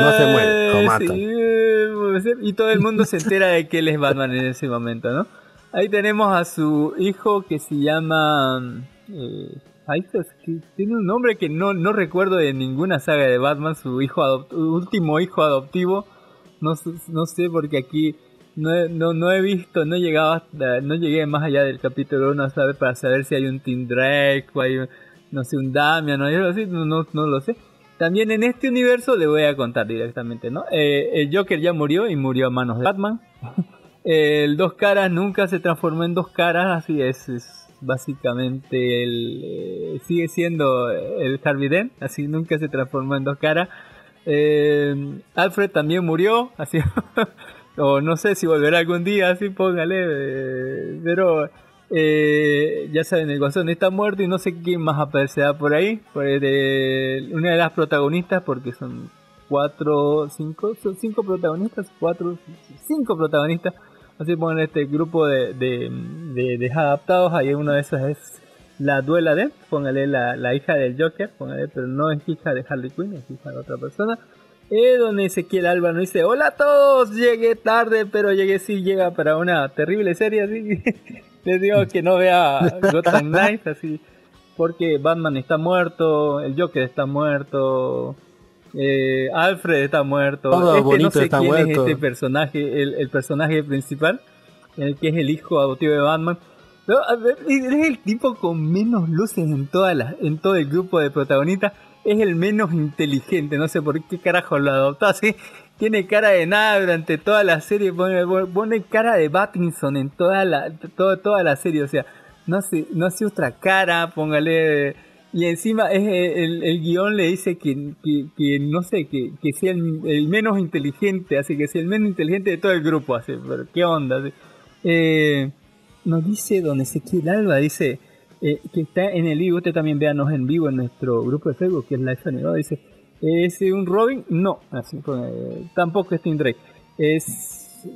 F: No se muere, lo
E: Eh,
F: matan.
E: sí, y todo el mundo se entera de que él es Batman en ese momento, ¿no? Ahí tenemos a su hijo que se llama... Eh, ahí está, es que tiene un nombre que no, no recuerdo de ninguna saga de Batman, su hijo último hijo adoptivo. No, sé- no sé porque aquí no, he- no, no he visto, no he llegado hasta- no llegué más allá del capítulo 1 ¿sabe? para saber si hay un Tim Drake o hay un- no sé, un Damian o algo así, no, no, no lo sé. También en este universo le voy a contar directamente, ¿no? Eh, el Joker ya murió y murió a manos de Batman. el Dos Caras nunca se transformó en Dos Caras, así es, es básicamente el, eh, sigue siendo el Harvey Dent, así nunca se transformó en Dos Caras. Eh, Alfred también murió, así o no sé si volverá algún día, así póngale, pero eh, ya saben, el Guasón está muerto y no sé quién más aparecerá por ahí, pues de una de las protagonistas, porque son cuatro, cinco, son cinco protagonistas, cuatro, cinco protagonistas, así ponen este grupo de, de, de, de adaptados, ahí una de esas es la duela de, póngale la, la hija del Joker, póngale, pero no es hija de Harley Quinn, es hija de otra persona. Eh, donde Ezequiel nos dice, hola a todos, llegué tarde, pero llegué sí, llega para una terrible serie, así les digo que no vea Gotham Knights, así, porque Batman está muerto, el Joker está muerto, eh, Alfred está muerto,
F: Todo
E: este no sé quién es este personaje, el, el personaje principal, el que es el hijo adoptivo de Batman. No, a ver, es el tipo con menos luces en toda la, en todo el grupo de protagonistas. Es el menos inteligente, no sé por qué carajo lo adoptó así. Tiene cara de nada durante toda la serie, pone, cara de Battinson en toda la, toda, toda serie, o sea, no hace, no hace otra cara, póngale. Y encima es el, el guion le dice que, no sé, que, sea el, el menos inteligente, así que sea el menos inteligente de todo el grupo, así, pero qué onda. así. Eh, nos dice don Ezequiel Alba, dice eh, que está en el vivo, usted también véanos en vivo en nuestro grupo de Facebook, que es Live ¿no? dice, ¿es un Robin? No, pues, eh, tampoco es Tim Drake, es...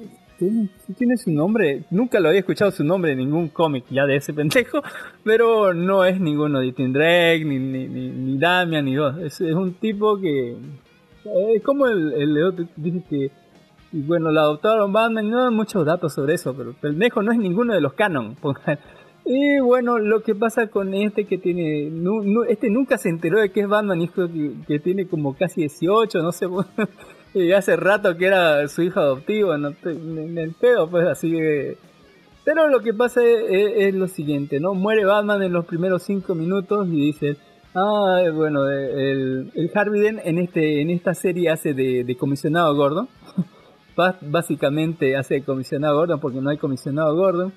E: Tiene, su nombre, nunca lo había escuchado su nombre en ningún cómic ya de ese pendejo, pero no es ninguno de Tim Drake, ni, ni, ni, ni Damian, ni dos, es, un tipo que... Es como el, el otro dice que y bueno, la adoptaron Batman, no hay muchos datos sobre eso, pero pendejo no es ninguno de los canon. Y bueno, lo que pasa con este que tiene, este nunca se enteró de que es Batman, hijo que, que tiene como casi 18, no sé, y hace rato que era su hijo adoptivo, no en el pedo, pues así. Pero lo que pasa es, es- lo siguiente, ¿no? Muere Batman en los primeros 5 minutos y dice, ah, bueno, el, el Dent en, este, en esta serie hace de, de comisionado gordo. Ba- básicamente hace de comisionado Gordon porque no hay comisionado Gordon.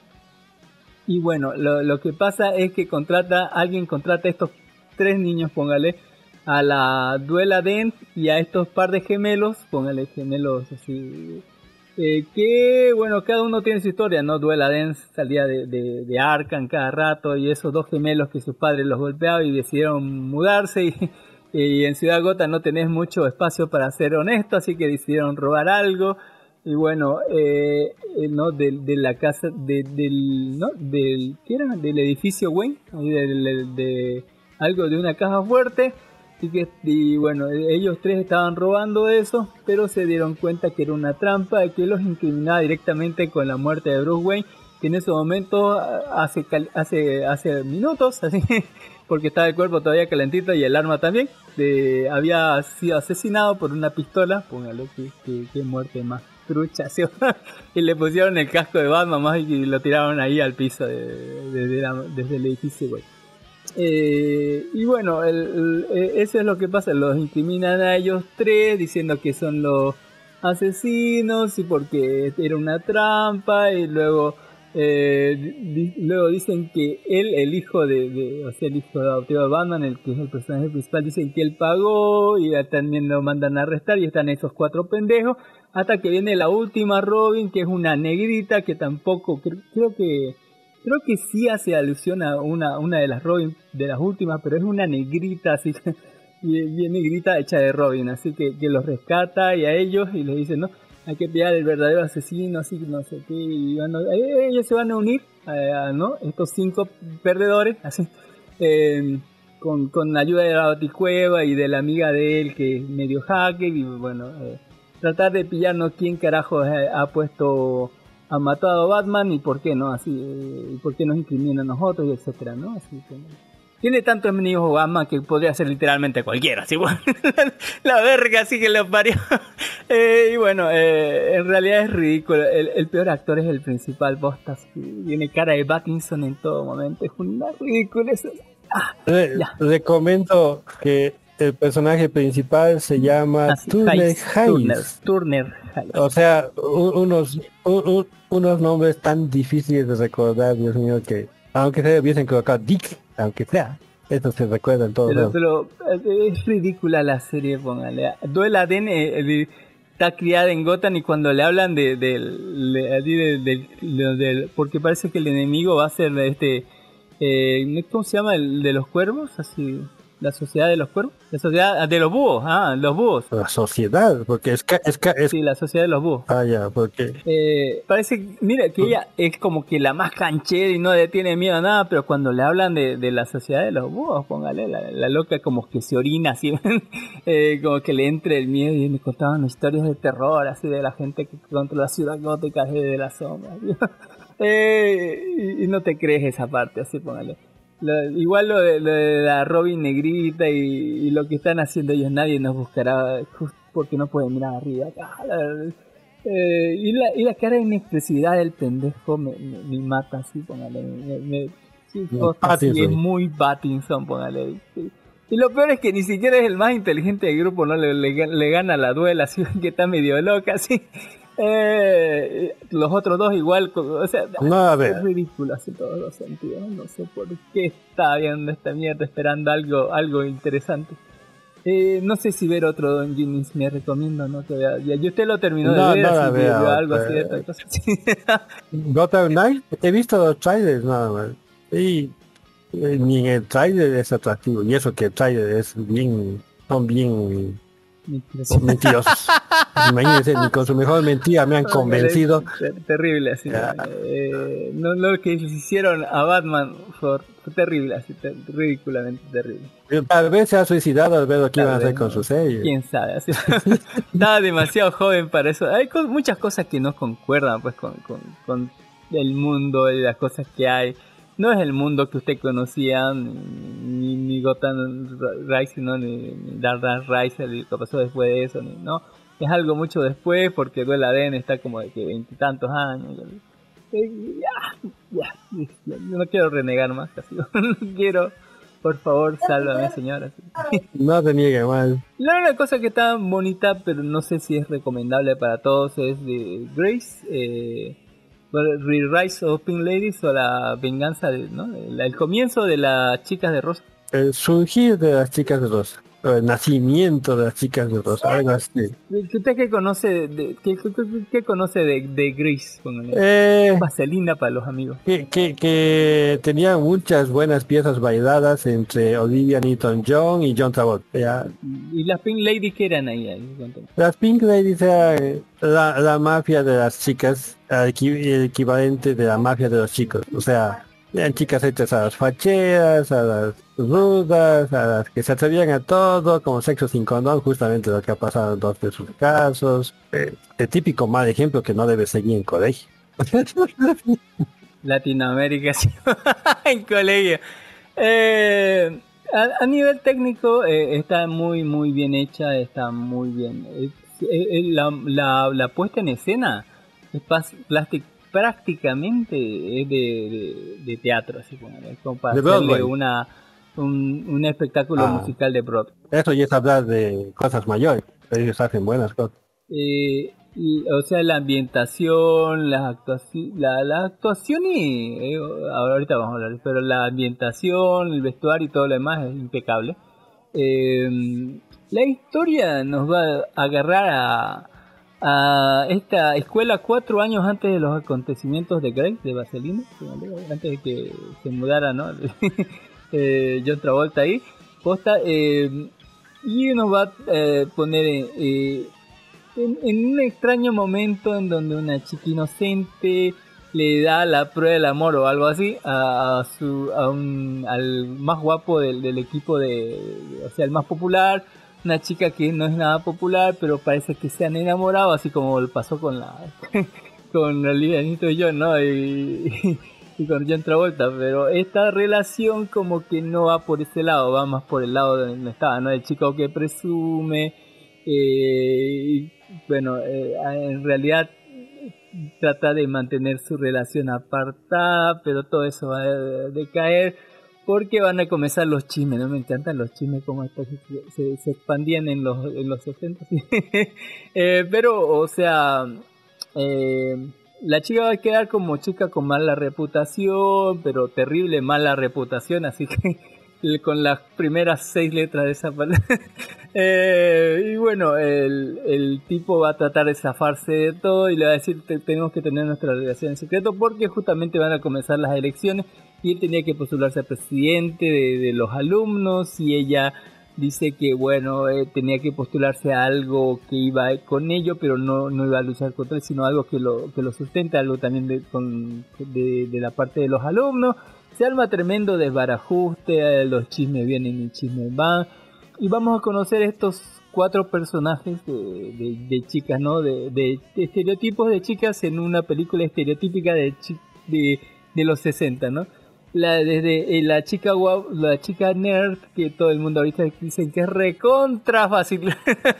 E: Y bueno, lo, que pasa es que contrata, alguien contrata a estos tres niños, póngale, a la Duela Dent y a estos par de gemelos, póngale gemelos así, eh, que bueno, cada uno tiene su historia, ¿no? Duela Dent salía de, de, de cada rato y esos dos gemelos que sus padres los golpeaban y decidieron mudarse y, y en Ciudad Gota no tenés mucho espacio para ser honesto, así que decidieron robar algo. Y bueno, eh, eh, no de, de la casa, de, del, ¿no? Del, ¿qué era? Del edificio Wayne, del- de, algo de una caja fuerte. Y, que, y bueno, eh, ellos tres estaban robando eso, pero se dieron cuenta que era una trampa que los incriminaba directamente con la muerte de Bruce Wayne, que en ese momento hace, hace, hace minutos, porque estaba el cuerpo todavía calentito y el arma también, de- había sido asesinado por una pistola, póngale que, que, que muerte más trucha, ¿sí? y le pusieron el casco de Batman más y lo tiraron ahí al piso de- de- de la- desde el edificio, güey. Eh, y bueno, el- el- eh, eso es lo que pasa, los incriminan a ellos tres diciendo que son los asesinos y porque era una trampa y luego eh, di- luego dicen que él, el hijo de, de- o sea, el hijo adoptivo de Batman, el que es el personaje principal, dicen que él pagó y también lo mandan a arrestar y están esos cuatro pendejos hasta que viene la última Robin, que es una negrita que tampoco, cre- creo que Creo que sí hace alusión a una, una de las Robin, de las últimas, pero es una negrita, así que bien, negrita hecha de Robin, así que, que los rescata y a ellos y les dice, no, hay que pillar el verdadero asesino, así que no sé qué, y bueno, eh, ellos se van a unir, eh, a- ¿no? Estos cinco perdedores, así, eh, con, con ayuda de la Baticueva y de la amiga de él que medio hacker y bueno, eh, tratar de pillarnos quién carajo eh, ha puesto ha matado a Batman y por qué no así eh, y por qué nos incrimina a nosotros y etcétera no así que tiene tantos enemigos Batman que podría ser literalmente cualquiera así bueno, la verga así que lo parió. Eh, y bueno eh, en realidad es ridículo. El, el peor actor es el principal posta así, tiene cara de Battinson en todo momento. Es una ridícula eso.
F: Re- le comento que el personaje principal se llama
E: Así,
F: Turner
E: Hayes, Turner,
F: Hayes. O sea, unos unos nombres tan difíciles de recordar, Dios mío, que aunque se hubiesen colocado Dick, aunque sea, eso se recuerda en todos
E: Pero, pero eh, es ridícula la serie, póngale. Duel Aden eh, eh, está criada en Gotham y cuando le hablan de, de- porque parece que el enemigo va a ser este, eh, ¿cómo se llama? El de los cuervos, así, la sociedad de los cuervos, la sociedad de los búhos, ah, los búhos.
F: La sociedad, porque es, ca- es, es
E: Sí, la sociedad de los búhos.
F: Ah, ya, porque
E: Eh, parece, mira, que ella es como que la más canchera y no le tiene miedo a nada, pero cuando le hablan de, de la sociedad de los búhos, póngale, la, la loca como que se orina así, eh, como que le entre el miedo y me contaban historias de terror, así de la gente que contra la ciudad gótica de la sombra. Eh, y, y no te crees esa parte, así póngale. Lo- igual lo de, lo de la Robin negrita y, y lo que están haciendo ellos, nadie nos buscará porque no pueden mirar arriba. Ah, la- eh, y, la, y la cara de inexpresividad del pendejo me, me, me mata así, póngale. Me, me- sí, así, es muy Pattinson, póngale. Sí. Y lo peor es que ni siquiera es el más inteligente del grupo, ¿no? Le, le, le gana la duela, así que está medio loca, así. Eh, los otros dos igual, o sea,
F: No, a ver.
E: es ridículo así en todos los sentidos. No sé por qué está viendo esta mierda esperando algo, algo interesante. Eh, no sé si ver otro Don Jimmy's me recomiendo, ¿no? Que vea. Ya, y usted lo terminó
F: No,
E: de ver,
F: no
E: así que
F: vea,
E: vea algo así de
F: pero-
E: otra cosa.
F: Gotham Knight, he visto los trailers nada más. Y eh, ni en el trailer es atractivo. Y eso que el trailer es bien, son bien mentirosos. Imagínense, ni con su mejor mentira me han convencido.
E: Ter- Terrible, así. Eh, no, lo que hicieron a Batman fue, terrible, así, ter- ridículamente terrible.
F: Tal vez se ha suicidado al ver lo que iban a hacer con
E: ¿no?
F: su serie.
E: Quién sabe, así. estaba demasiado joven para eso. Hay co- muchas cosas que no concuerdan pues con, con, con el mundo y las cosas que hay. No es el mundo que usted conocía, ni, ni Gotham Rising, ¿no? ni, ni Dark Rises, ni lo que pasó después de eso, ni, ¿no? Es algo mucho después porque Duel ADN está como de que veintitantos años. Ya, ya, ya, yo no quiero renegar más, casi. no quiero, por favor, sálvame, señora.
F: No te niegue mal.
E: La única cosa que está bonita, pero no sé si es recomendable para todos, es de Grace, eh, bueno, Re-Rise of Pink Ladies o la venganza, de, ¿no? el, el comienzo de las chicas de Rosa.
F: El surgir de las chicas de Rosa. El nacimiento de las chicas de Rosa. Algo así.
E: ¿Qué- ¿Usted qué conoce de, qué, qué- qué- conoce de, de Grace? Póngale.
F: Eh,
E: Vaselina para los amigos.
F: que, que, que tenían muchas buenas piezas bailadas entre Olivia Newton-John y John Travolta. Ya,
E: ¿Y las Pink Ladies qué eran ahí? ahí?
F: Las Pink Ladies eran la, la mafia de las chicas, el equivalente de la mafia de los chicos. O sea, eran chicas hechas a las facheras, a las rudas, a las que se atrevían a todo, como sexo sin condón, justamente lo que ha pasado en dos de sus casos. Eh, el típico mal ejemplo que no debe seguir en colegio.
E: Latinoamérica sí. en colegio. Eh, a, nivel técnico eh, está muy muy bien hecha, está muy bien. Eh, la, la, puesta en escena es plastic- prácticamente es de, de, de teatro, así como, es como para
F: De
E: hacerle una un, un espectáculo
F: Ah.
E: musical de Broadway.
F: Eso ya es hablar de cosas mayores. Ellos hacen buenas cosas.
E: Eh, y, o sea, la ambientación, las actuaciones, la, la actuación y eh, ahorita vamos a hablar, pero la ambientación, el vestuario y todo lo demás es impecable. Eh, la historia nos va a agarrar a, a esta escuela cuatro años antes de los acontecimientos de Grace, de Vaselina, antes de que se mudara, ¿no? eh, John Travolta ahí. Posta, eh, y nos va a eh, poner en, eh, en un extraño momento en donde una chica inocente le da la prueba del amor o algo así a, a su a un, al más guapo del, del equipo de o sea el más popular una chica que no es nada popular pero parece que se han enamorado así como pasó con la con Olivia Newton John no y, y con John Travolta. Pero esta relación como que no va por ese lado va más por el lado de donde estaba no el chico que presume eh, y, bueno eh, en realidad trata de mantener su relación apartada, pero todo eso va a decaer porque van a comenzar los chismes, ¿no? Me encantan los chismes como que se, expandían en los, en los 60. Eh, pero, o sea, eh, la chica va a quedar como chica con mala reputación, pero terrible mala reputación, así que con las primeras seis letras de esa palabra. Eh, y bueno, el, el tipo va a tratar de zafarse de todo y le va a decir "Te- tenemos que tener nuestra relación en secreto porque justamente van a comenzar las elecciones y él tenía que postularse a presidente de, los alumnos y ella dice que bueno eh, tenía que postularse a algo que iba con ello pero no, no iba a luchar contra él sino algo que lo, que lo sustente algo también de, con, de, la parte de los alumnos se arma tremendo desbarajuste eh, los chismes vienen y chismes van y vamos a conocer estos cuatro personajes de, de- chicas, ¿no? De, estereotipos de chicas en una película estereotípica de, de, de los 60, ¿no? La, desde eh, la chica guau, la chica nerd, que todo el mundo ahorita dicen que es recontra fácil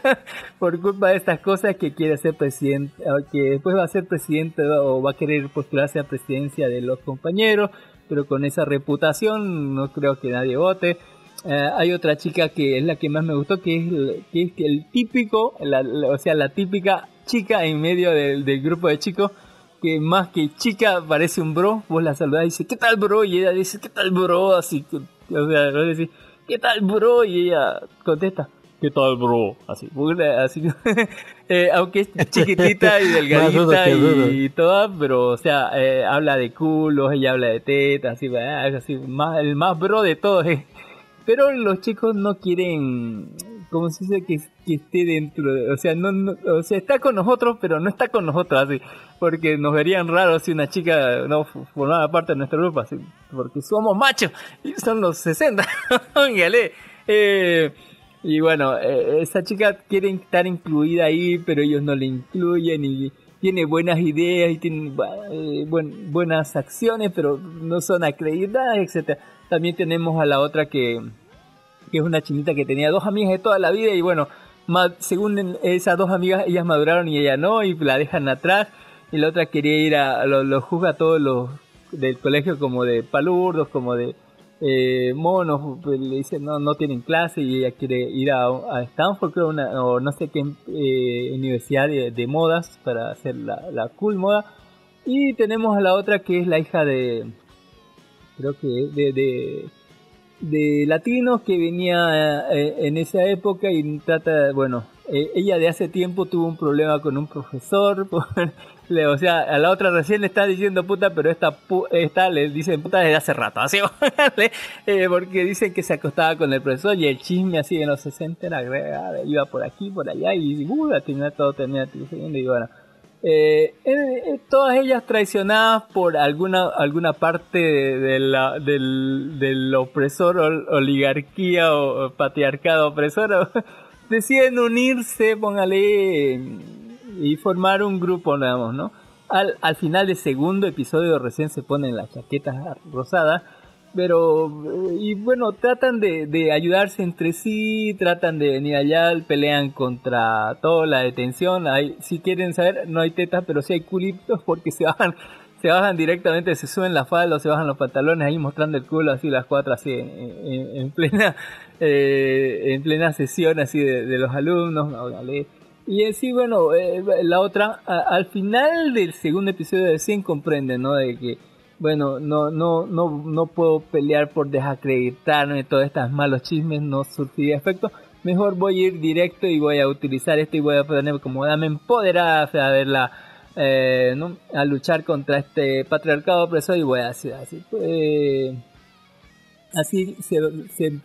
E: por culpa de estas cosas que quiere ser presidente, que después va a ser presidente o va a querer postularse a presidencia de los compañeros, pero con esa reputación no creo que nadie vote. Eh, hay otra chica que es la que más me gustó, que es, que es el típico, la- o sea, la típica chica en medio del, del grupo de chicos, que más que chica parece un bro, vos la saludás y dices, ¿qué tal bro? Y ella dice, ¿qué tal bro? Así, que- o sea, vos decís, ¿qué tal bro? Y ella contesta, ¿qué tal bro? Así, así, eh, aunque es chiquitita y delgadita y, y toda, pero o sea, eh, habla de culos, ella habla de tetas, así, así más, el más bro de todos. eh. Pero los chicos no quieren, como se dice, que, que esté dentro, de- o sea, no, o sea, está con nosotros, pero no está con nosotros, así, porque nos verían raros si una chica no formaba parte de nuestro grupo, porque somos machos, y son los 60, Óngale. eh, y bueno, eh, esa chica quiere estar incluida ahí, pero ellos no le incluyen y tiene buenas ideas y tiene eh, buen- buenas acciones, pero no son acreditadas, etcétera. También tenemos a la otra que, que es una chinita que tenía dos amigas de toda la vida y bueno, según esas dos amigas, ellas maduraron y ella no, y la dejan atrás. Y la otra quería ir a, lo, juzga a todos los del colegio como de palurdos, como de eh, monos, pues, le dicen no, no tienen clase y ella quiere ir a, Stanford, creo, una, o no sé qué eh, universidad de, modas para hacer la, la cool moda. Y tenemos a la otra que es la hija de, creo que de, de latinos que venía eh, en esa época y trata, bueno, eh, ella de hace tiempo tuvo un problema con un profesor, o sea, a la otra recién le está diciendo puta, pero esta, pu- esta le dicen puta desde hace rato, así, eh, porque dicen que se acostaba con el profesor y el chisme así en los 60 era, iba por aquí, por allá y uh, termina todo, termina sucediendo y bueno. Eh, eh, eh, todas ellas traicionadas por alguna alguna parte de, de la, del, del opresor ol- oligarquía o, patriarcado opresor deciden unirse póngale y formar un grupo digamos no al, al final del segundo episodio recién se ponen las chaquetas rosadas pero y bueno tratan de, de ayudarse entre sí tratan de venir allá pelean contra toda la detención. Hay, si quieren saber no hay tetas pero sí hay culitos porque se bajan se bajan directamente se suben la falda o se bajan los pantalones ahí mostrando el culo así las cuatro así en, en- en plena eh, en plena sesión así de, los alumnos y así bueno eh, la otra a- al final del segundo episodio de 100 comprenden no de que bueno, no, no, no, no puedo pelear por desacreditarme todos estos malos chismes, no surtiría efecto. Mejor voy a ir directo y voy a utilizar esto y voy a ponerme como dame empoderada, a verla, eh, ¿no? a luchar contra este patriarcado opresor y voy a hacer así. eh, así se, se,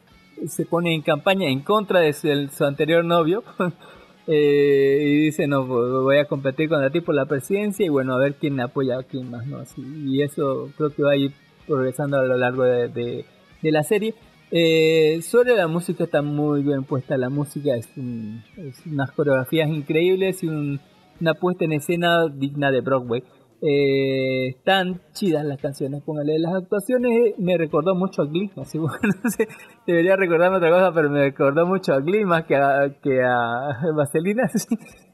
E: se pone en campaña en contra de su anterior novio. Eh, y dice no voy a competir contra ti por la presidencia y bueno a ver quién apoya a quién más no Así, y eso creo que va a ir progresando a lo largo de, de- de la serie. Eh, sobre la música está muy bien puesta la música es, un- es unas coreografías increíbles y un- una puesta en escena digna de Broadway eh, están chidas las canciones, póngale. Las actuaciones eh, me recordó mucho a Glee, así bueno, no sé, debería recordarme otra cosa, pero me recordó mucho a Glee más que a, que a Vaselina.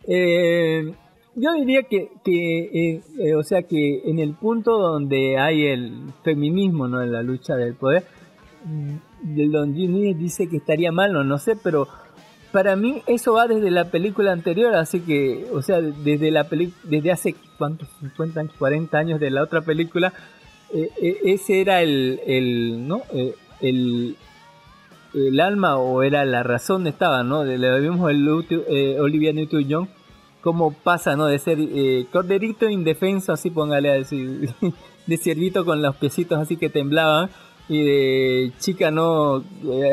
E: Eh, yo diría que, que eh, o sea, que en el punto donde hay el feminismo, ¿no? En la lucha del poder, mm, Don Jimmy dice que estaría mal, no, no sé, pero para mí eso va desde la película anterior, así que, o sea, desde la peli desde hace cuántos, 50 años, 40 años de la otra película, eh, eh, ese era el, el ¿no? Eh, el, el alma o era la razón estaba, ¿no? Le vimos el Olivia Newton-John cómo pasa, ¿no? De ser corderito indefenso, así póngale a decir, de ciervito con los piecitos así que temblaban y de chica no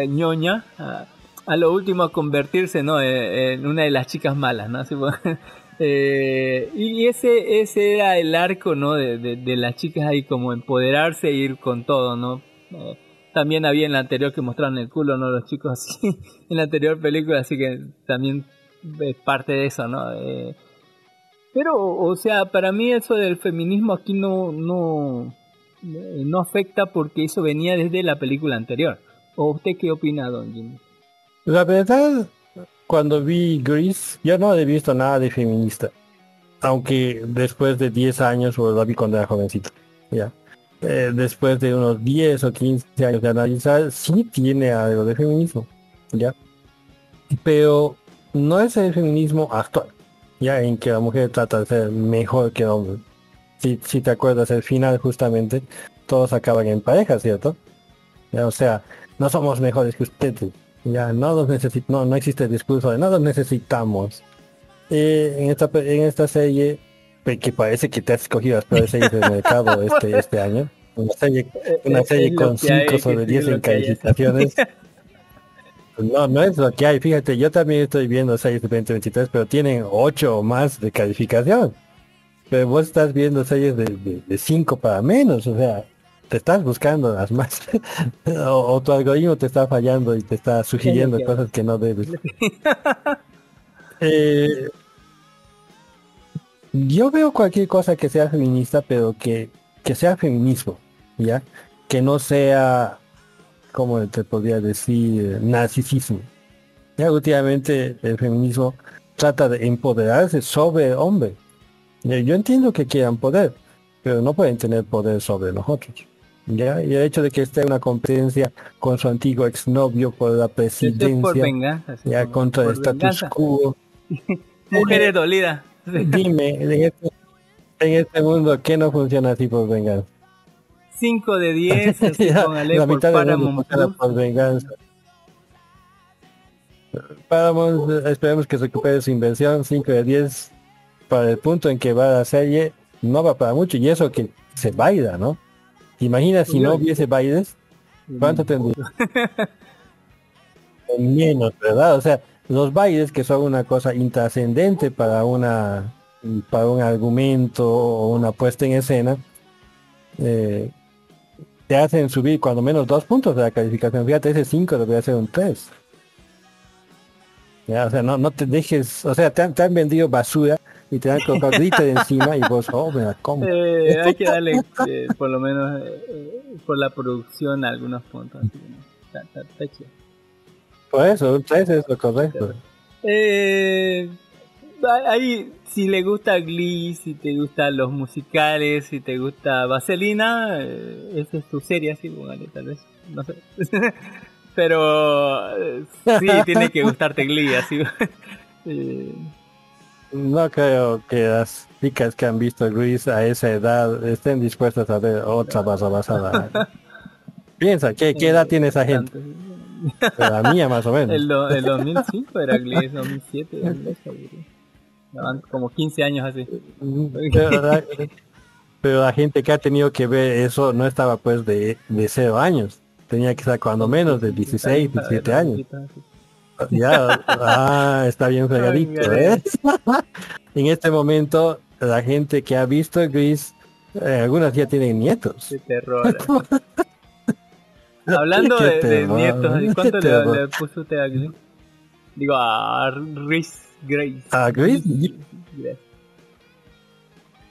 E: ñoña a, a lo último a convertirse, ¿no? Eh, en una de las chicas malas, ¿no? Eh, y ese ese era el arco, ¿no? De, de, las chicas ahí como empoderarse e ir con todo, ¿no? Eh, también había en la anterior que mostraron el culo, ¿no? Los chicos así, en la anterior película, así que también es parte de eso, ¿no? Pero, o sea, para mí eso del feminismo aquí no, no, no afecta porque eso venía desde la película anterior. ¿O usted qué opina, don Jimmy?
F: La verdad, cuando vi Grease, yo no he visto nada de feminista. Aunque después de 10 años, o la vi cuando era jovencito, ya. Eh, después de unos 10 o 15 años de analizar, sí tiene algo de feminismo, ya. Pero no es el feminismo actual, ya en que la mujer trata de ser mejor que el hombre. Si, si te acuerdas, el final justamente, todos acaban en pareja, ¿cierto? O sea, no somos mejores que ustedes. Ya no nos necesi- no, no existe el discurso de no nos necesitamos. Eh, en esta en esta serie que parece que te has escogido las peores series del mercado este este año. Una serie, una
E: es-
F: serie
E: es lo
F: con
E: que hay,
F: 5
E: que
F: sobre
E: sí,
F: 10
E: lo
F: en calificaciones. No, no es lo que hay. Fíjate, yo también estoy viendo series de 2023, pero tienen 8 o más de calificación. Pero vos estás viendo series de 5 para menos, o sea, te estás buscando las más. o, o tu algoritmo te está fallando y te está sugiriendo cosas que no debes. Eh, yo veo cualquier cosa que sea feminista, pero que, que sea feminismo, ¿ya? Que no sea, como te podría decir, narcisismo. Ya últimamente el feminismo trata de empoderarse sobre el hombre. Yo entiendo que quieran poder, pero no pueden tener poder sobre nosotros. ¿Ya? Y el hecho de que esté en una competencia con su antiguo exnovio por la presidencia,
E: por venganza. sí,
F: ya
E: por-
F: contra el
E: por
F: status quo.
E: Mujeres dolidas.
F: Dime, en este, en este mundo, ¿qué no funciona así por venganza?
E: 5 de 10, así
F: Ya,
E: póngale
F: la
E: por
F: mitad mundo
E: Paramount
F: por venganza. Paramount, esperemos que recupere su inversión, 5 de 10 para el punto en que va la serie, no va para mucho, y eso que se baila, ¿no? Imagina si no hubiese bailes, ¿cuánto tendría? Menos, ¿verdad? O sea, los bailes que son una cosa intrascendente para una para un argumento o una puesta en escena, eh, te hacen subir cuando menos dos puntos de la calificación. Fíjate, ese 5 debería ser un 3. Ya, o sea, no, no te dejes, o sea, te han, te han vendido basura y te colocado glitter encima y vos, oh, me la como.
E: Eh, hay que darle eh, por lo menos eh, eh, por la producción algunos puntos. así no, está- está- está chido.
F: Por eso, 3 es lo correcto.
E: Eh, ahí, si le gusta Glee, si te gustan los musicales, si te gusta Vaselina, esa es tu serie, así, póngale, tal vez, no sé. Pero sí, tiene que gustarte Glee, así. Eh,
F: No creo que las chicas que han visto Grease a esa edad estén dispuestas a ver otra basa basada. Piensa, ¿qué, ¿qué edad tiene esa gente? La mía más o menos.
E: el, el 2005 era Glee, 2007, 2008, güey. Ya van como 15 años así.
F: Pero la, pero la gente que ha tenido que ver eso no estaba pues de, de 0 años. Tenía que estar cuando menos de 16, 17 años. Ya, ah, está bien fregadito, ¿eh? en este momento, la gente que ha visto Grease, eh, algunas ya tienen nietos.
E: Qué terror. Hablando
F: Qué
E: de, de
F: terror,
E: nietos, ¿y
F: qué
E: ¿cuánto le, le puso usted a Glee? Digo, a Reese Grace.
F: ¿A Grease?
E: Grace.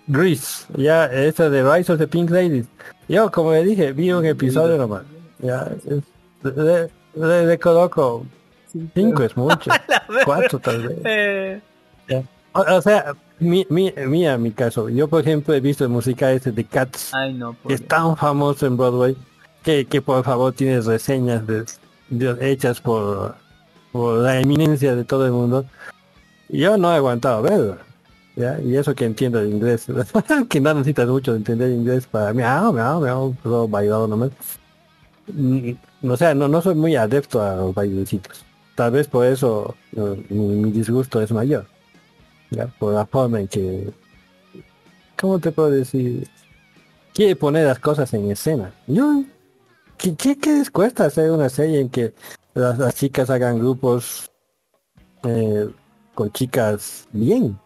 F: Grease, ya, esa de Rise of the Pink Ladies. Yo, como le dije, vi un episodio nomás. Ya, es- le, le- le coloco 5 es mucho, 4 tal vez.
E: Eh.
F: O, o sea, mi, mi, mía, mi caso. Yo, por ejemplo, he visto el musical este de Cats,
E: ay, no,
F: que es tan famoso en Broadway, que, que por favor tienes reseñas de, de- hechas por, por la eminencia de todo el mundo. Yo no he aguantado verlo. ¿ya? Y eso que entiendo el inglés. que no necesitas mucho de entender inglés para miau, miau, miau, solo bailado nomás. Mm, O sea, no, no soy muy adepto a los bailecitos. Tal vez por eso no, mi, disgusto es mayor. ¿ya? Por la forma en que... ¿Cómo te puedo decir? Quiere poner las cosas en escena. Yo... ¿Qué, qué, qué les cuesta hacer una serie en que las, las chicas hagan grupos eh, con chicas bien?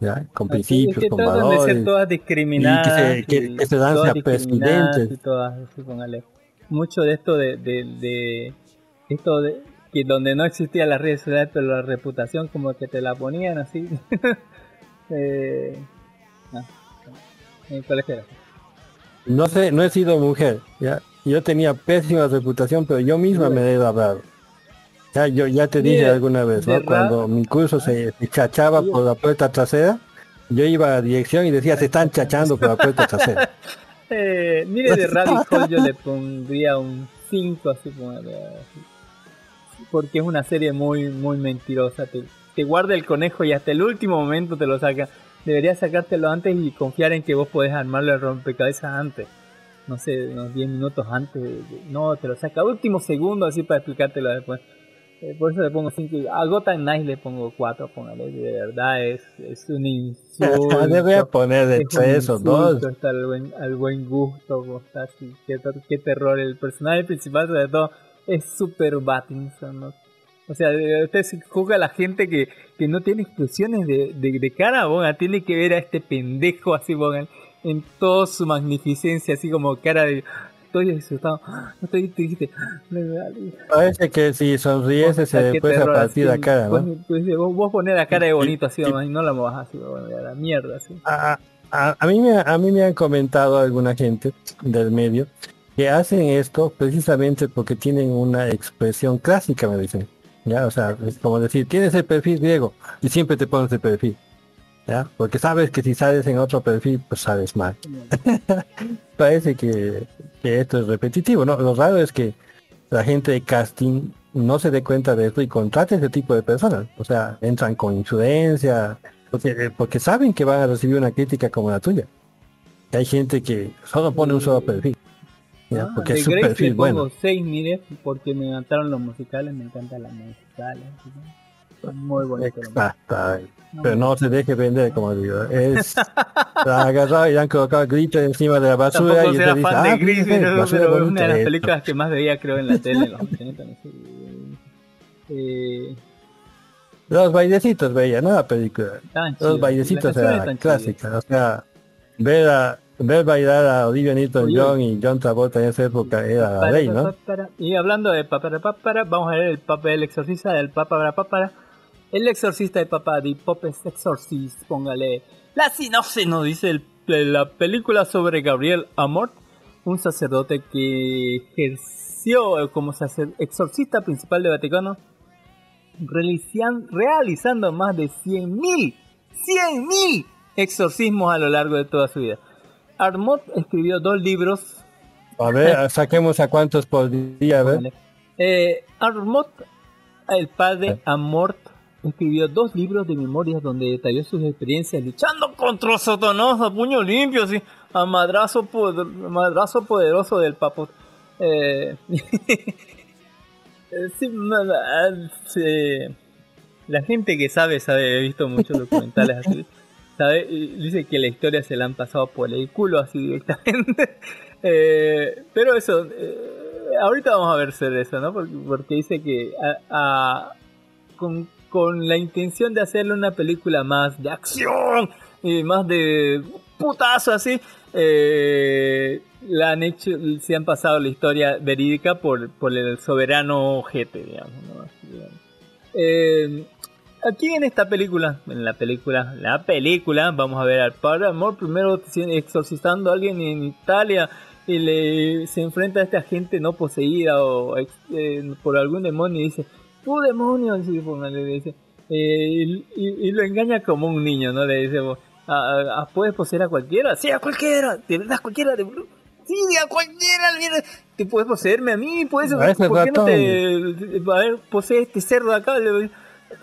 F: ¿ya? Con
E: Así es
F: principios,
E: que
F: con valores.
E: ser todas discriminadas.
F: y que se, que-
E: y
F: que se lance
E: todas
F: a presidentes.
E: y todas. Mucho de esto de, de, de esto de donde no existía las redes sociales, pero la reputación como que te la ponían así. eh, no.
F: No sé, no he sido mujer, ¿ya? Yo tenía pésima reputación, pero yo misma me he hablado. Ya, yo ya te dije alguna vez, ¿no? Cuando mi curso se, se chachaba por la puerta trasera, yo iba a la dirección y decía, se están chachando por la puerta trasera.
E: Eh, mire, de Rabbit yo le pondría un 5 así póngale, así. Porque es una serie muy muy mentirosa. Te, te guarda el conejo y hasta el último momento te lo saca. Deberías sacártelo antes y confiar en que vos podés armarlo el rompecabezas antes. No sé, unos 10 minutos antes. de- de- no, te lo saca a último segundo así para explicártelo después. Eh, por eso le pongo 5. A Gotham Knights le pongo 4, póngale. De verdad es, es un insulto.
F: Debería poner de
E: Es un
F: tres o dos.
E: insulto Está al buen, al buen gusto. Qué, qué terror. El personaje principal, sobre todo, es super Battinson. ¿no? O sea, usted se juzga a la gente que, que no tiene expresiones de, de, de cara, bonga. Tiene que ver a este pendejo así, bonga, en toda su magnificencia, así como cara de. Estoy asustado, no estoy triste. me vale".
F: Parece que si sonriese se
E: Qué
F: le puede partir la cara,
E: Pues,
F: ¿no?
E: pues, vos, vos ponés la cara de bonito así, nomás, y no la mojas así, a la mierda, así.
F: a, a- a mí me, a mí me han comentado alguna gente del medio que hacen esto precisamente porque tienen una expresión clásica, me dicen. Ya, o sea, es como decir, tienes el perfil griego y siempre te pones el perfil. ¿Ya? Porque sabes que si sales en otro perfil, pues sales mal. Parece que, que esto es repetitivo, ¿no? Lo raro es que la gente de casting no se dé cuenta de esto y contrate ese tipo de personas. O sea, entran con influencia, porque, eh, porque saben que van a recibir una crítica como la tuya. Hay gente que solo pone un solo perfil. ¿Ya? porque
E: Ah, de
F: es
E: Grace
F: perfil bueno.
E: 6, mire, porque me encantaron los musicales, me encantan las musicales. Son muy bonitos. los
F: Exacto. Pero no se deje vender, como digo. Es la han agarrado y han colocado glitter encima de la basura y usted dice,
E: fan de
F: ah,
E: Gris,
F: fíjese,
E: pero, una de las
F: esto".
E: películas que más veía creo en la tele en los 80, no sé. Eh,
F: Los bailecitos veía, no la película.
E: Estaban
F: Los bailecitos eran clásicas. O sea, ver a ver bailar a Olivia Newton-John y John Travolta en esa época era la ley, ¿no?
E: Y hablando de papara papara, vamos a ver el papel el exorcista del papara papara. El exorcista de papá de Popes Exorcist, póngale. La sinopsis nos dice el- la película sobre Gabriel Amort, un sacerdote que ejerció como exorcista principal de Vaticano, realizan- realizando más de 100.000, 100.000 exorcismos a lo largo de toda su vida. Armot escribió dos libros
F: A ver, saquemos a cuántos por día, a ver.
E: eh, Armot, el padre Amort, escribió dos libros de memorias donde detalló sus experiencias luchando contra Satanás a puño limpio, así, a madrazo, poder- madrazo poderoso del papo. Eh, eh, sí, sí. la gente que sabe, sabe, he visto muchos documentales así, dice que la historia se la han pasado por el culo así directamente. Eh, pero eso, eh, ahorita vamos a ver ser eso, ¿no? Porque, dice que con, la intención de hacerle una película más de acción y más de putazo así, eh, la han hecho, se han pasado la historia verídica por, el soberano ojete, digamos, ¿no? Eh, aquí en esta película, en la película, la película, vamos a ver al padre Amor primero exorcizando a alguien en Italia y le se enfrenta a esta gente no poseída o eh, por algún demonio y dice, ¡tú demonio! Póngale, le dice, eh, y, y- y lo engaña como un niño, ¿no? Le dice, "Ah, ah, ¿puedes poseer a cualquiera? Sí, a cualquiera, de verdad, cualquiera, de fastidia cualquiera. mira, Te puedes poseerme a mí, puedes.
F: A
E: ¿Por qué no te. A ver, posee este cerdo acá? Le-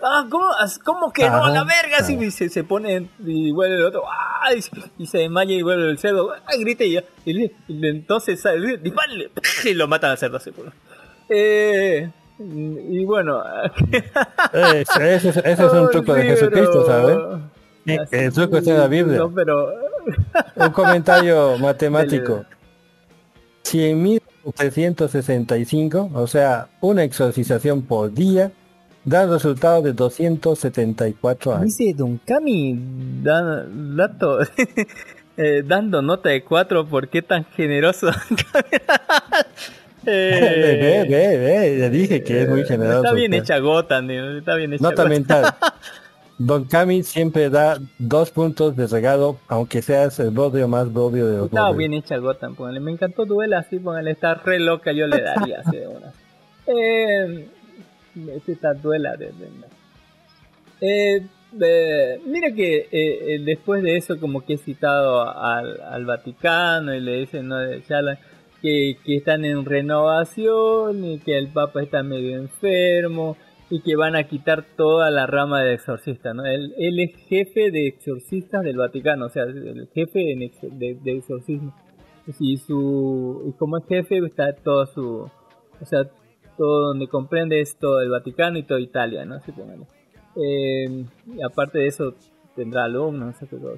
E: Ah, ¿cómo, ¿cómo que no? A la verga, y se, se pone y vuelve el otro, ¡ah! y, se- y se desmaya y vuelve el cerdo, ¡ah! grita y, ya, y y entonces sale, dispárale, y lo matan al cerdo así. pues. Eh, y bueno,
F: Eh, ese, ese- ese es un truco de Jesucristo, ¿sabes? El truco está en la Biblia.
E: no, pero
F: Un comentario matemático. Si en 1365, o sea, una exorcización por día, da resultado de 274 años.
E: Dice Don Cami dato, eh, dando nota de 4, ¿por qué tan generoso? Eh,
F: ve, ve, ve, le dije que es muy generoso.
E: Está bien hecha digo, está bien hecha
F: Nota mental. Don Cami siempre da dos puntos de regalo, aunque seas el bodrio más bodrio de los
E: Estaba
F: bodrios.
E: bien hecha Gotham, póngale. Me encantó Duela así, póngale. Está re loca, yo le daría así de una. Eh, está Duela de, Eh, eh, mira que eh, eh, después de eso como que he citado al, al Vaticano y le dicen ¿no? Ya la- que, que están en renovación y que el Papa está medio enfermo y que van a quitar toda la rama de exorcista, ¿no? Él, él es jefe de exorcistas del Vaticano, o sea, el jefe de, de exorcismo. Y su y como es jefe está todo su, o sea, todo donde comprende es todo el Vaticano y toda Italia, ¿no? Así. Eh, y aparte de eso tendrá alumnos, no.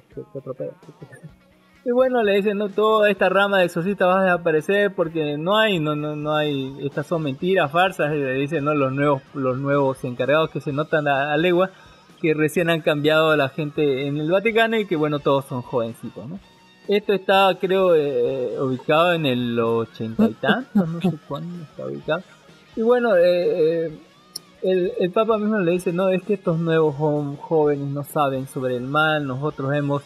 E: Y bueno, le dicen, no, toda esta rama de exorcista va a desaparecer porque no hay, no, no, no hay, estas son mentiras, farsas, le dicen, no, los nuevos, los nuevos encargados que se notan a, a legua, que recién han cambiado la gente en el Vaticano y que bueno, todos son jovencitos, ¿no? Esto está, creo, eh, ubicado en el 80 y tanto, no sé cuándo está ubicado. Y bueno, eh, eh, el, el Papa mismo le dice, no, es que estos nuevos jóvenes no saben sobre el mal, nosotros hemos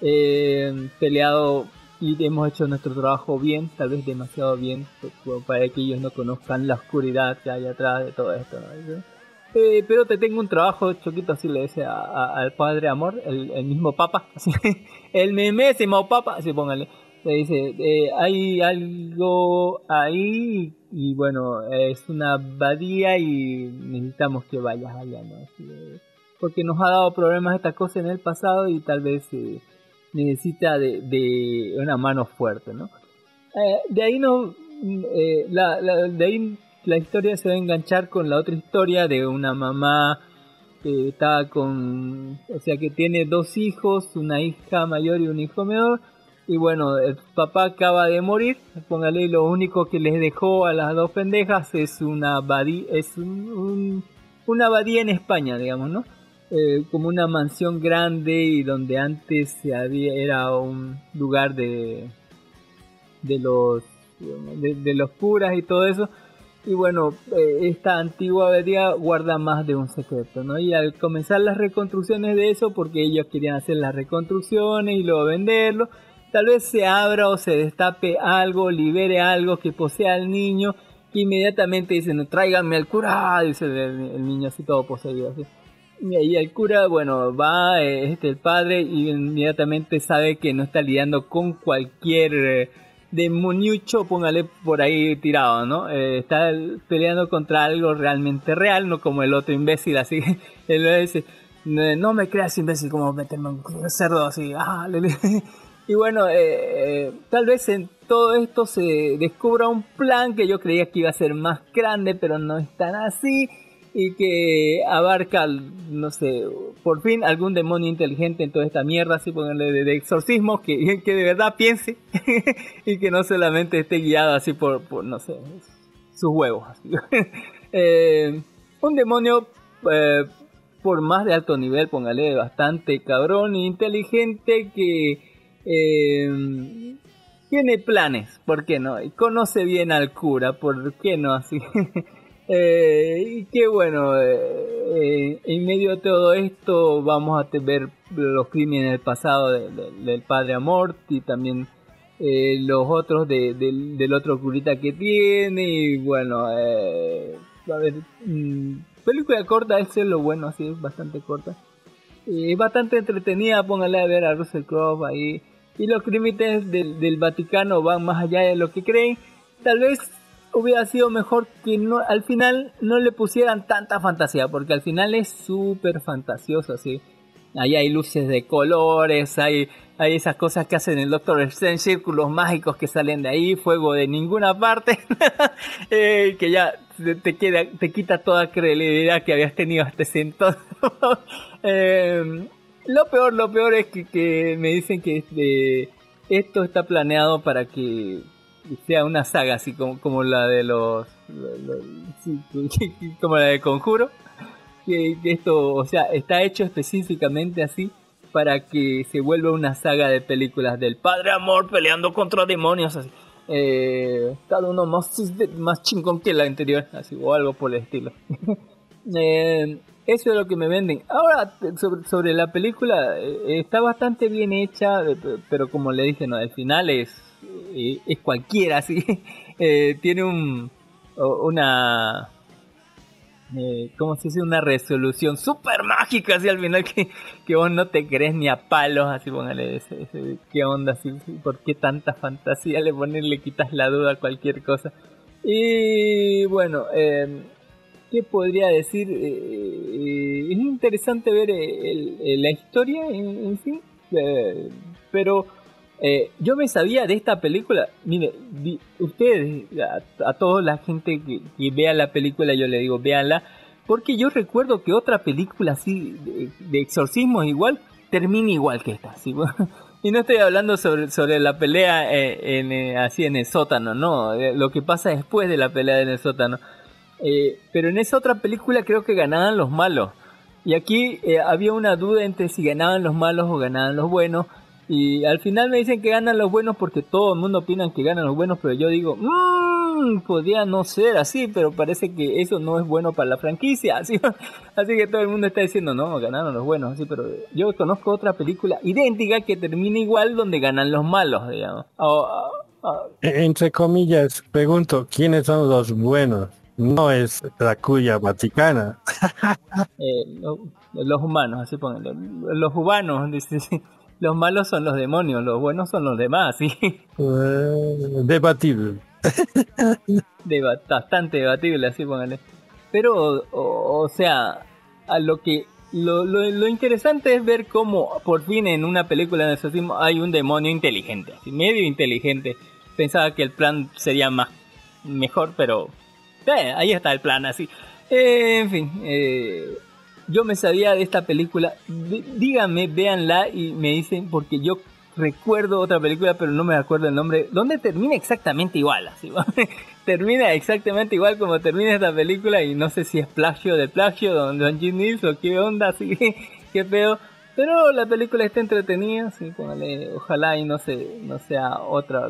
E: eh, peleado y hemos hecho nuestro trabajo bien, tal vez demasiado bien, para que ellos no conozcan la oscuridad que hay atrás de todo esto. ¿no? "Eh, pero te tengo un trabajo choquito, así le dice a- a- al padre Amor, el, el mismo Papa, así, el memésimo Papa, así póngale. Le dice, eh, hay algo ahí y bueno, es una abadía y necesitamos que vayas allá, ¿no? Así, porque nos ha dado problemas esta cosa en el pasado y tal vez eh, necesita de, de una mano fuerte, ¿no? Eh, de ahí no, eh, la, la- de ahí la historia se va a enganchar con la otra historia de una mamá que está con, o sea que tiene dos hijos, una hija mayor y un hijo menor, y bueno, el papá acaba de morir, póngale, lo único que les dejó a las dos pendejas es una abadía, es un- un- una abadía en España, digamos, ¿no? Eh, como una mansión grande y donde antes había, era un lugar de, de los de los curas y todo eso. Y bueno eh, esta antigua abadía guarda más de un secreto no y al comenzar las reconstrucciones de eso porque ellos querían hacer las reconstrucciones y luego venderlo tal vez se abra o se destape algo libere algo que posea al niño que inmediatamente dicen tráiganme al cura dice el, el niño así todo poseído así. Y el cura, bueno, va, eh, este el padre, y inmediatamente sabe que no está lidiando con cualquier eh, demoniucho, póngale por ahí tirado, ¿no? Eh, está el- peleando contra algo realmente real, no como el otro imbécil, así. Que él le dice, no me creas imbécil como meterme un cerdo así, ah, le- le- y bueno, eh, eh, tal vez en todo esto se descubra un plan que yo creía que iba a ser más grande, pero no es tan así y que abarca, no sé, por fin algún demonio inteligente en toda esta mierda, así ponerle de, de exorcismo, que, que de verdad piense y que no solamente esté guiado así por, por no sé, sus huevos. Eh, un demonio, eh, por más de alto nivel, póngale, bastante cabrón e inteligente que eh, tiene planes, ¿por qué no? Conoce bien al cura, ¿por qué no? Así Eh, y que bueno, eh, en medio de todo esto vamos a ver los crímenes del pasado de- de- del padre Amort y también eh, los otros de- del- otro curita que tiene y bueno, a ver, mm, película corta, es lo bueno, así es bastante corta. Y bastante entretenida, póngale a ver a Russell Crowe ahí. Y los límites del, del Vaticano van más allá de lo que creen, tal vez hubiera sido mejor que no, al final no le pusieran tanta fantasía, porque al final es súper fantasioso, así. Ahí hay luces de colores, hay, hay esas cosas que hacen el Doctor Strange, círculos mágicos que salen de ahí, fuego de ninguna parte, eh, que ya te, queda, te quita toda credibilidad que habías tenido hasta ese entonces. Eh, lo peor, lo peor es que, me dicen que este, esto está planeado para que sea una saga así como, como la de los, lo- lo- sí, como la de Conjuro. Que, esto o sea está hecho específicamente así para que se vuelva una saga de películas del padre amor peleando contra demonios así. Eh, cada uno más más chingón que la anterior así o algo por el estilo. Eh, eso es lo que me venden. Ahora, sobre, sobre la película, eh, está bastante bien hecha, pe- pero como le dije, no, el final es, eh, cualquiera, así. Eh, tiene un, una, ¿cómo se dice? Una resolución súper mágica, así al final que, que vos no te crees ni a palos, así póngale, ese- ¿qué onda? Así, ¿Por qué tanta fantasía le pones, le quitas la duda a cualquier cosa? Y bueno, eh, ¿qué podría decir? Eh, eh, es interesante ver eh, el- el- la historia en, sí, eh, pero eh, yo me sabía de esta película. Mire, di- ustedes, a, a toda la gente que, que vea la película, yo le digo, véanla, porque yo recuerdo que otra película así de, de exorcismo igual termina igual que esta. Y no estoy hablando sobre, la pelea eh, eh, así en el sótano, no, eh, lo que pasa después de la pelea en el sótano. Eh, pero en esa otra película creo que ganaban los malos. Y aquí eh, había una duda entre si ganaban los malos o ganaban los buenos. Y al final me dicen que ganan los buenos porque todo el mundo opina que ganan los buenos, pero yo digo, mmm, podría no ser así, pero parece que eso no es bueno para la franquicia. Así, que todo el mundo está diciendo, no, ganaron los buenos, así, pero yo conozco otra película idéntica que termina igual donde ganan los malos, digamos. Ah, ah, ah,
F: Entre comillas, pregunto, ¿quiénes son los buenos? No es la cuya vaticana.
E: eh, lo- los humanos, así pónganlo. Los humanos, dice, los malos son los demonios, los buenos son los demás, sí.
F: Eh, debatible.
E: Deba- bastante debatible, así póngale. Pero, o, o sea, a lo que lo, lo, lo interesante es ver cómo por fin en una película de exorcismo hay un demonio inteligente, medio inteligente. Pensaba que el plan sería más mejor, pero eh, ahí está el plan, así. Eh, en fin, eh, yo me sabía de esta película. Dí- díganme, véanla y me dicen, porque yo recuerdo otra película, pero no me acuerdo el nombre. ¿Dónde termina exactamente igual? Así, termina exactamente igual como termina esta película y no sé si es plagio de plagio Don Don Nils o qué onda, así qué feo. Pero la película está entretenida, sí, póngale, ojalá y no se, no sea otra.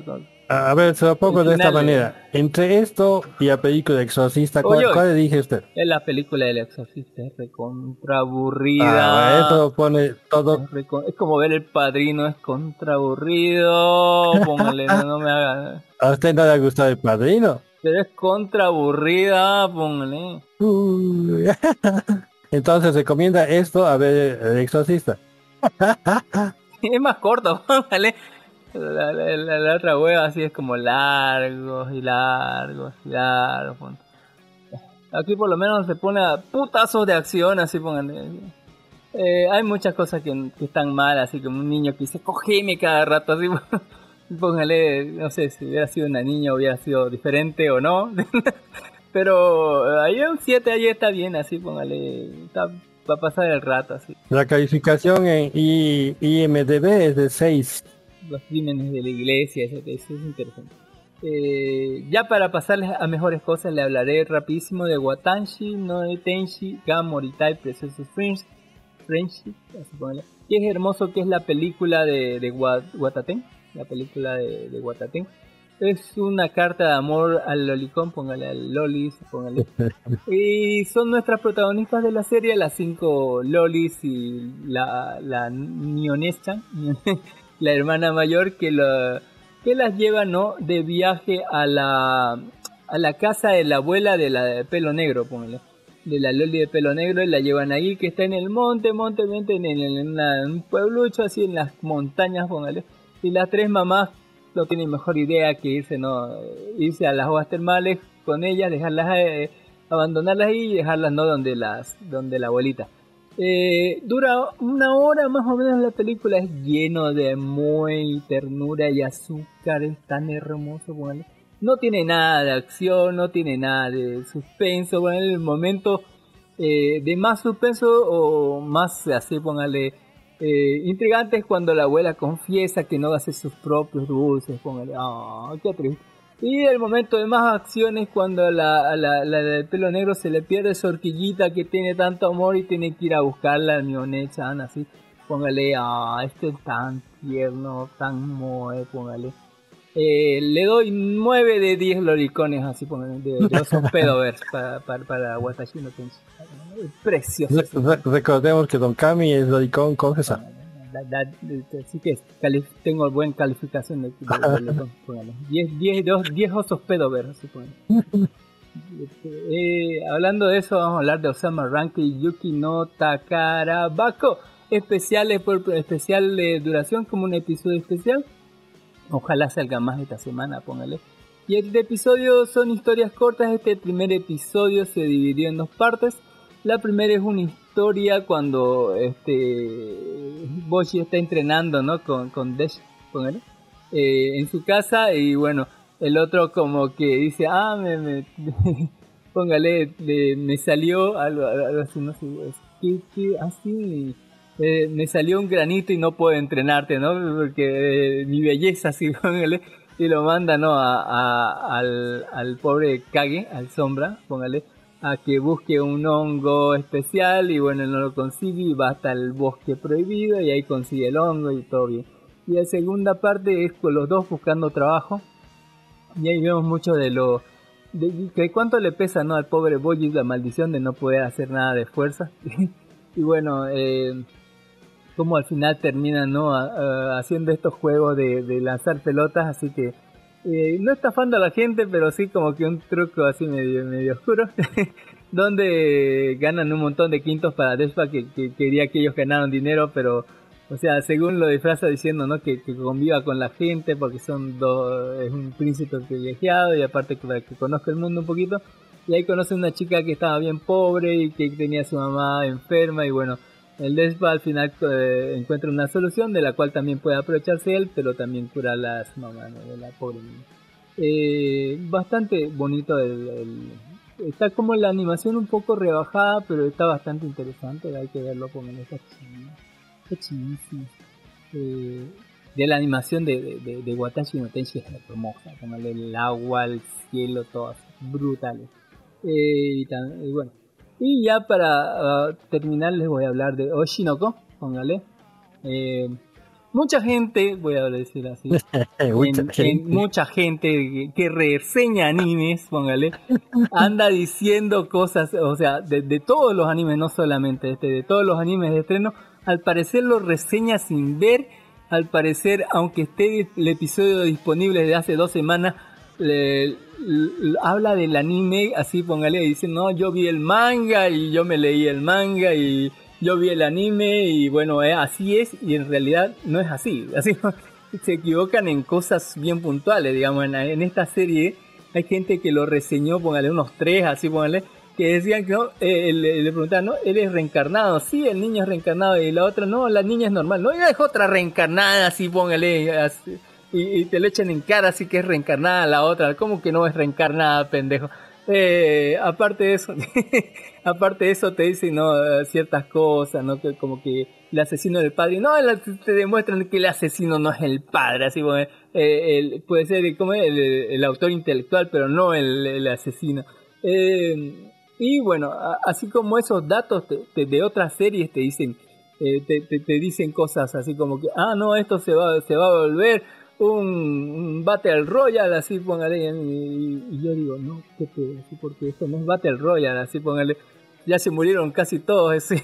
F: A ver, se lo pongo de esta manera. Entre esto y la película de Exorcista, ¿cuál,
E: Oye,
F: cuál elige usted?
E: Es la película del exorcista, es recontra aburrida.
F: Ah, esto pone todo.
E: Es, recon- es como ver el padrino, es contra aburrido. Póngale, no, no me haga.
F: ¿A usted no le ha gustado el padrino?
E: Pero es contra aburrida, póngale.
F: Uy. Entonces recomienda esto a ver el Exorcista.
E: Es más corto, póngale. La, la- la- otra hueva así es como largos y largos y largos. Aquí por lo menos se pone a putazos de acción, así póngale. Eh, hay muchas cosas que, que están mal, así como un niño que dice cogeme cada rato, así. Póngale, no sé si hubiera sido una niña hubiera sido diferente o no. Pero eh, ahí un 7 ahí está bien, así, póngale. Está, va a pasar el rato, así.
F: La calificación en IMDB es de 6.
E: Los crímenes de la iglesia, eso, eso es interesante. Eh, ya para pasarles a mejores cosas, le hablaré rapidísimo de Watanshi, no de Tenshi, ga Moritai, Precious French, Friendship. Y es hermoso que es la película de, de Wa- Wataten, la película de, de Wataten. Es una carta de amor al lolicón, póngale al lolis, póngale. Y son nuestras protagonistas de la serie, las cinco lolis y la, la la hermana mayor que, lo, que las lleva ¿no? de viaje a la, a la casa de la abuela de la pelo negro, póngale. De la Loli de pelo negro y la llevan ahí, que está en el monte, monte, monte, en, el- en una- en un pueblucho así en las montañas, póngale. Y las tres mamás no tienen mejor idea que irse, no, irse a las aguas termales con ellas, dejarlas, eh, abandonarlas ahí y dejarlas no donde las, donde la abuelita. Eh, dura una hora más o menos la película, es lleno de amor y ternura y azúcar, es tan hermoso, bueno. No tiene nada de acción, no tiene nada de suspenso, bueno, en el momento eh, de más suspenso o más así, póngale, eh, intrigante es cuando la abuela confiesa que no hace sus propios dulces, póngale, ah, qué triste. Y el momento de más acción es cuando la, la, la del pelo negro se le pierde su horquillita que tiene tanto amor y tiene que ir a buscarla al Mionechan, así. Póngale, ah, este es tan tierno, tan moe, póngale. Eh, le doy 9 de 10 loricones, así póngale, de, de osos pedovers para, para, para Watashi no Tenshi. Precioso.
F: Re- re- recordemos que Don Kami es Loricón con
E: da- Así que tengo buena calificación de, de, de Loricón, póngale. 10, 10, dos- 10 osos pedovers, así póngale. Eh, hablando de eso, vamos a hablar de Osama Rank y Yuki no Takarabako. Especiales por especial de duración, como un episodio especial. Ojalá salga más esta semana, póngale. Y el episodio son historias cortas. Este primer episodio se dividió en dos partes. La primera es una historia cuando este Boshi está entrenando, ¿no? Con, con Desh, póngale, eh, en su casa y bueno, el otro como que dice, ah, me, me- póngale, de- me salió algo, así, no sé, que así, eh, me salió un granito y no puedo entrenarte, ¿no? Porque eh, mi belleza, así, póngale, y lo manda, ¿no? A, a- al, al pobre Kage, al sombra, póngale, a que busque un hongo especial y bueno, no lo consigue y va hasta el bosque prohibido y ahí consigue el hongo y todo bien. Y la segunda parte es con los dos buscando trabajo. Y ahí vemos mucho de lo de, que cuánto le pesa no al pobre Boji la maldición de no poder hacer nada de fuerza. Y bueno eh, como al final terminan no haciendo estos juegos de lanzar pelotas así que eh, no estafando a la gente pero sí como que un truco así medio medio oscuro donde ganan un montón de quintos para Despa que, que quería que ellos ganaran dinero pero o sea, según lo disfraza diciendo, ¿no? Que, conviva con la gente porque son dos, es un príncipe privilegiado y aparte para que conozca el mundo un poquito. Y ahí conoce una chica que estaba bien pobre y que tenía a su mamá enferma y bueno, el Despa al final eh, encuentra una solución de la cual también puede aprovecharse él, pero también cura las mamás ¿no? de la pobre niña. Eh, bastante bonito el, está como la animación un poco rebajada, pero está bastante interesante, hay que verlo esta Qué chidísimo. Eh, de la animación de, de, de, de Watashi no Tenshi es hermosa, como el, agua, el cielo, todas brutales. Eh, y, y bueno, y ya para ah, terminar les voy a hablar de Oshinoko, póngale. Eh, mucha gente, voy a decir así,
F: Mucha
E: en-
F: gente.
E: en mucha gente que, que reseña animes, póngale, anda diciendo cosas, o sea, de, de todos los animes, no solamente este, de todos los animes de estreno, al parecer lo reseña sin ver, al parecer, aunque esté el episodio disponible desde hace dos semanas, le- habla del anime, así póngale, dice, no, yo vi el manga y yo me leí el manga y yo vi el anime y bueno, eh, así es y en realidad no es así, así se equivocan en cosas bien puntuales, digamos, en, esta serie hay gente que lo reseñó, póngale unos tres, así póngale, que decían que no, eh, le, le preguntaban, no, él es reencarnado, sí, el niño es reencarnado, y la otra, no, la niña es normal, no, ella es otra reencarnada, así póngale, así, y, te lo echan en cara, así que es reencarnada la otra, ¿cómo que no es reencarnada, pendejo? Eh, aparte de eso, aparte de eso te dicen no ciertas cosas, no que como que el asesino del padre, no, te demuestran que el asesino no es el padre, así como eh, puede ser como el, el autor intelectual, pero no el, asesino. Eh, y bueno, así como esos datos te- de otras series te dicen, eh, te- te dicen cosas así como que, ah, no, esto se va, se va a volver un, Battle Royale, así póngale, y, y yo digo, no, qué pedo, así, porque esto no es Battle Royale, así póngale, ya se murieron casi todos, ese,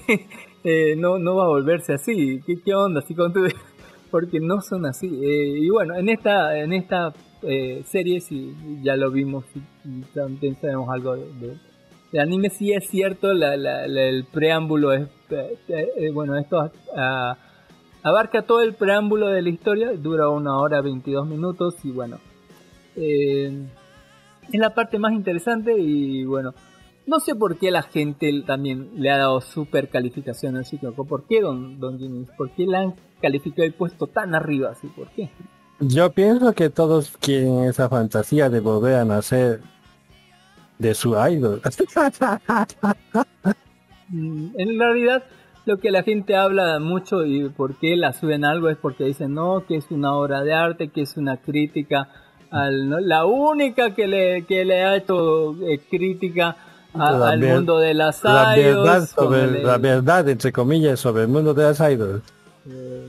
E: eh, no, no va a volverse así, ¿qué, qué onda? Así con tu- porque no son así, eh, y bueno, en esta, en esta eh, serie sí, ya lo vimos, y, y también sabemos algo de, de- el anime. Sí es cierto, la, la- la- el preámbulo es, eh, eh, bueno, estos ah, abarca todo el preámbulo de la historia, dura una hora 22 minutos y bueno, eh, es la parte más interesante y bueno, no sé por qué la gente también le ha dado super calificación al Chicago. ¿Por qué, don, don Jimmy? ¿Por qué la han calificado y puesto tan arriba así? ¿Por qué?
F: Yo pienso que todos quieren esa fantasía de volver a nacer de su idol.
E: Mm, en realidad, lo que la gente habla mucho y por qué la suben algo es porque dicen, no, que es una obra de arte, que es una crítica. Al, ¿no? La única que le, que le ha hecho eh, crítica a-
F: La
E: al
F: ver-
E: mundo de las
F: la
E: idols,
F: verdad,
E: con
F: sobre,
E: el-
F: la verdad, entre comillas, sobre el mundo de las idols.
E: eh,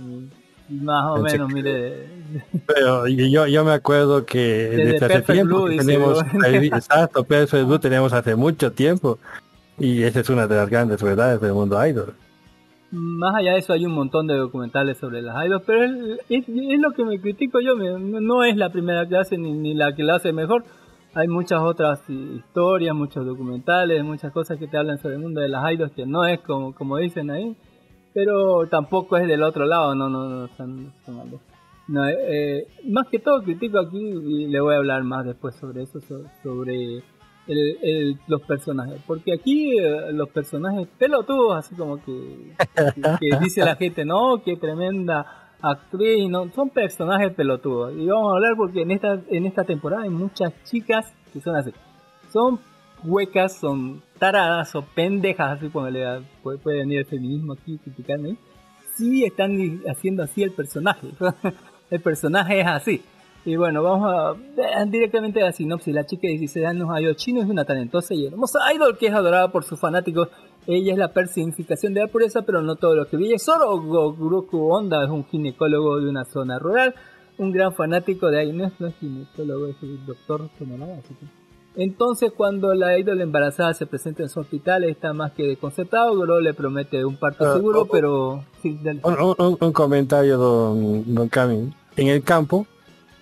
E: más o
F: En
E: menos, mire,
F: Pero yo, yo me acuerdo que
E: Desde
F: desde hace tiempo
E: Blue,
F: que tenemos, exacto, Perfect Blue tenemos hace mucho tiempo. Y esa es una de las grandes verdades del mundo idol.
E: Más allá de eso hay un montón de documentales sobre las idols, pero es, lo que me critico yo, no es la primera que hace ni, ni la que la hace mejor. Hay muchas otras historias, muchos documentales, muchas cosas que te hablan sobre el mundo de las idols que no es como, como dicen ahí, pero tampoco es del otro lado, no, no, no, son- son. No, eh, eh, más que todo critico aquí y le voy a hablar más después sobre eso, so- sobre el- el- los personajes, porque aquí eh, los personajes pelotudos, así como que, que, dice la gente, no, qué tremenda actriz, no, son personajes pelotudos. Y vamos a hablar porque en esta, en esta temporada hay muchas chicas que son así, son huecas, son taradas o pendejas, así como le puede, puede venir el feminismo aquí criticarme, sí están haciendo así el personaje. el personaje es así. Y bueno, vamos a directamente a la sinopsis. La chica de 16 años, Ayo Chino, es una talentosa y hermosa idol que es adorada por sus fanáticos. Ella es la personificación de la pureza, pero no todo lo que brilla. Solo Goku Honda es un ginecólogo de una zona rural, un gran fanático de ahí. No es, no es ginecólogo, es el doctor Tomonaga, así que- entonces, cuando la ídola embarazada se presenta en su hospital, está más que desconcertado. Goro le promete un parto
F: Ah,
E: seguro,
F: oh, oh.
E: pero. Sí, dale.
F: Un, un- comentario, don, don Cami. En el campo,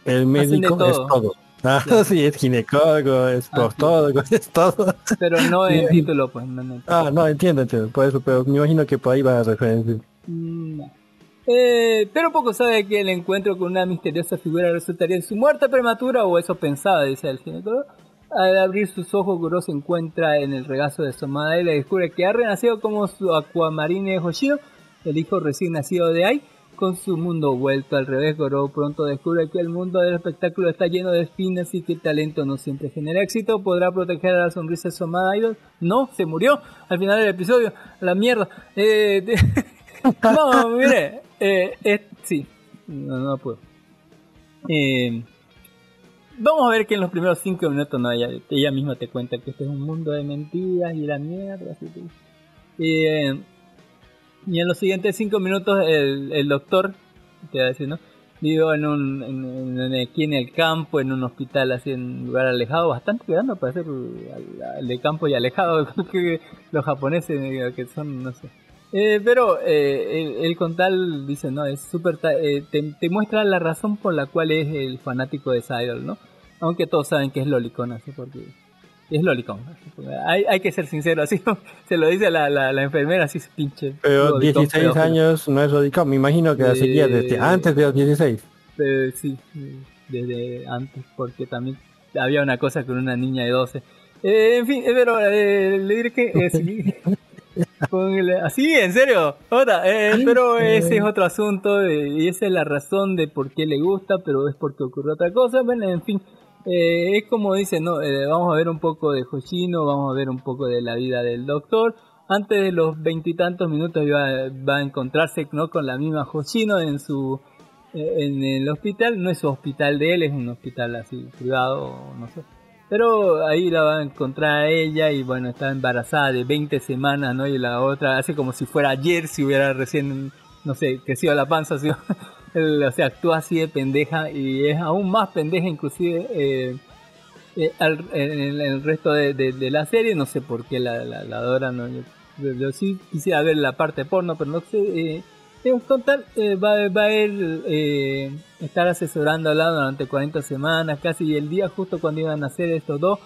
F: el médico es
E: todo.
F: Ah, sí, es ginecólogo, es proctólogo, es todo.
E: Pero no en
F: Sí.
E: título, pues. No, no.
F: Ah, no, entiendo, entiendo. Por eso, pero me imagino que por ahí va a referencia.
E: Mm, no. Eh, pero poco sabe que el encuentro con una misteriosa figura resultaría en su muerte prematura, o eso pensaba, dice el ginecólogo. Al abrir sus ojos, Goro se encuentra en el regazo de su madre y le descubre que ha renacido como su aquamarine Hoshino, el hijo recién nacido de Ai. Con su mundo vuelto al revés, Goro pronto descubre que el mundo del espectáculo está lleno de espinas y que el talento no siempre genera éxito. ¿Podrá proteger a la sonrisa de su idol? No, se murió al final del episodio. La mierda. Eh, no, mire, eh, sí, no, no puedo. Eh, vamos a ver que en los primeros cinco minutos no ella, ella misma te cuenta que este es un mundo de mentiras y la mierda. Y en los siguientes cinco minutos el, el doctor, te va a decir, ¿no? Vivo en un, en- aquí en el campo, en un hospital así en un lugar alejado, bastante grande para ser de campo y alejado, que los japoneses que son, no sé. Eh, pero eh, el, el con tal dice, no, es súper... eh, te, te muestra la razón por la cual es el fanático de esa idol, ¿no? Aunque todos saben que es lolicón, así porque... Es lolicón. Hay, hay que ser sincero, así se lo dice la, la, la enfermera, así se pinche.
F: Pero
E: lolicón,
F: 16
E: pedófilo.
F: años no es radical. Me imagino que la seguía desde antes de los 16.
E: Eh, sí, desde antes, porque también había una cosa con una niña de 12. Eh, en fin, eh, pero eh, le diré que eh, sí. Con el- así, en serio, otra, pero ese es otro asunto y esa es la razón de por qué le gusta, pero es porque ocurrió otra cosa. Bueno, en fin, eh, es como dice, no, Eh, vamos a ver un poco de Hoshino, vamos a ver un poco de la vida del doctor. Antes de los veintitantos minutos va, va a encontrarse ¿no? con la misma Hoshino en su eh, en el hospital. No es su hospital de él, es un hospital así privado, no sé. Pero ahí la va a encontrar ella y bueno, está embarazada de 20 semanas, ¿no? Y la otra hace como si fuera ayer, si hubiera recién, no sé, crecido la panza, así, o sea, actúa así de pendeja y es aún más pendeja inclusive eh, eh, al- en, el, en el resto de, de- de la serie, no sé por qué la, la, la ¿no? Yo, yo sí quisiera ver la parte porno, pero no sé... Eh, en total, eh, va, va a él eh, estar asesorándola durante 40 semanas, casi y el día justo cuando iban a hacer estos dos,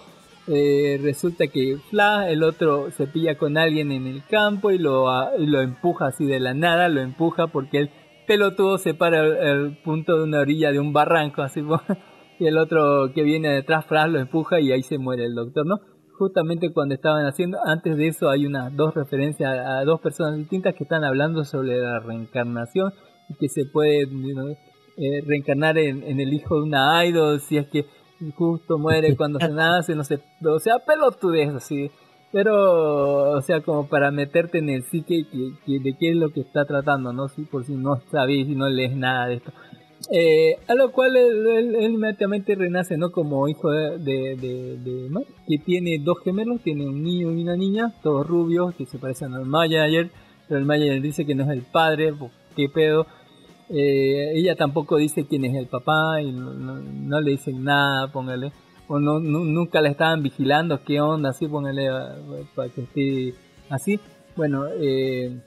E: eh, resulta que Fla, el otro, se pilla con alguien en el campo y lo, a- y lo empuja así de la nada, lo empuja porque él pelotudo se para el, el punto de una orilla de un barranco, así, y el otro que viene detrás, fras, lo empuja y ahí se muere el doctor, ¿no? Justamente cuando estaban haciendo, antes de eso hay unas dos referencias a, a dos personas distintas que están hablando sobre la reencarnación y que se puede you know, eh, reencarnar en, en el hijo de una idol si es que justo muere cuando se nace, no sé, o sea, pelotudez así. Pero, o sea, como para meterte en el psique que, de qué es lo que está tratando, ¿no? Si, por si no sabéis y no lees nada de esto. Eh, a lo cual él, inmediatamente renace, ¿no? Como hijo de, de, de, que tiene dos gemelos, tiene un niño y una niña, todos rubios, que se parecen al Mayer, pero el Mayer dice que no es el padre, pues, qué pedo. Eh, ella tampoco dice quién es el papá y no le dicen nada, póngale. O no, nu- nunca la estaban vigilando, qué onda, así, póngale ah, para que esté así. Bueno, eh,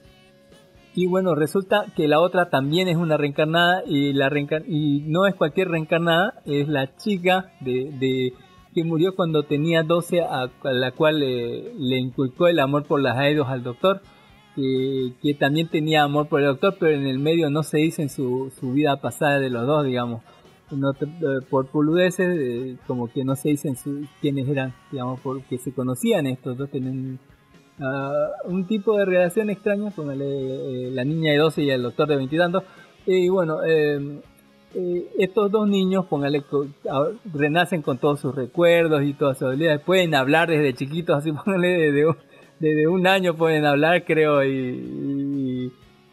E: y bueno, resulta que la otra también es una reencarnada y la reencar- y no es cualquier reencarnada, es la chica de, de que murió cuando tenía 12 a, la cual eh, le inculcó el amor por las idols al doctor, que, que también tenía amor por el doctor, pero en el medio no se dice en su, su vida pasada de los dos, digamos. No te- eh, por puludeces, eh, como que no se dicen su- quiénes eran, digamos, porque se conocían estos dos, tenían ah, un tipo de relación extraña con eh, la niña de 12 y el doctor de 20 y bueno, eh, eh, estos dos niños, póngale, renacen con todos sus recuerdos y todas sus habilidades. Pueden hablar desde chiquitos, así póngale, desde un, desde un año pueden hablar, creo, y-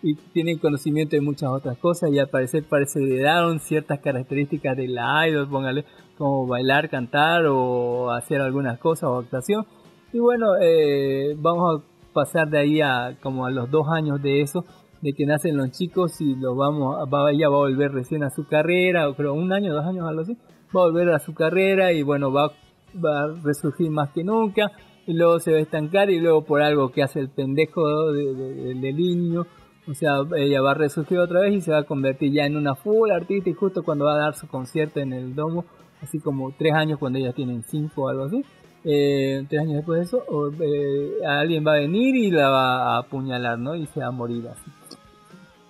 E: y tienen conocimiento de muchas otras cosas. Y al parecer parece heredaron ciertas características de la idol, póngale, como bailar, cantar o hacer algunas cosas o actuación. Y bueno, eh, vamos a pasar de ahí a como a los dos años de eso, de que nacen los chicos y lo vamos, va, ella va a volver recién a su carrera, o creo un año, dos años, algo así, va a volver a su carrera y bueno, va, va a resurgir más que nunca, y luego se va a estancar y luego por algo que hace el pendejo de- de- de- del niño, o sea, ella va a resurgir otra vez y se va a convertir ya en una full artista y justo cuando va a dar su concierto en el domo, así como tres años cuando ellas tienen cinco o algo así, eh, tres años después de eso, o, eh, alguien va a venir y la va a apuñalar, ¿no? Y se va a morir así.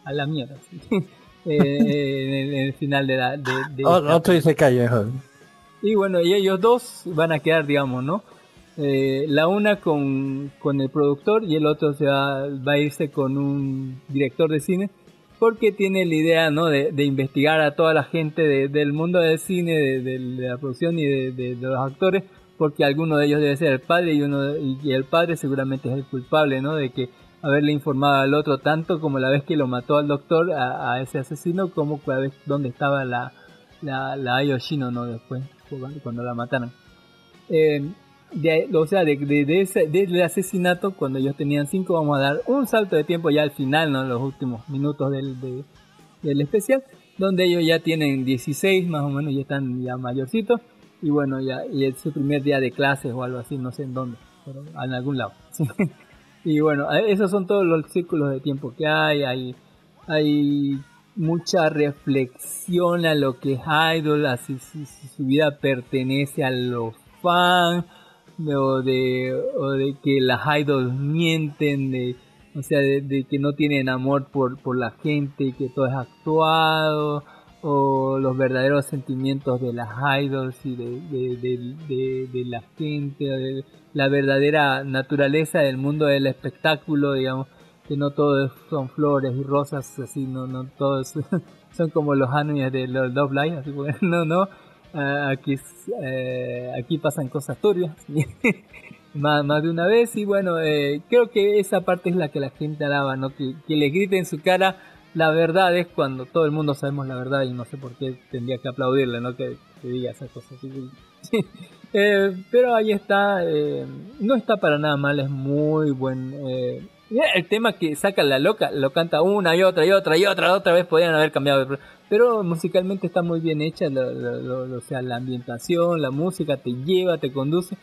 E: A la mierda. así. Eh, en, el, en el final de la... De, de
F: O-
E: esta
F: otro dice calle mejor.
E: y bueno, y ellos dos van a quedar, digamos, ¿no? Eh, la una con, con el productor y el otro se va, a irse con un director de cine porque tiene la idea, ¿no? De, investigar a toda la gente de- del mundo del cine, de, de- la producción y de, los actores, porque alguno de ellos debe ser el padre y uno y el padre seguramente es el culpable, ¿no? De que haberle informado al otro tanto como la vez que lo mató al doctor a, ese asesino como la vez donde estaba la la, la Ayoshino, ¿no? Después, cuando la mataron. Eh, de, o sea, de, de, de ese, asesinato, cuando ellos tenían cinco, vamos a dar un salto de tiempo ya al final, ¿no? Los últimos minutos del, de- del especial, donde ellos ya tienen 16 más o menos, ya están ya mayorcitos, y bueno, ya, y es su primer día de clases o algo así, no sé en dónde, pero en algún lado. ¿sí? Y bueno, eh, esos son todos los círculos de tiempo que hay, hay, hay mucha reflexión a lo que es idol, a si- si su vida pertenece a los fans, o de, o de que las idols mienten, de, o sea, de, de que no tienen amor por, por la gente y que todo es actuado, o los verdaderos sentimientos de las idols y de, de, de- la gente, de la verdadera naturaleza del mundo del espectáculo, digamos, que no todo son flores y rosas, así, no, no todos son como los animes de los Love Live, así, no, no, ah, aquí, es- eh, aquí pasan cosas turbias, más, más de una vez, y bueno, eh, creo que esa parte es la que la gente alaba, ¿no? Que, que le grite en su cara la verdad es cuando todo el mundo sabemos la verdad y no sé por qué tendría que aplaudirle, ¿no? Que, que diga esas cosas. que- Eh, pero ahí está, eh, no está para nada mal, es muy buen. Eh, el tema que saca la loca, lo canta una y otra y otra y otra, otra vez podrían haber cambiado, pero, musicalmente está muy bien hecha, lo- lo- lo- o sea, la ambientación, la música te lleva, te conduce.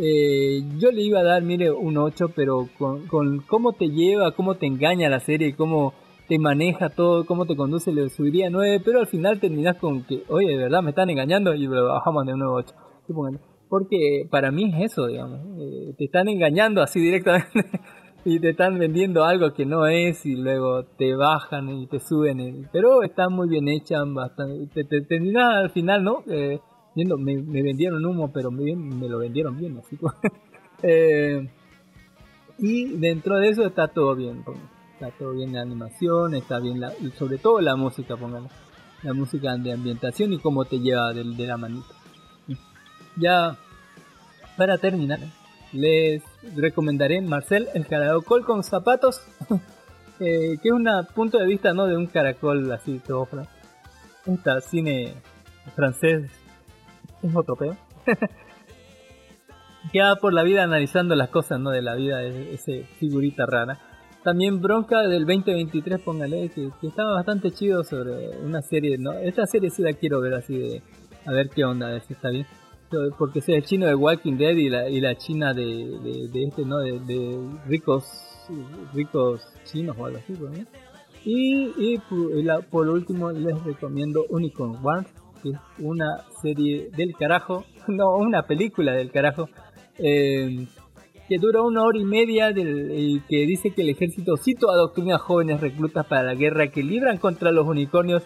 E: Eh, yo le iba a dar, mire, un 8, pero con, con cómo te lleva, cómo te engaña la serie, cómo te maneja todo, cómo te conduce, le subiría 9, pero al final terminas con que, oye, de verdad me están engañando y lo bajamos de nuevo 8. Porque para mí es eso, digamos, eh, te están engañando así directamente. y te están vendiendo algo que no es y luego te bajan y te suben. y- pero están muy bien hechas, bastante, te, al final, ¿no? Eh, viendo, me, me vendieron humo, pero me, lo vendieron bien, así eh, y dentro de eso está todo bien, está todo bien la animación, está bien la, y sobre todo la música, pónganlo. La música de ambientación y cómo te lleva de, de la manita. Ya para terminar, les recomendaré Marcel el caracol con zapatos, eh, que es un punto de vista no de un caracol así todo fra- Esta cine francés es otro peo. que va por la vida analizando las cosas no de la vida de ese figurita rara. También Bronca del 2023, póngale, que, que estaba bastante chido sobre una serie, ¿no? Esta serie sí la quiero ver así de, a ver qué onda, a ver si está bien. Porque es el chino de Walking Dead y la, y la china de, de, este, ¿no? De, ricos, ricos chinos o algo así. Y, y y la- por último les recomiendo Unicorn Wars, que es una serie del carajo, no, una película del carajo, eh, que dura una hora y media del, y que dice que el ejército cito adoctrina a jóvenes reclutas para la guerra que libran contra los unicornios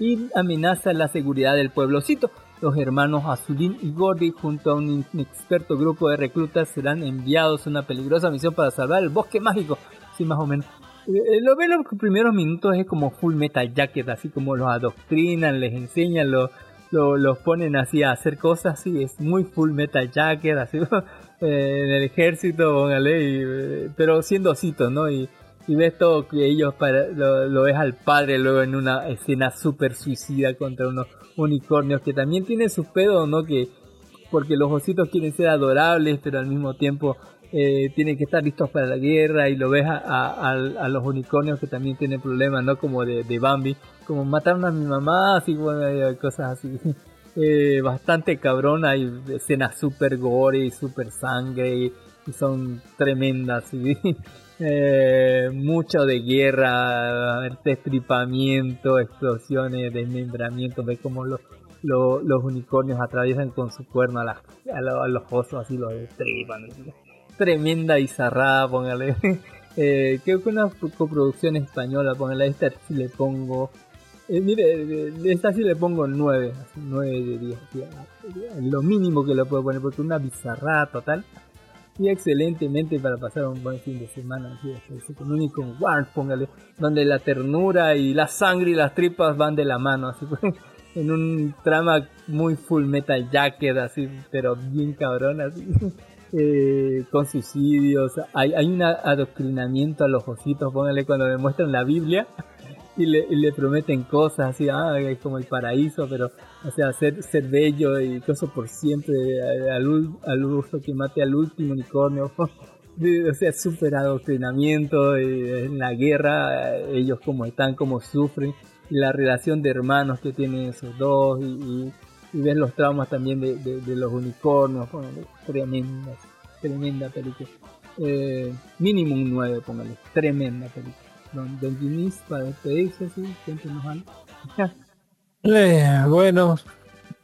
E: y amenaza la seguridad del pueblocito. Los hermanos Azulín y Gordy, junto a un inexperto grupo de reclutas, serán enviados a una peligrosa misión para salvar el bosque mágico. Sí, más o menos. Eh, Lo ven los primeros minutos es como Full Metal Jacket, así como los adoctrinan, les enseñan, lo- lo- los ponen así a hacer cosas, sí, es muy Full Metal Jacket, así eh, en el ejército, póngale, y, eh, pero siendo ositos, ¿no? Y, y ves todo que ellos para, lo, lo ves al padre luego en una escena súper suicida contra unos unicornios que también tiene sus pedos, ¿no? Que porque los ositos quieren ser adorables, pero al mismo tiempo eh, tienen que estar listos para la guerra y lo ves a, los unicornios que también tienen problemas, ¿no? Como de, Bambi, como mataron a mi mamá, así, bueno, cosas así. Eh, bastante cabrón, hay escenas super gore y super sangre y, y son tremendas. ¿sí? Eh, mucho de guerra, destripamiento, explosiones, desmembramiento, ves como los, los, los unicornios atraviesan con su cuerno a, las- a, lo- a los osos, así los destripan. Tremenda bizarrada, póngale. Eh, creo que una coproducción española, póngale esta si le pongo. eh, mire, esta sí le pongo 9, 9 de 10. sí, a- Lo mínimo que le puedo poner, porque una bizarrada total. Y excelentemente para pasar un buen fin de semana. así, con Unicorn Wars, póngale, donde la ternura y la sangre y las tripas van de la mano, así pues, en un trama muy full metal jacket, así, pero bien cabrón, así. eh, con suicidios, hay, hay un adoctrinamiento a los ositos, póngale cuando le muestran la Biblia y le, y le prometen cosas así, ah, es como el paraíso, pero, o sea, ser, ser bello y cosas por siempre, al, al uso que mate al último unicornio, o sea, súper adoctrinamiento eh, en la guerra, ellos como están, como sufren, y la relación de hermanos que tienen esos dos, y, y, y ves los traumas también de, de- de los unicornios, bueno, tremenda, tremenda película. Eh, mínimo un 9, póngale, tremenda película. Don, don Ginis, para despedirse, sí, cuéntenos algo.
F: Eh, bueno,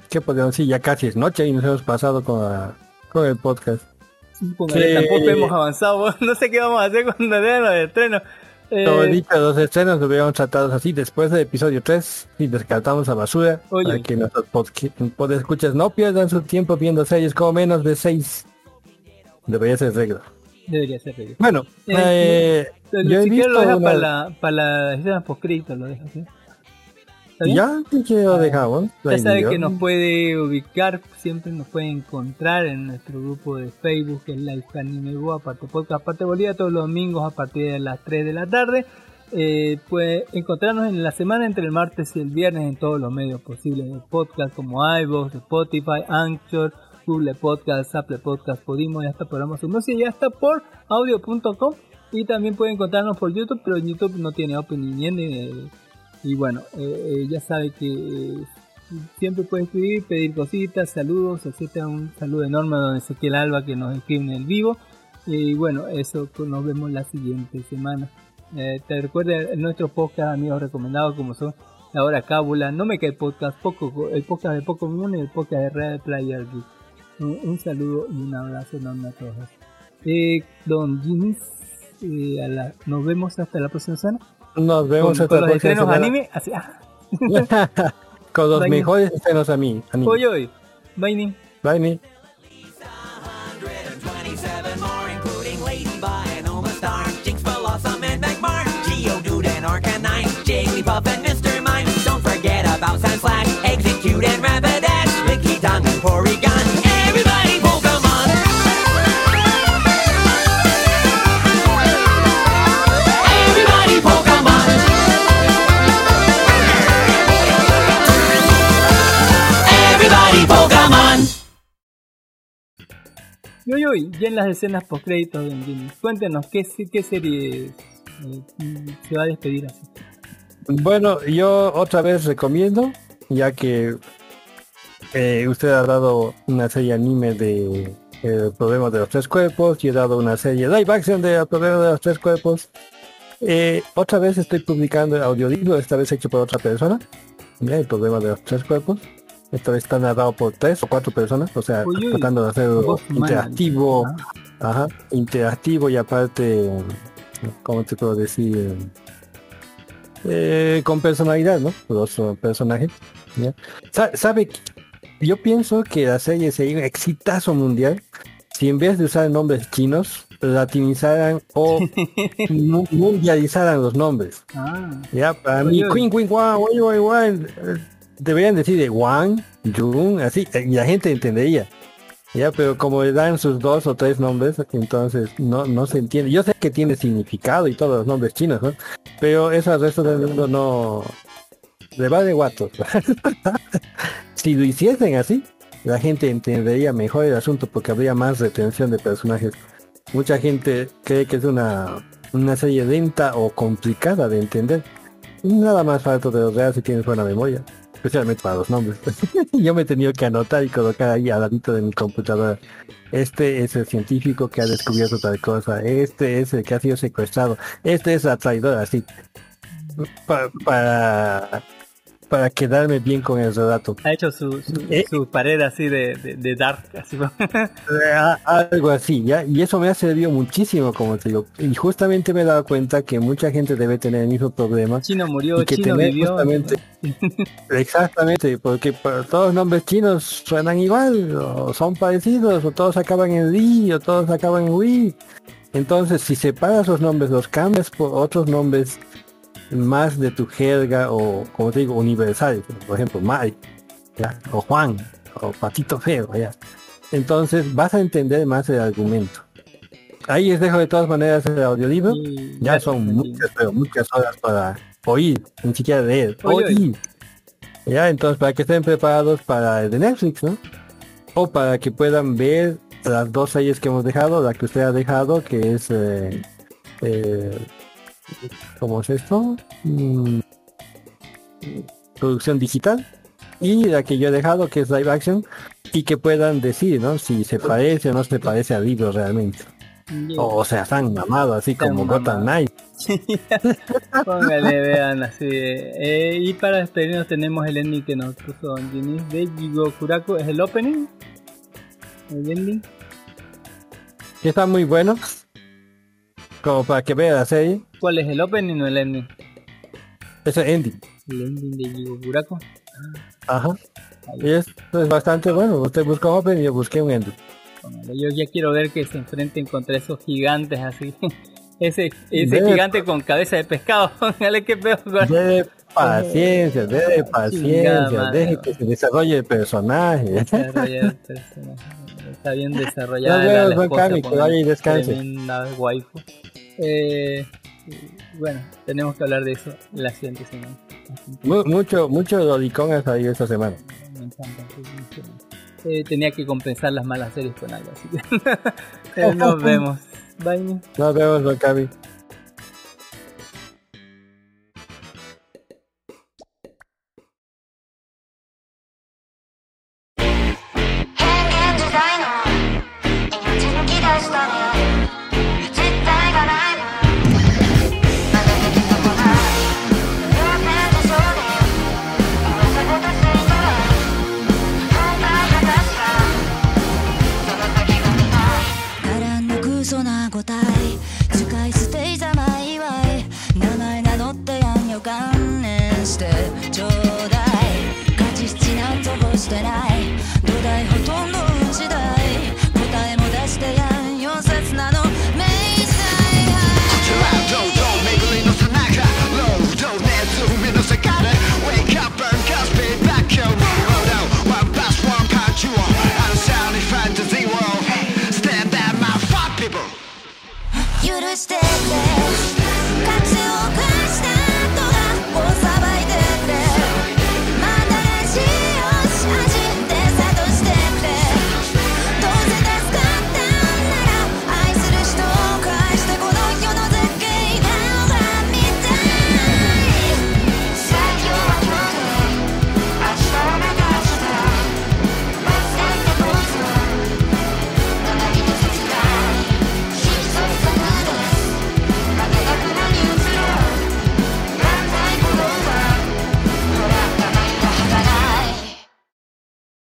F: ¿qué podemos decir? Ya casi es noche y nos hemos pasado con, la- con el podcast. Que-
E: tampoco hemos avanzado, no sé qué vamos a hacer cuando vean los estrenos. Eh,
F: Como he dicho, los estrenos los hubiéramos tratado así después del episodio 3 y descartamos a basura
E: Oye.
F: para que nuestros pod escuchas no pierdan su tiempo viendo series como menos de 6. Debería ser regla.
E: Debería ser regla.
F: Bueno,
E: Eh,
F: eh, yo he
E: si
F: visto
E: lo dejas
F: una-
E: para la, para la escena lo dejas, ¿sí? ¿Está?
F: Ya, ¿qué que lo dejamos? No
E: Ya
F: hay
E: sabe
F: lío.
E: que nos puede ubicar, siempre nos puede encontrar en nuestro grupo de Facebook, que es Life Anime Go, aparte podcast, aparte Bolivia, todos los domingos a partir de las 3 de la tarde. Eh, puede encontrarnos en la semana entre el martes y el viernes en todos los medios posibles de podcast como iVoox, Spotify, Anchor, Google Podcast, Apple Podcast, Podimo y hasta programa su música y hasta por audio.com y también puede encontrarnos por YouTube, pero YouTube no tiene opening ni eh, y bueno, eh, eh, ya sabe que eh, siempre puede escribir, pedir cositas, saludos, etcétera. Un saludo enorme a don Ezequiel Alba que nos escribe en el vivo. Y bueno, eso pues, nos vemos la siguiente semana. Eh, te recuerda nuestros podcast amigos recomendados como son La Hora Cábula, No Me Cae Podcast, Poco, el podcast de Poco Común y el podcast de Red Player Geek. Un, un saludo y un abrazo enorme a todos. Eh, don a la- nos vemos hasta la próxima semana.
F: Nos vemos
E: con,
F: hasta
E: con los
F: próxima
E: estrenos
F: semana.
E: anime. Así, ah.
F: Con los
E: Bye.
F: mejores estrenos a mí.
E: Hoy, hoy. Bye, Ni.
F: Ni.
E: Y hoy, hoy, ya en las escenas post créditos de Engine. Cuéntenos, ¿qué, qué serie eh, se va a despedir así?
F: Bueno, yo otra vez recomiendo, ya que eh, usted ha dado una serie anime de El problema de los tres cuerpos y he dado una serie live action de El problema de los tres cuerpos. Eh, otra vez estoy publicando el audiolibro, esta vez hecho por otra persona. El problema de los tres cuerpos. Esta vez está narrado por tres o cuatro personas, o sea, tratando de hacerlo
E: humana.
F: interactivo, ajá, interactivo y aparte, ¿cómo te puedo decir? Eh, con personalidad, ¿no? Los personajes. ¿ya? Sa- ¿Sabe? Yo pienso que la serie sería un exitazo mundial si en vez de usar nombres chinos, latinizaran o mu- mundializaran los nombres.
E: Ah,
F: Ya, para mí. Queen, Queen, Deberían decir de Wang, Jun, así, eh, y la gente entendería. Ya, pero como le dan sus dos o tres nombres, entonces no, no se entiende. Yo sé que tiene significado y todos los nombres chinos, ¿no? Pero eso al resto del mundo no... Le va de guatos. si lo hiciesen así, la gente entendería mejor el asunto porque habría más retención de personajes. Mucha gente cree que es una, una serie lenta o complicada de entender. Nada más falta de los reales si tienes buena memoria, especialmente para los nombres. Yo me he tenido que anotar y colocar ahí al ladito de mi computadora. Este es el científico que ha descubierto tal cosa. Este es el que ha sido secuestrado. Este es la traidora, así. Pa- para, para quedarme bien con el relato.
E: ha hecho su, su,
F: Eh.
E: su pared así de, de, de dark. Así.
F: Eh, algo así, ¿ya? Y eso me ha servido muchísimo, como te digo. Y justamente me he dado cuenta que mucha gente debe tener el mismo problema.
E: Chino murió,
F: y que
E: Chino vivió.
F: justamente- Exactamente, porque todos los nombres chinos suenan igual, o son parecidos, o todos acaban en Li, o todos acaban en Wii. Entonces, si separas esos nombres, los cambias por otros nombres más de tu jerga, o como te digo, universales, por ejemplo, ¿ya? o Juan, o Patito Feo, ya. Entonces vas a entender más el argumento. Ahí les dejo de todas maneras el audiolibro. ya son muchas, pero muchas horas para oír, ni siquiera leer,
E: Oye, oye.
F: oír. Ya, entonces para que estén preparados para el de Netflix, ¿no? O para que puedan ver las dos series que hemos dejado, la que usted ha dejado, que es eh, eh, ¿cómo es esto? Mm, producción digital y la que yo he dejado que es live action y que puedan decir, ¿no? Si se parece o no se parece al libro realmente. O, o sea, están mamados así como Gotham Knight.
E: Póngale, vean así. Eh, y para despedirnos tenemos el ending que nos puso Ginny de Jigo Kurako. ¿Es el opening? El ending.
F: que está muy bueno. Como para que vea la serie.
E: ¿Cuál es el opening o el ending?
F: Es el ending.
E: El ending de Jigo Kurako.
F: Ajá. Y esto es bastante bueno. Usted busca un open y yo busqué un ending.
E: Yo ya quiero ver que se enfrenten contra esos gigantes así. Ese, ese gigante con cabeza de pescado. Póngale qué peor.
F: Debe paciencia, debe paciencia, deje que se desarrolle el personaje.
E: Desarrolla el personaje. Está bien
F: Cami,
E: con
F: que vaya y descanse.
E: Tremenda waifu. Eh, bueno, tenemos que hablar de eso la siguiente semana.
F: Mu- mucho, mucho lolicón ha salido esta semana.
E: Me encanta. Eh, tenía que compensar las malas series con algo, así que eh, nos vemos. Bye.
F: Nos vemos, Cami.